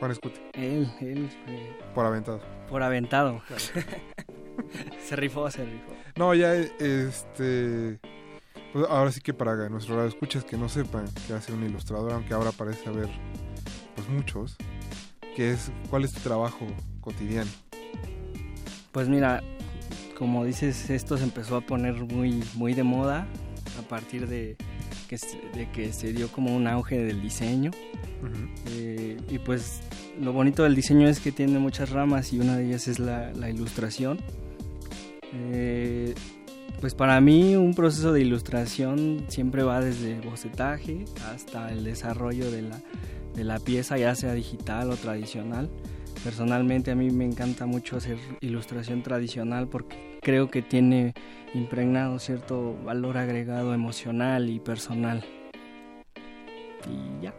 Juan Escute. Él, él fue. Por aventado. Por aventado. se rifó, se rifó. No, ya este. pues ahora sí que para nuestro radio escuchas que no sepan que hace un ilustrador, aunque ahora parece haber pues muchos, que es cuál es tu trabajo cotidiano. Pues mira, como dices, esto se empezó a poner muy, muy de moda a partir de que, se- de que se dio como un auge del diseño. Eh, y pues lo bonito del diseño es que tiene muchas ramas y una de ellas es la, la ilustración. Eh, pues para mí un proceso de ilustración siempre va desde bocetaje hasta el desarrollo de la, de la pieza, ya sea digital o tradicional. Personalmente a mí me encanta mucho hacer ilustración tradicional porque creo que tiene impregnado cierto valor agregado emocional y personal. Y ya.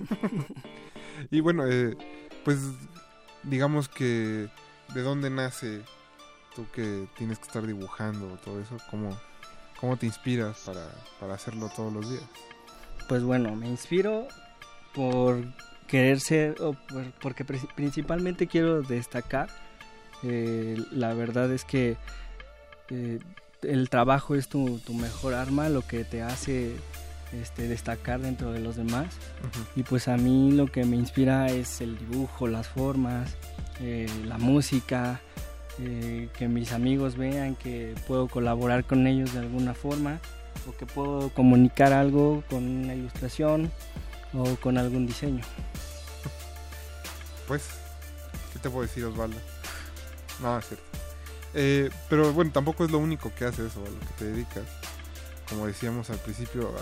Y bueno, eh, pues digamos que de dónde nace tú que tienes que estar dibujando todo eso, cómo, cómo te inspiras para, para hacerlo todos los días. Pues bueno, me inspiro por querer ser, o por- porque pri- principalmente quiero destacar. Eh, la verdad es que eh, el trabajo es tu, tu mejor arma, lo que te hace este, destacar dentro de los demás. Y pues a mí lo que me inspira es el dibujo, las formas, eh, la música, que mis amigos vean que puedo colaborar con ellos de alguna forma o que puedo comunicar algo con una ilustración o con algún diseño. Pues, ¿qué te puedo decir, Osvaldo? No, es cierto. Eh, pero bueno, tampoco es lo único que haces o a lo que te dedicas. Como decíamos al principio,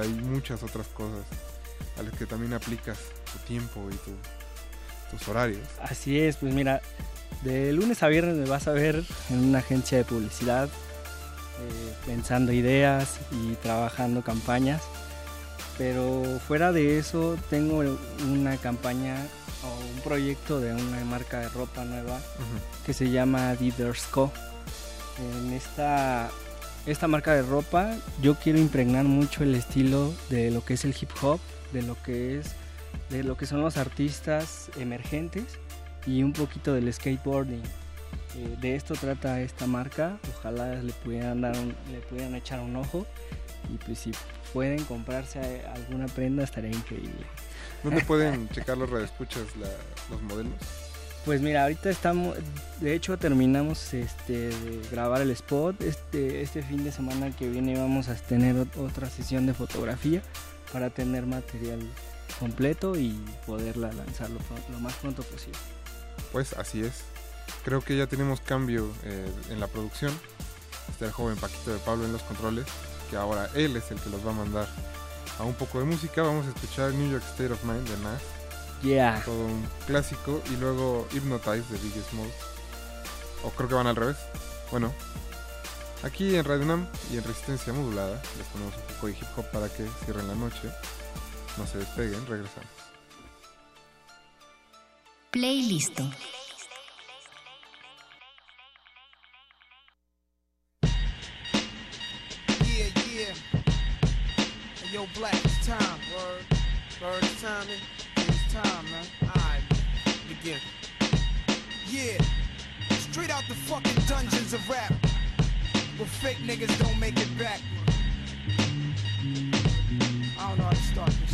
hay muchas otras cosas a las que también aplicas tu tiempo y tu- tus horarios. Así es, pues mira, de lunes a viernes me vas a ver en una agencia de publicidad, eh, pensando ideas y trabajando campañas. Pero fuera de eso, tengo una campaña o un proyecto de una marca de ropa nueva que se llama Adidas Co. En esta, esta marca de ropa yo quiero impregnar mucho el estilo de lo que es el hip hop, de lo que es de lo que son los artistas emergentes y un poquito del skateboarding. Eh, de esto trata esta marca, ojalá le pudieran dar un- le pudieran echar un ojo y pues si pueden comprarse alguna prenda estaría increíble. ¿Dónde pueden checar los radioescuchas la- los modelos? Pues mira, ahorita estamos, de hecho terminamos este, de grabar el spot. Este, este fin de semana que viene vamos a tener ot- otra sesión de fotografía para tener material completo y poderla lanzar lo más pronto posible. Pues así es. Creo que ya tenemos cambio eh, en la producción. Está el joven Paquito de Pablo en los controles, que ahora él es el que los va a mandar a un poco de música. Vamos a escuchar New York State of Mind de Nas. Yeah. Todo un clásico. Y luego Hypnotize de Biggie Smalls. O creo que van al revés. Bueno, aquí en Radio Nam y en Resistencia Modulada les ponemos un poco de hip hop para que cierren la noche. No se despeguen, regresamos. Playlist. Yo, Black, it's time. Word. Word, it's time. man. It's time, man. Alright, begin. Yeah. Straight out the fucking dungeons of rap. Where fake niggas don't make it back. I don't know how to start this.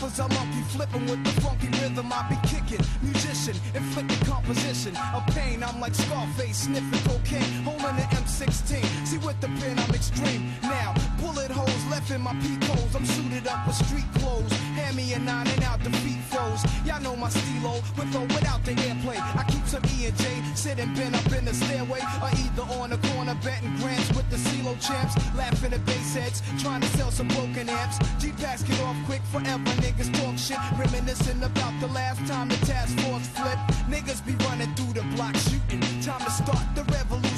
Rappers are monkey flipping with the funky rhythm I be kicking. Musician, inflicting composition of pain. I'm like Scarface, sniffing cocaine, holding the M16. See with the pen, I'm extreme. Now, bullet holes left in my peep holes. I'm suited up with street clothes. Hand me a nine and out defeat foes. Y'all know my stilo, with or without the airplay. I keep some E and J sitting bent up in the stairway, or either on the corner betting grants with the CeeLo champs, laughing at bass heads, trying to sell some broken amps. G packs get off quick forever. Niggas talk shit, reminiscing about the last time the task force flipped. Niggas be running through the block shooting. Time to start the revolution.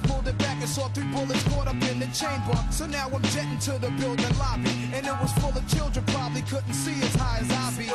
and saw three bullets caught up in the chamber. So now I'm jetting to the building lobby, and it was full of children. Probably couldn't see as high as I be.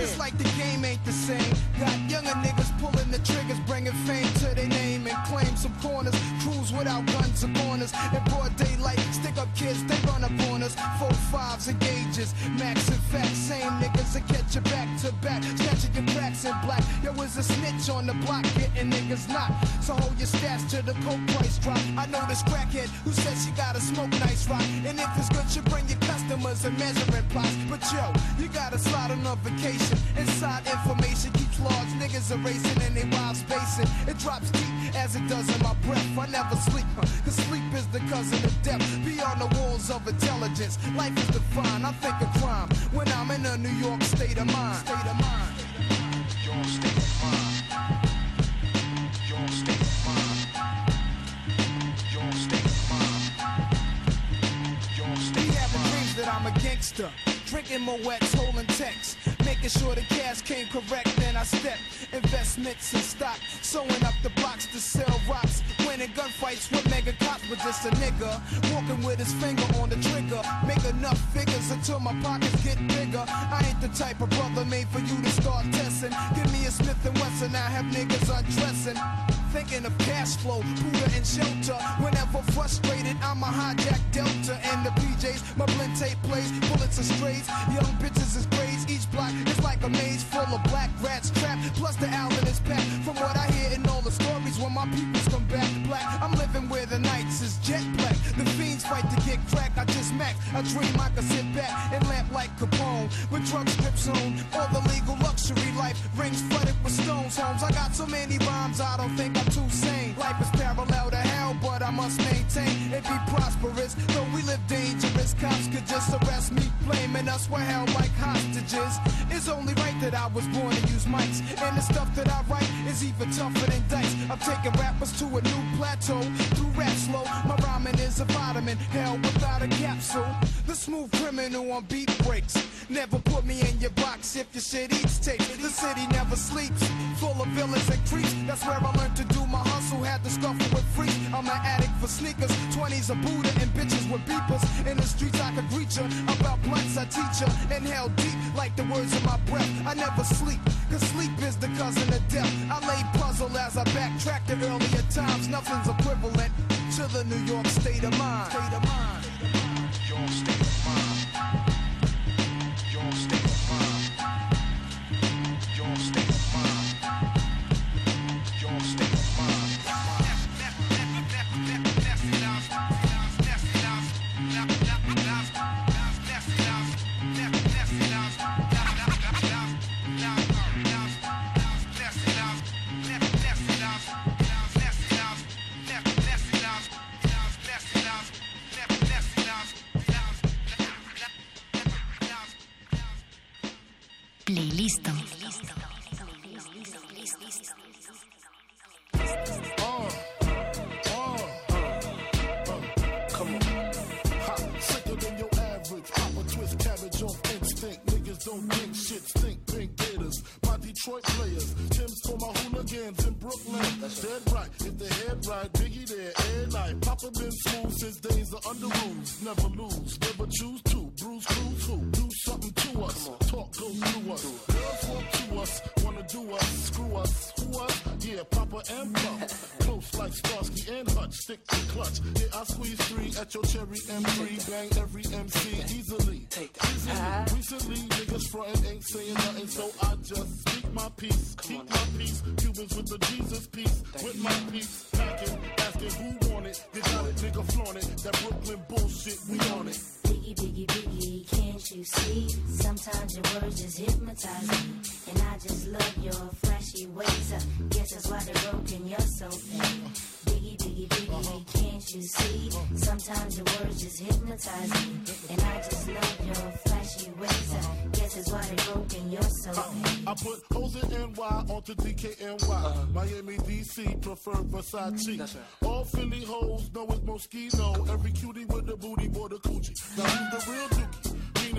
It's like the game ain't the same. Got younger niggas pulling the triggers, bringing fame to their name and claim some corners. Cruise without guns or corners. In broad daylight, stick up kids, they run up on us. Four fives and gauges, max and facts. Same niggas that catch you back to back, snatching your cracks in black. Yo, was a snitch on the block, getting niggas not. So hold your stats till the coke price drop. I know this crackhead who says she gotta smoke nice rock. And if it's good, you bring your customers and measuring plots. But yo, you gotta slide on a vacation. Inside information keeps large niggas erasing and they wild spacing. It drops deep as it does in my breath. I never sleep, huh? cause sleep is the cousin of death. Beyond the walls of intelligence, life is defined. I think of crime when I'm in a New York state of mind. State of mind. Your state of mind. Your state of mind. Your state of mind. Your state of having dreams that I'm a gangster. Drinking Moet's, holding texts. Making sure the cash came correct, then I step. Investments in stock. Sewing up the box to sell rocks. Winning gunfights with mega cops, but just a nigga. Walking with his finger on the trigger. Make enough figures until my pockets get bigger. I ain't the type of brother made for you to start testing. Give me a Smith and Wesson, I have niggas undressing. Thinking of cash flow, Buddha and shelter. Whenever frustrated, I'm a hijack Delta and the PJs. My blend tape plays, bullets are strays. Young bitches is braids. Each block is like a maze full of black rats trapped. Plus the Allen is packed. From what I hear in all the stories, when my peoples come back black, I'm living where the nights is jet black. The fiends fight to get crack. I just max. I dream I could sit back and lamp like Capone with drug strips on. All the legal luxury life rings flooded with stones. Homes. I got so many rhymes, I don't think I'm too sane. Life is parallel to hell, but I must maintain it be prosperous. Though we live dangerous, cops could just arrest me, blaming us for held like hostages. It's only right that I was born to use mics, and the stuff that I write is even tougher than dice. I'm taking rappers to a new plateau through rap slow. My rhyming is a vitamin, hell without a capsule. The smooth criminal on beat breaks. Never put me in your box if your shit eats tape. The city never sleeps, full of villains and creeps. That's where I learned to do my hustle. Had to scuffle with freaks. I'm an addict for sneakers, 20s a Buddha and bitches with beepers. In the streets I could reach her. About blunts I teach her. Inhale deep like the words of my breath. I never sleep, cause sleep is the cousin of death. I lay puzzle as I backtrack to earlier times. Nothing's equivalent to the New York state of mind. State of mind. Playlist. Detroit players. Tim's for my hooligans in Brooklyn. That's dead right. If the head right, Biggie there. Air night. Papa been smooth since days of under rules. Never lose. Never choose to. Bruce Cruz who? Do something to us. Talk goes through us. Girls want to us. Wanna do us. Screw us. Who us? Yeah, Papa and Pump. Like Starsky and Hutch. Stick to clutch. Yeah, I squeeze three at your cherry M3. Bang every MC easily. Easily. Uh-huh. Recently, niggas frontin' ain't saying nothing, so I just speak my peace. Keep my peace. Cubans with the Jesus peace. With my peace. Packing, asking who want it. You got it, nigga flaunt it. That Brooklyn bullshit, we on it. Biggie, biggie, you see? Sometimes your words just hypnotize me. And I just love your flashy ways. Uh, guess that's why they're broken, you're so fake. Biggie, biggie, biggie, can't you see? Sometimes your words just hypnotize me. And I just love your flashy ways. Uh, guess that's why they're broken, you're so fake. I put hoes in NY onto DKNY. Miami, DC, prefer Versace. All Philly hoes know it's Moschino. Every cutie with a booty, boy, the coochie. Now who's the real dookie?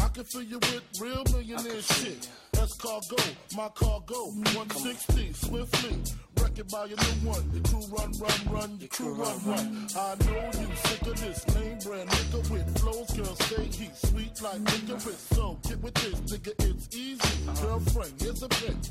I can fill you with real millionaire shit. That's cargo, my cargo. 160, swiftly. Wreck it by your new one. Your crew run, run, run. Your crew run, run. I know you sick of this name brand nigga with flows. Girl, stay heat, sweet like licorice. So get with this, nigga, it's easy. Girlfriend, here's a bitch.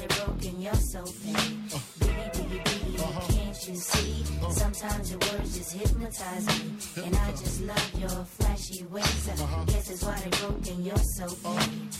they're broken, you're so fake. Biggie, biggie, biggie, uh-huh. can't you see? Uh-huh. Sometimes your words just hypnotize me. And I just love your flashy ways. Uh, guess that's why they're broken, you're so fake.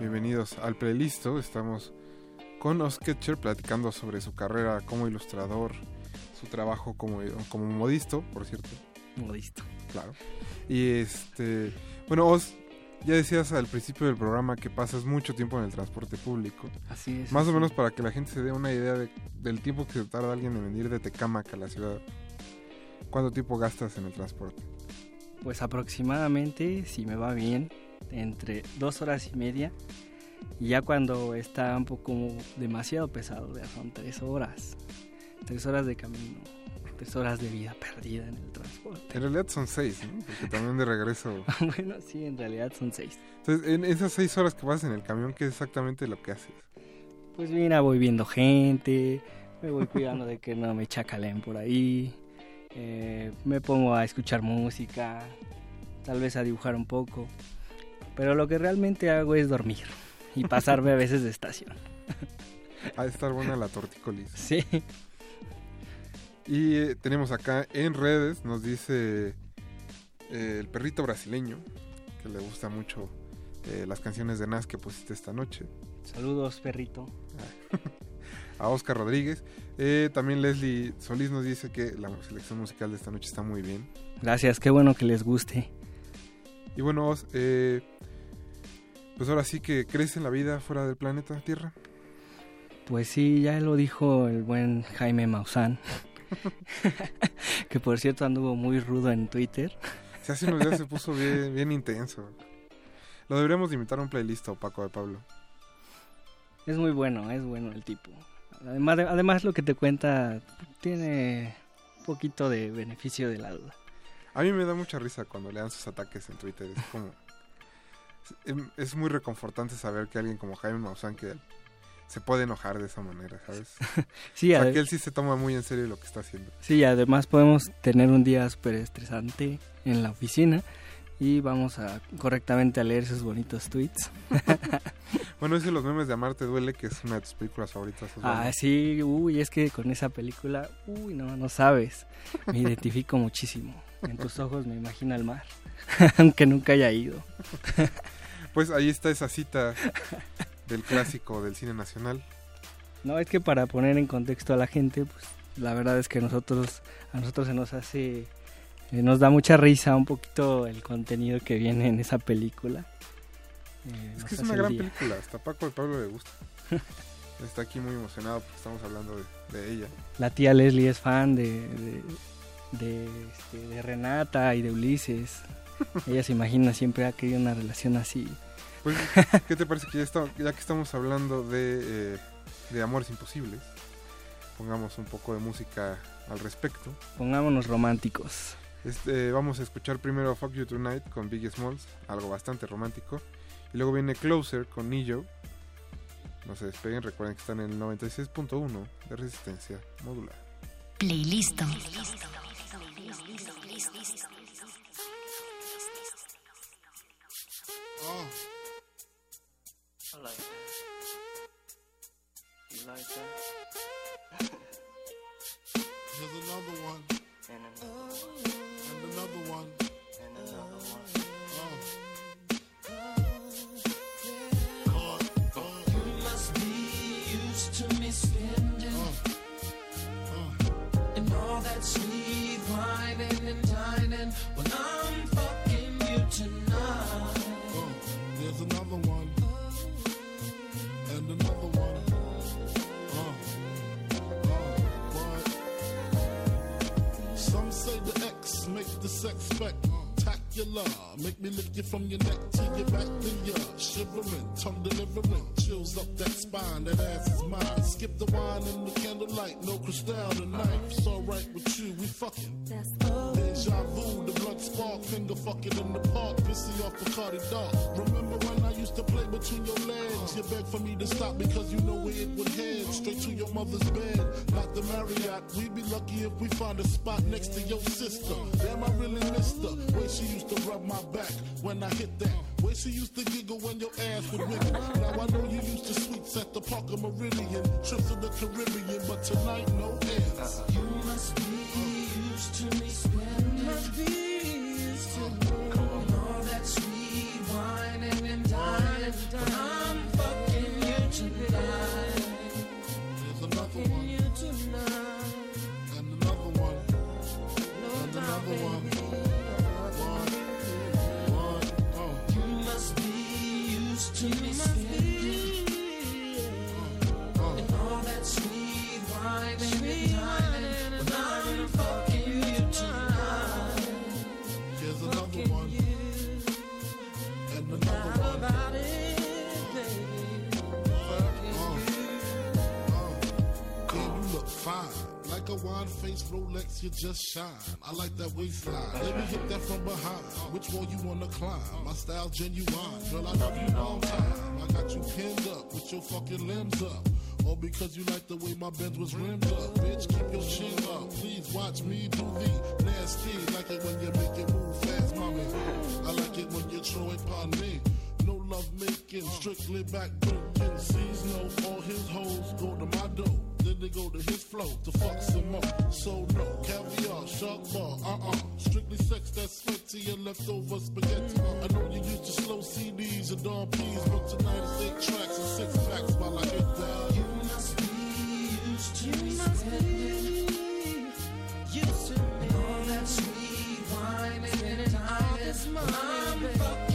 Bienvenidos al playlist. Estamos con Osketcher platicando sobre su carrera como ilustrador, su trabajo como, como modisto, por cierto. Modisto. Claro. Y este, bueno, Os, ya decías al principio del programa que pasas mucho tiempo en el transporte público. Así es. Más o menos para que la gente se dé una idea de- del tiempo que se tarda alguien en venir de Tecámac a la ciudad. ¿Cuánto tiempo gastas en el transporte? Pues aproximadamente, si me va bien, entre dos horas y media. Y ya cuando está un poco demasiado pesado, ya son tres horas. Tres horas de camino, tres horas de vida perdida en el transporte. En realidad son seis, ¿no? Porque también de regreso... bueno, sí, en realidad son seis. Entonces, en esas seis horas que vas en el camión, ¿qué es exactamente lo que haces? Pues mira, voy viendo gente, me voy cuidando de que no me chacaleen por ahí, eh, me pongo a escuchar música, tal vez a dibujar un poco, pero lo que realmente hago es dormir y pasarme a veces de estación. Ha de estar buena la tortícolis. Sí. Y eh, tenemos acá en redes, nos dice eh, el perrito brasileño, que le gusta mucho eh, las canciones de Nas que pusiste esta noche. Saludos, perrito. A Oscar Rodríguez. Eh, también Leslie Solís nos dice que la selección musical de esta noche está muy bien. Gracias, qué bueno que les guste. Y bueno, eh, pues ahora sí que crees en la vida fuera del planeta Tierra. Pues sí, ya lo dijo el buen Jaime Maussan. que por cierto anduvo muy rudo en Twitter. Si hace unos días se puso bien, bien intenso. Lo deberíamos de invitar a un playlist a Paco de Pablo. Es muy bueno, es bueno el tipo. Además, además lo que te cuenta tiene un poquito de beneficio de la duda. A mí me da mucha risa cuando le dan sus ataques en Twitter. Es como. Es- Es muy reconfortante saber que alguien como Jaime Maussan que se puede enojar de esa manera, ¿sabes? Sí, o sea, que él sí se toma muy en serio lo que está haciendo. Sí, además podemos tener un día súper estresante en la oficina y vamos a correctamente a leer esos bonitos tweets. Bueno, ese los memes de Amarte Duele, que es una de tus películas favoritas. Ah, sí, uy, es que con esa película, uy, no, no sabes. Me identifico muchísimo. En tus ojos me imagino el mar, aunque nunca haya ido. Pues ahí está esa cita del clásico del cine nacional. No, es que para poner en contexto a la gente, pues la verdad es que nosotros, a nosotros se nos hace, eh, nos da mucha risa un poquito el contenido que viene en esa película. Eh, Es que es una gran día. película, hasta Paco de Pablo le gusta. Está aquí muy emocionado porque estamos hablando de, de ella. La tía Leslie es fan de, de, de, este, de Renata y de Ulises. Ella se imagina siempre ha querido una relación así. Pues, ¿qué te parece que ya, está- ya que estamos hablando de, eh, de amores imposibles, pongamos un poco de música al respecto? Pongámonos románticos. Este, vamos a escuchar primero Fuck You Tonight con Biggie Smalls, algo bastante romántico. Y luego viene Closer con Nillo. No se despeguen, recuerden que están en el 96.1 de resistencia modular. Playlist. Oh. I like that. You like that? Here's another one. And another one. And another one. Sex spectacular. Make me lick you from your neck to your back, to your shivering, tongue delivering, chills up that spine. That ass is mine. Skip the wine and the candlelight, no crystal tonight. It's alright with you, we fucking. Deja vu, the blood spark, finger fucking in the park, pissy off the Cardi dog. Remember when to play between your legs? You begged for me to stop because you know where it would head. Straight to your mother's bed, not the Marriott. We'd be lucky if we find a spot next to your sister. Damn, I really missed her. Way she used to rub my back when I hit that. Way she used to giggle when your ass would wiggle. Now I know you used to sweets at the Parker Meridian, trips to the Caribbean, but tonight no ends. You must be used to me spending. time. fine face, Rolex, you just shine. I like that waistline. Let me hit that from behind. Which wall you wanna climb? My style genuine. Girl, I love you long time. I got you pinned up with your fucking limbs up. All because you like the way my bed was rimmed up. Bitch, keep your chin up. Please watch me do the nasty. Like it when you make it move fast, mommy. I like it when you throw it on me. No love making, strictly back breaking. Sees no, all his hoes go to my door good to go to his flow to fuck some more. So no, caviar, shark bar, uh-uh. Strictly sex that's fancy and leftover spaghetti. I know you used to slow CDs and Don P's, but tonight it's eight tracks and six packs while I hit that. You must be used to you used to be All that sweet wine and time is mine.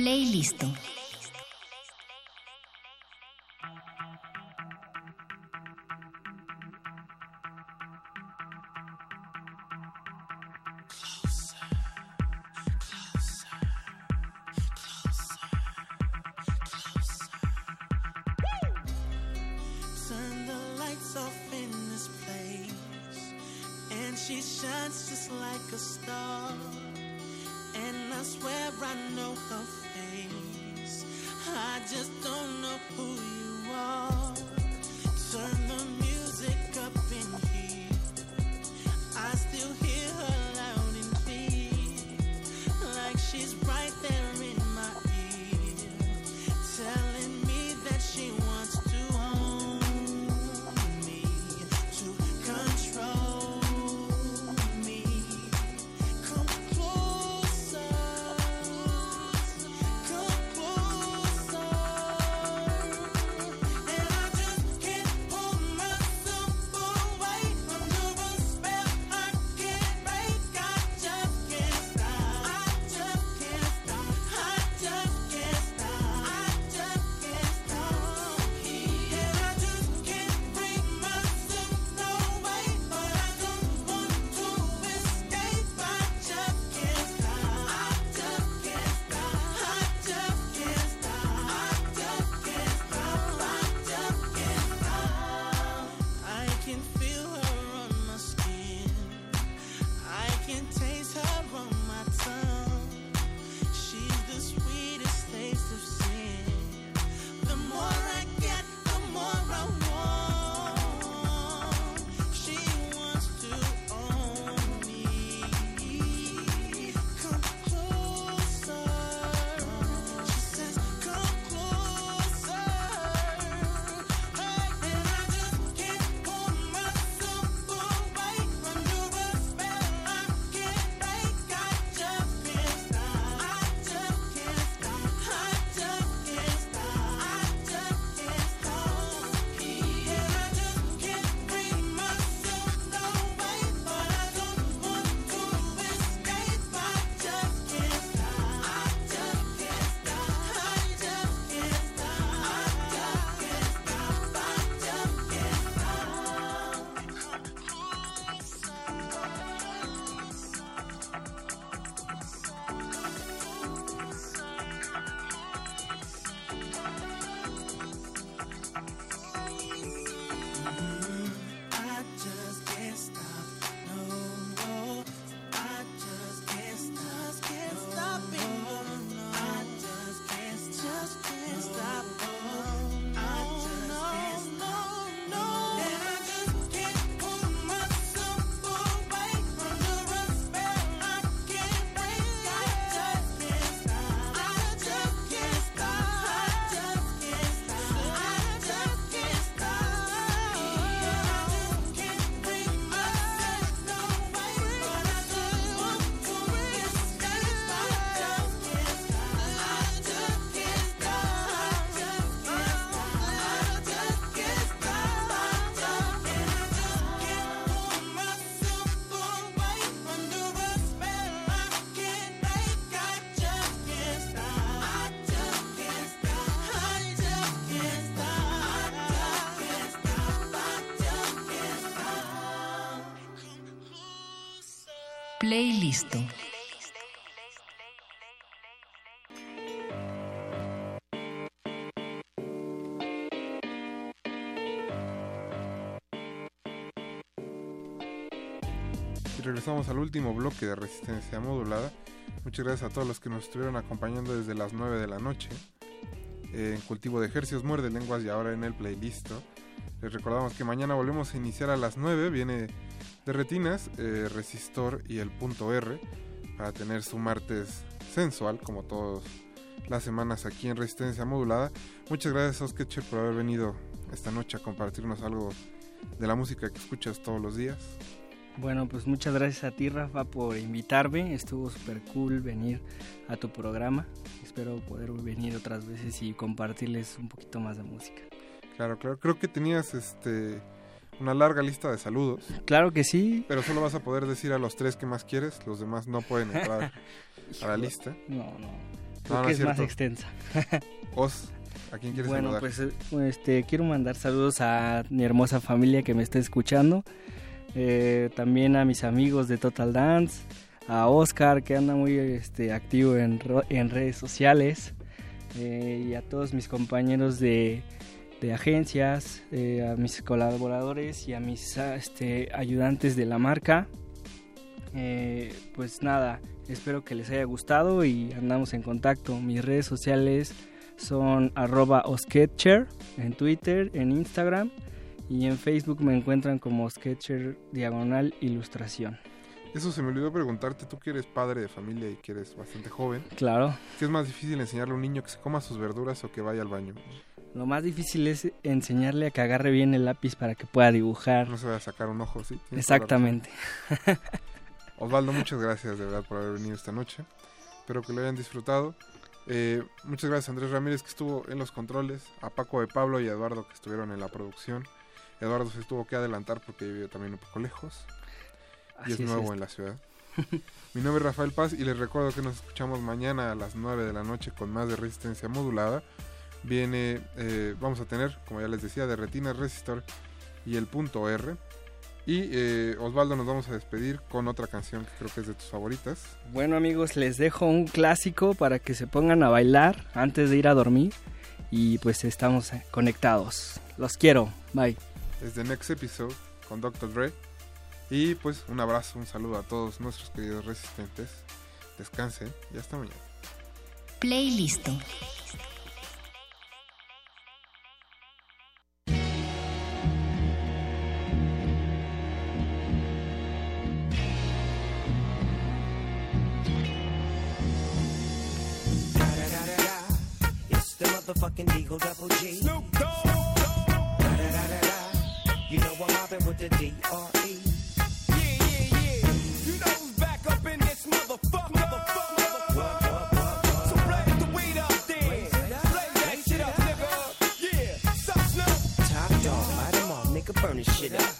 playlist. Playlist. Y regresamos al último bloque de resistencia modulada. Muchas gracias a todos los que nos estuvieron acompañando desde las 9 de la noche. eh, en Cultivo de Ejercicios, Muerde Lenguas y ahora en el playlist. Les recordamos que mañana volvemos a iniciar a las 9. Viene de Retinas, eh, Resistor y el punto R para tener su martes sensual como todas las semanas aquí en Resistencia Modulada. Muchas gracias Osketcher por haber venido esta noche a compartirnos algo de la música que escuchas todos los días. Bueno, pues muchas gracias a ti, Rafa, por invitarme. Estuvo súper cool venir a tu programa. Espero poder venir otras veces y compartirles un poquito más de música. Claro, claro. Creo que tenías este una larga lista de saludos. Claro que sí. Pero solo vas a poder decir a los tres que más quieres. Los demás no pueden entrar a la lista. No, no. Creo no que es más extensa. Os, ¿a quién quieres bueno, saludar? pues eh, este, quiero mandar saludos a mi hermosa familia que me está escuchando. eh, también a mis amigos de Total Dance. A Oscar que anda muy este, activo en, en redes sociales. eh, y a todos mis compañeros de, de agencias, eh, a mis colaboradores y a mis ah, este, ayudantes de la marca. Eh, pues nada, espero que les haya gustado y andamos en contacto. Mis redes sociales son arroba osketcher en Twitter, en Instagram y en Facebook me encuentran como Sketcher Diagonal Ilustración. Eso se me olvidó preguntarte, tú que eres padre de familia y que eres bastante joven. Claro. ¿Qué es más difícil enseñarle a un niño que se coma sus verduras o que vaya al baño? Lo más difícil es enseñarle a que agarre bien el lápiz para que pueda dibujar. No se va a sacar un ojo, ¿sí? Exactamente. Osvaldo, muchas gracias de verdad por haber venido esta noche. Espero que lo hayan disfrutado. Eh, muchas gracias a Andrés Ramírez que estuvo en los controles, a Paco de Pablo y a Eduardo que estuvieron en la producción. Eduardo se tuvo que adelantar porque vive también un poco lejos y Así es es nuevo esto. en la ciudad. Mi nombre es Rafael Paz y les recuerdo que nos escuchamos mañana a las 9 de la noche con más de resistencia modulada. Viene, eh, vamos a tener, como ya les decía, de Retina Resistor y el punto R. Y eh, Osvaldo nos vamos a despedir con otra canción que creo que es de tus favoritas. Bueno amigos, les dejo un clásico para que se pongan a bailar antes de ir a dormir y pues estamos eh, conectados. Los quiero. Bye. Es The Next Episode con Dr. Dre. Y pues un abrazo, un saludo a todos nuestros queridos resistentes. Descansen y hasta mañana. Playlist. Motherfucking Deagle Double G. Snoop Dogg. You know I'm mobbing with the D.R.E. Yeah, yeah, yeah. You know who's back up in this motherfucker. So blaze the weed up then. Blaze that shit up, nigga. Yeah. Snoop? Top dog, light 'em all, nigga, burn this shit up.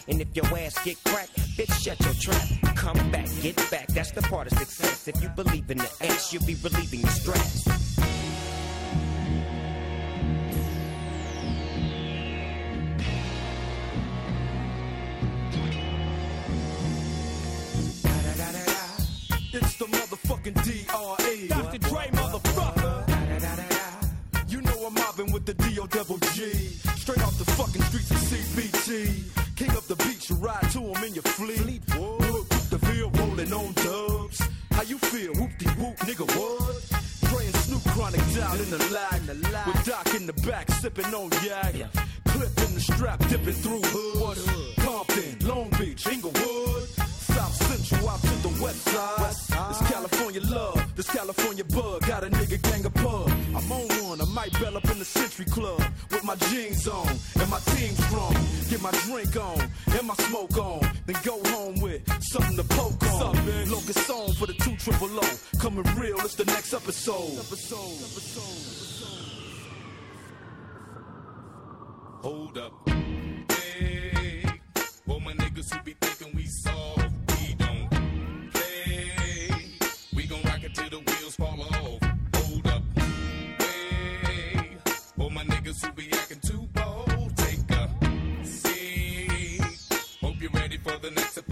And if your ass get cracked, bitch, shut your trap. Come back, get back, that's the part of success. If you believe in the ass, you'll be relieving the stress. It's the motherfucking D.R.E. Dr. Dre, motherfucker. You know I'm mobbing with the D.O. Straight off the fucking streets of CBT. You ride to him in your fleet. Look, the field rolling on dubs. How you feel? Whoop de whoop, nigga, what? And Snoop chronic down in the lag. With Doc in the back, sipping on yak. Clip in the strap, dipping through hood. Compton, Long Beach, Inglewood. South Central out to the west side. This California love, this California bug. Got a nigga gang of pub. I'm on one, I might bell up in the Century Club with my jeans on and my team strong. Get my drink on and my smoke on, then go home with something to poke on. Locust Focus on for the two triple O. Coming real, it's the next episode. Hold up. Hey, all my niggas who be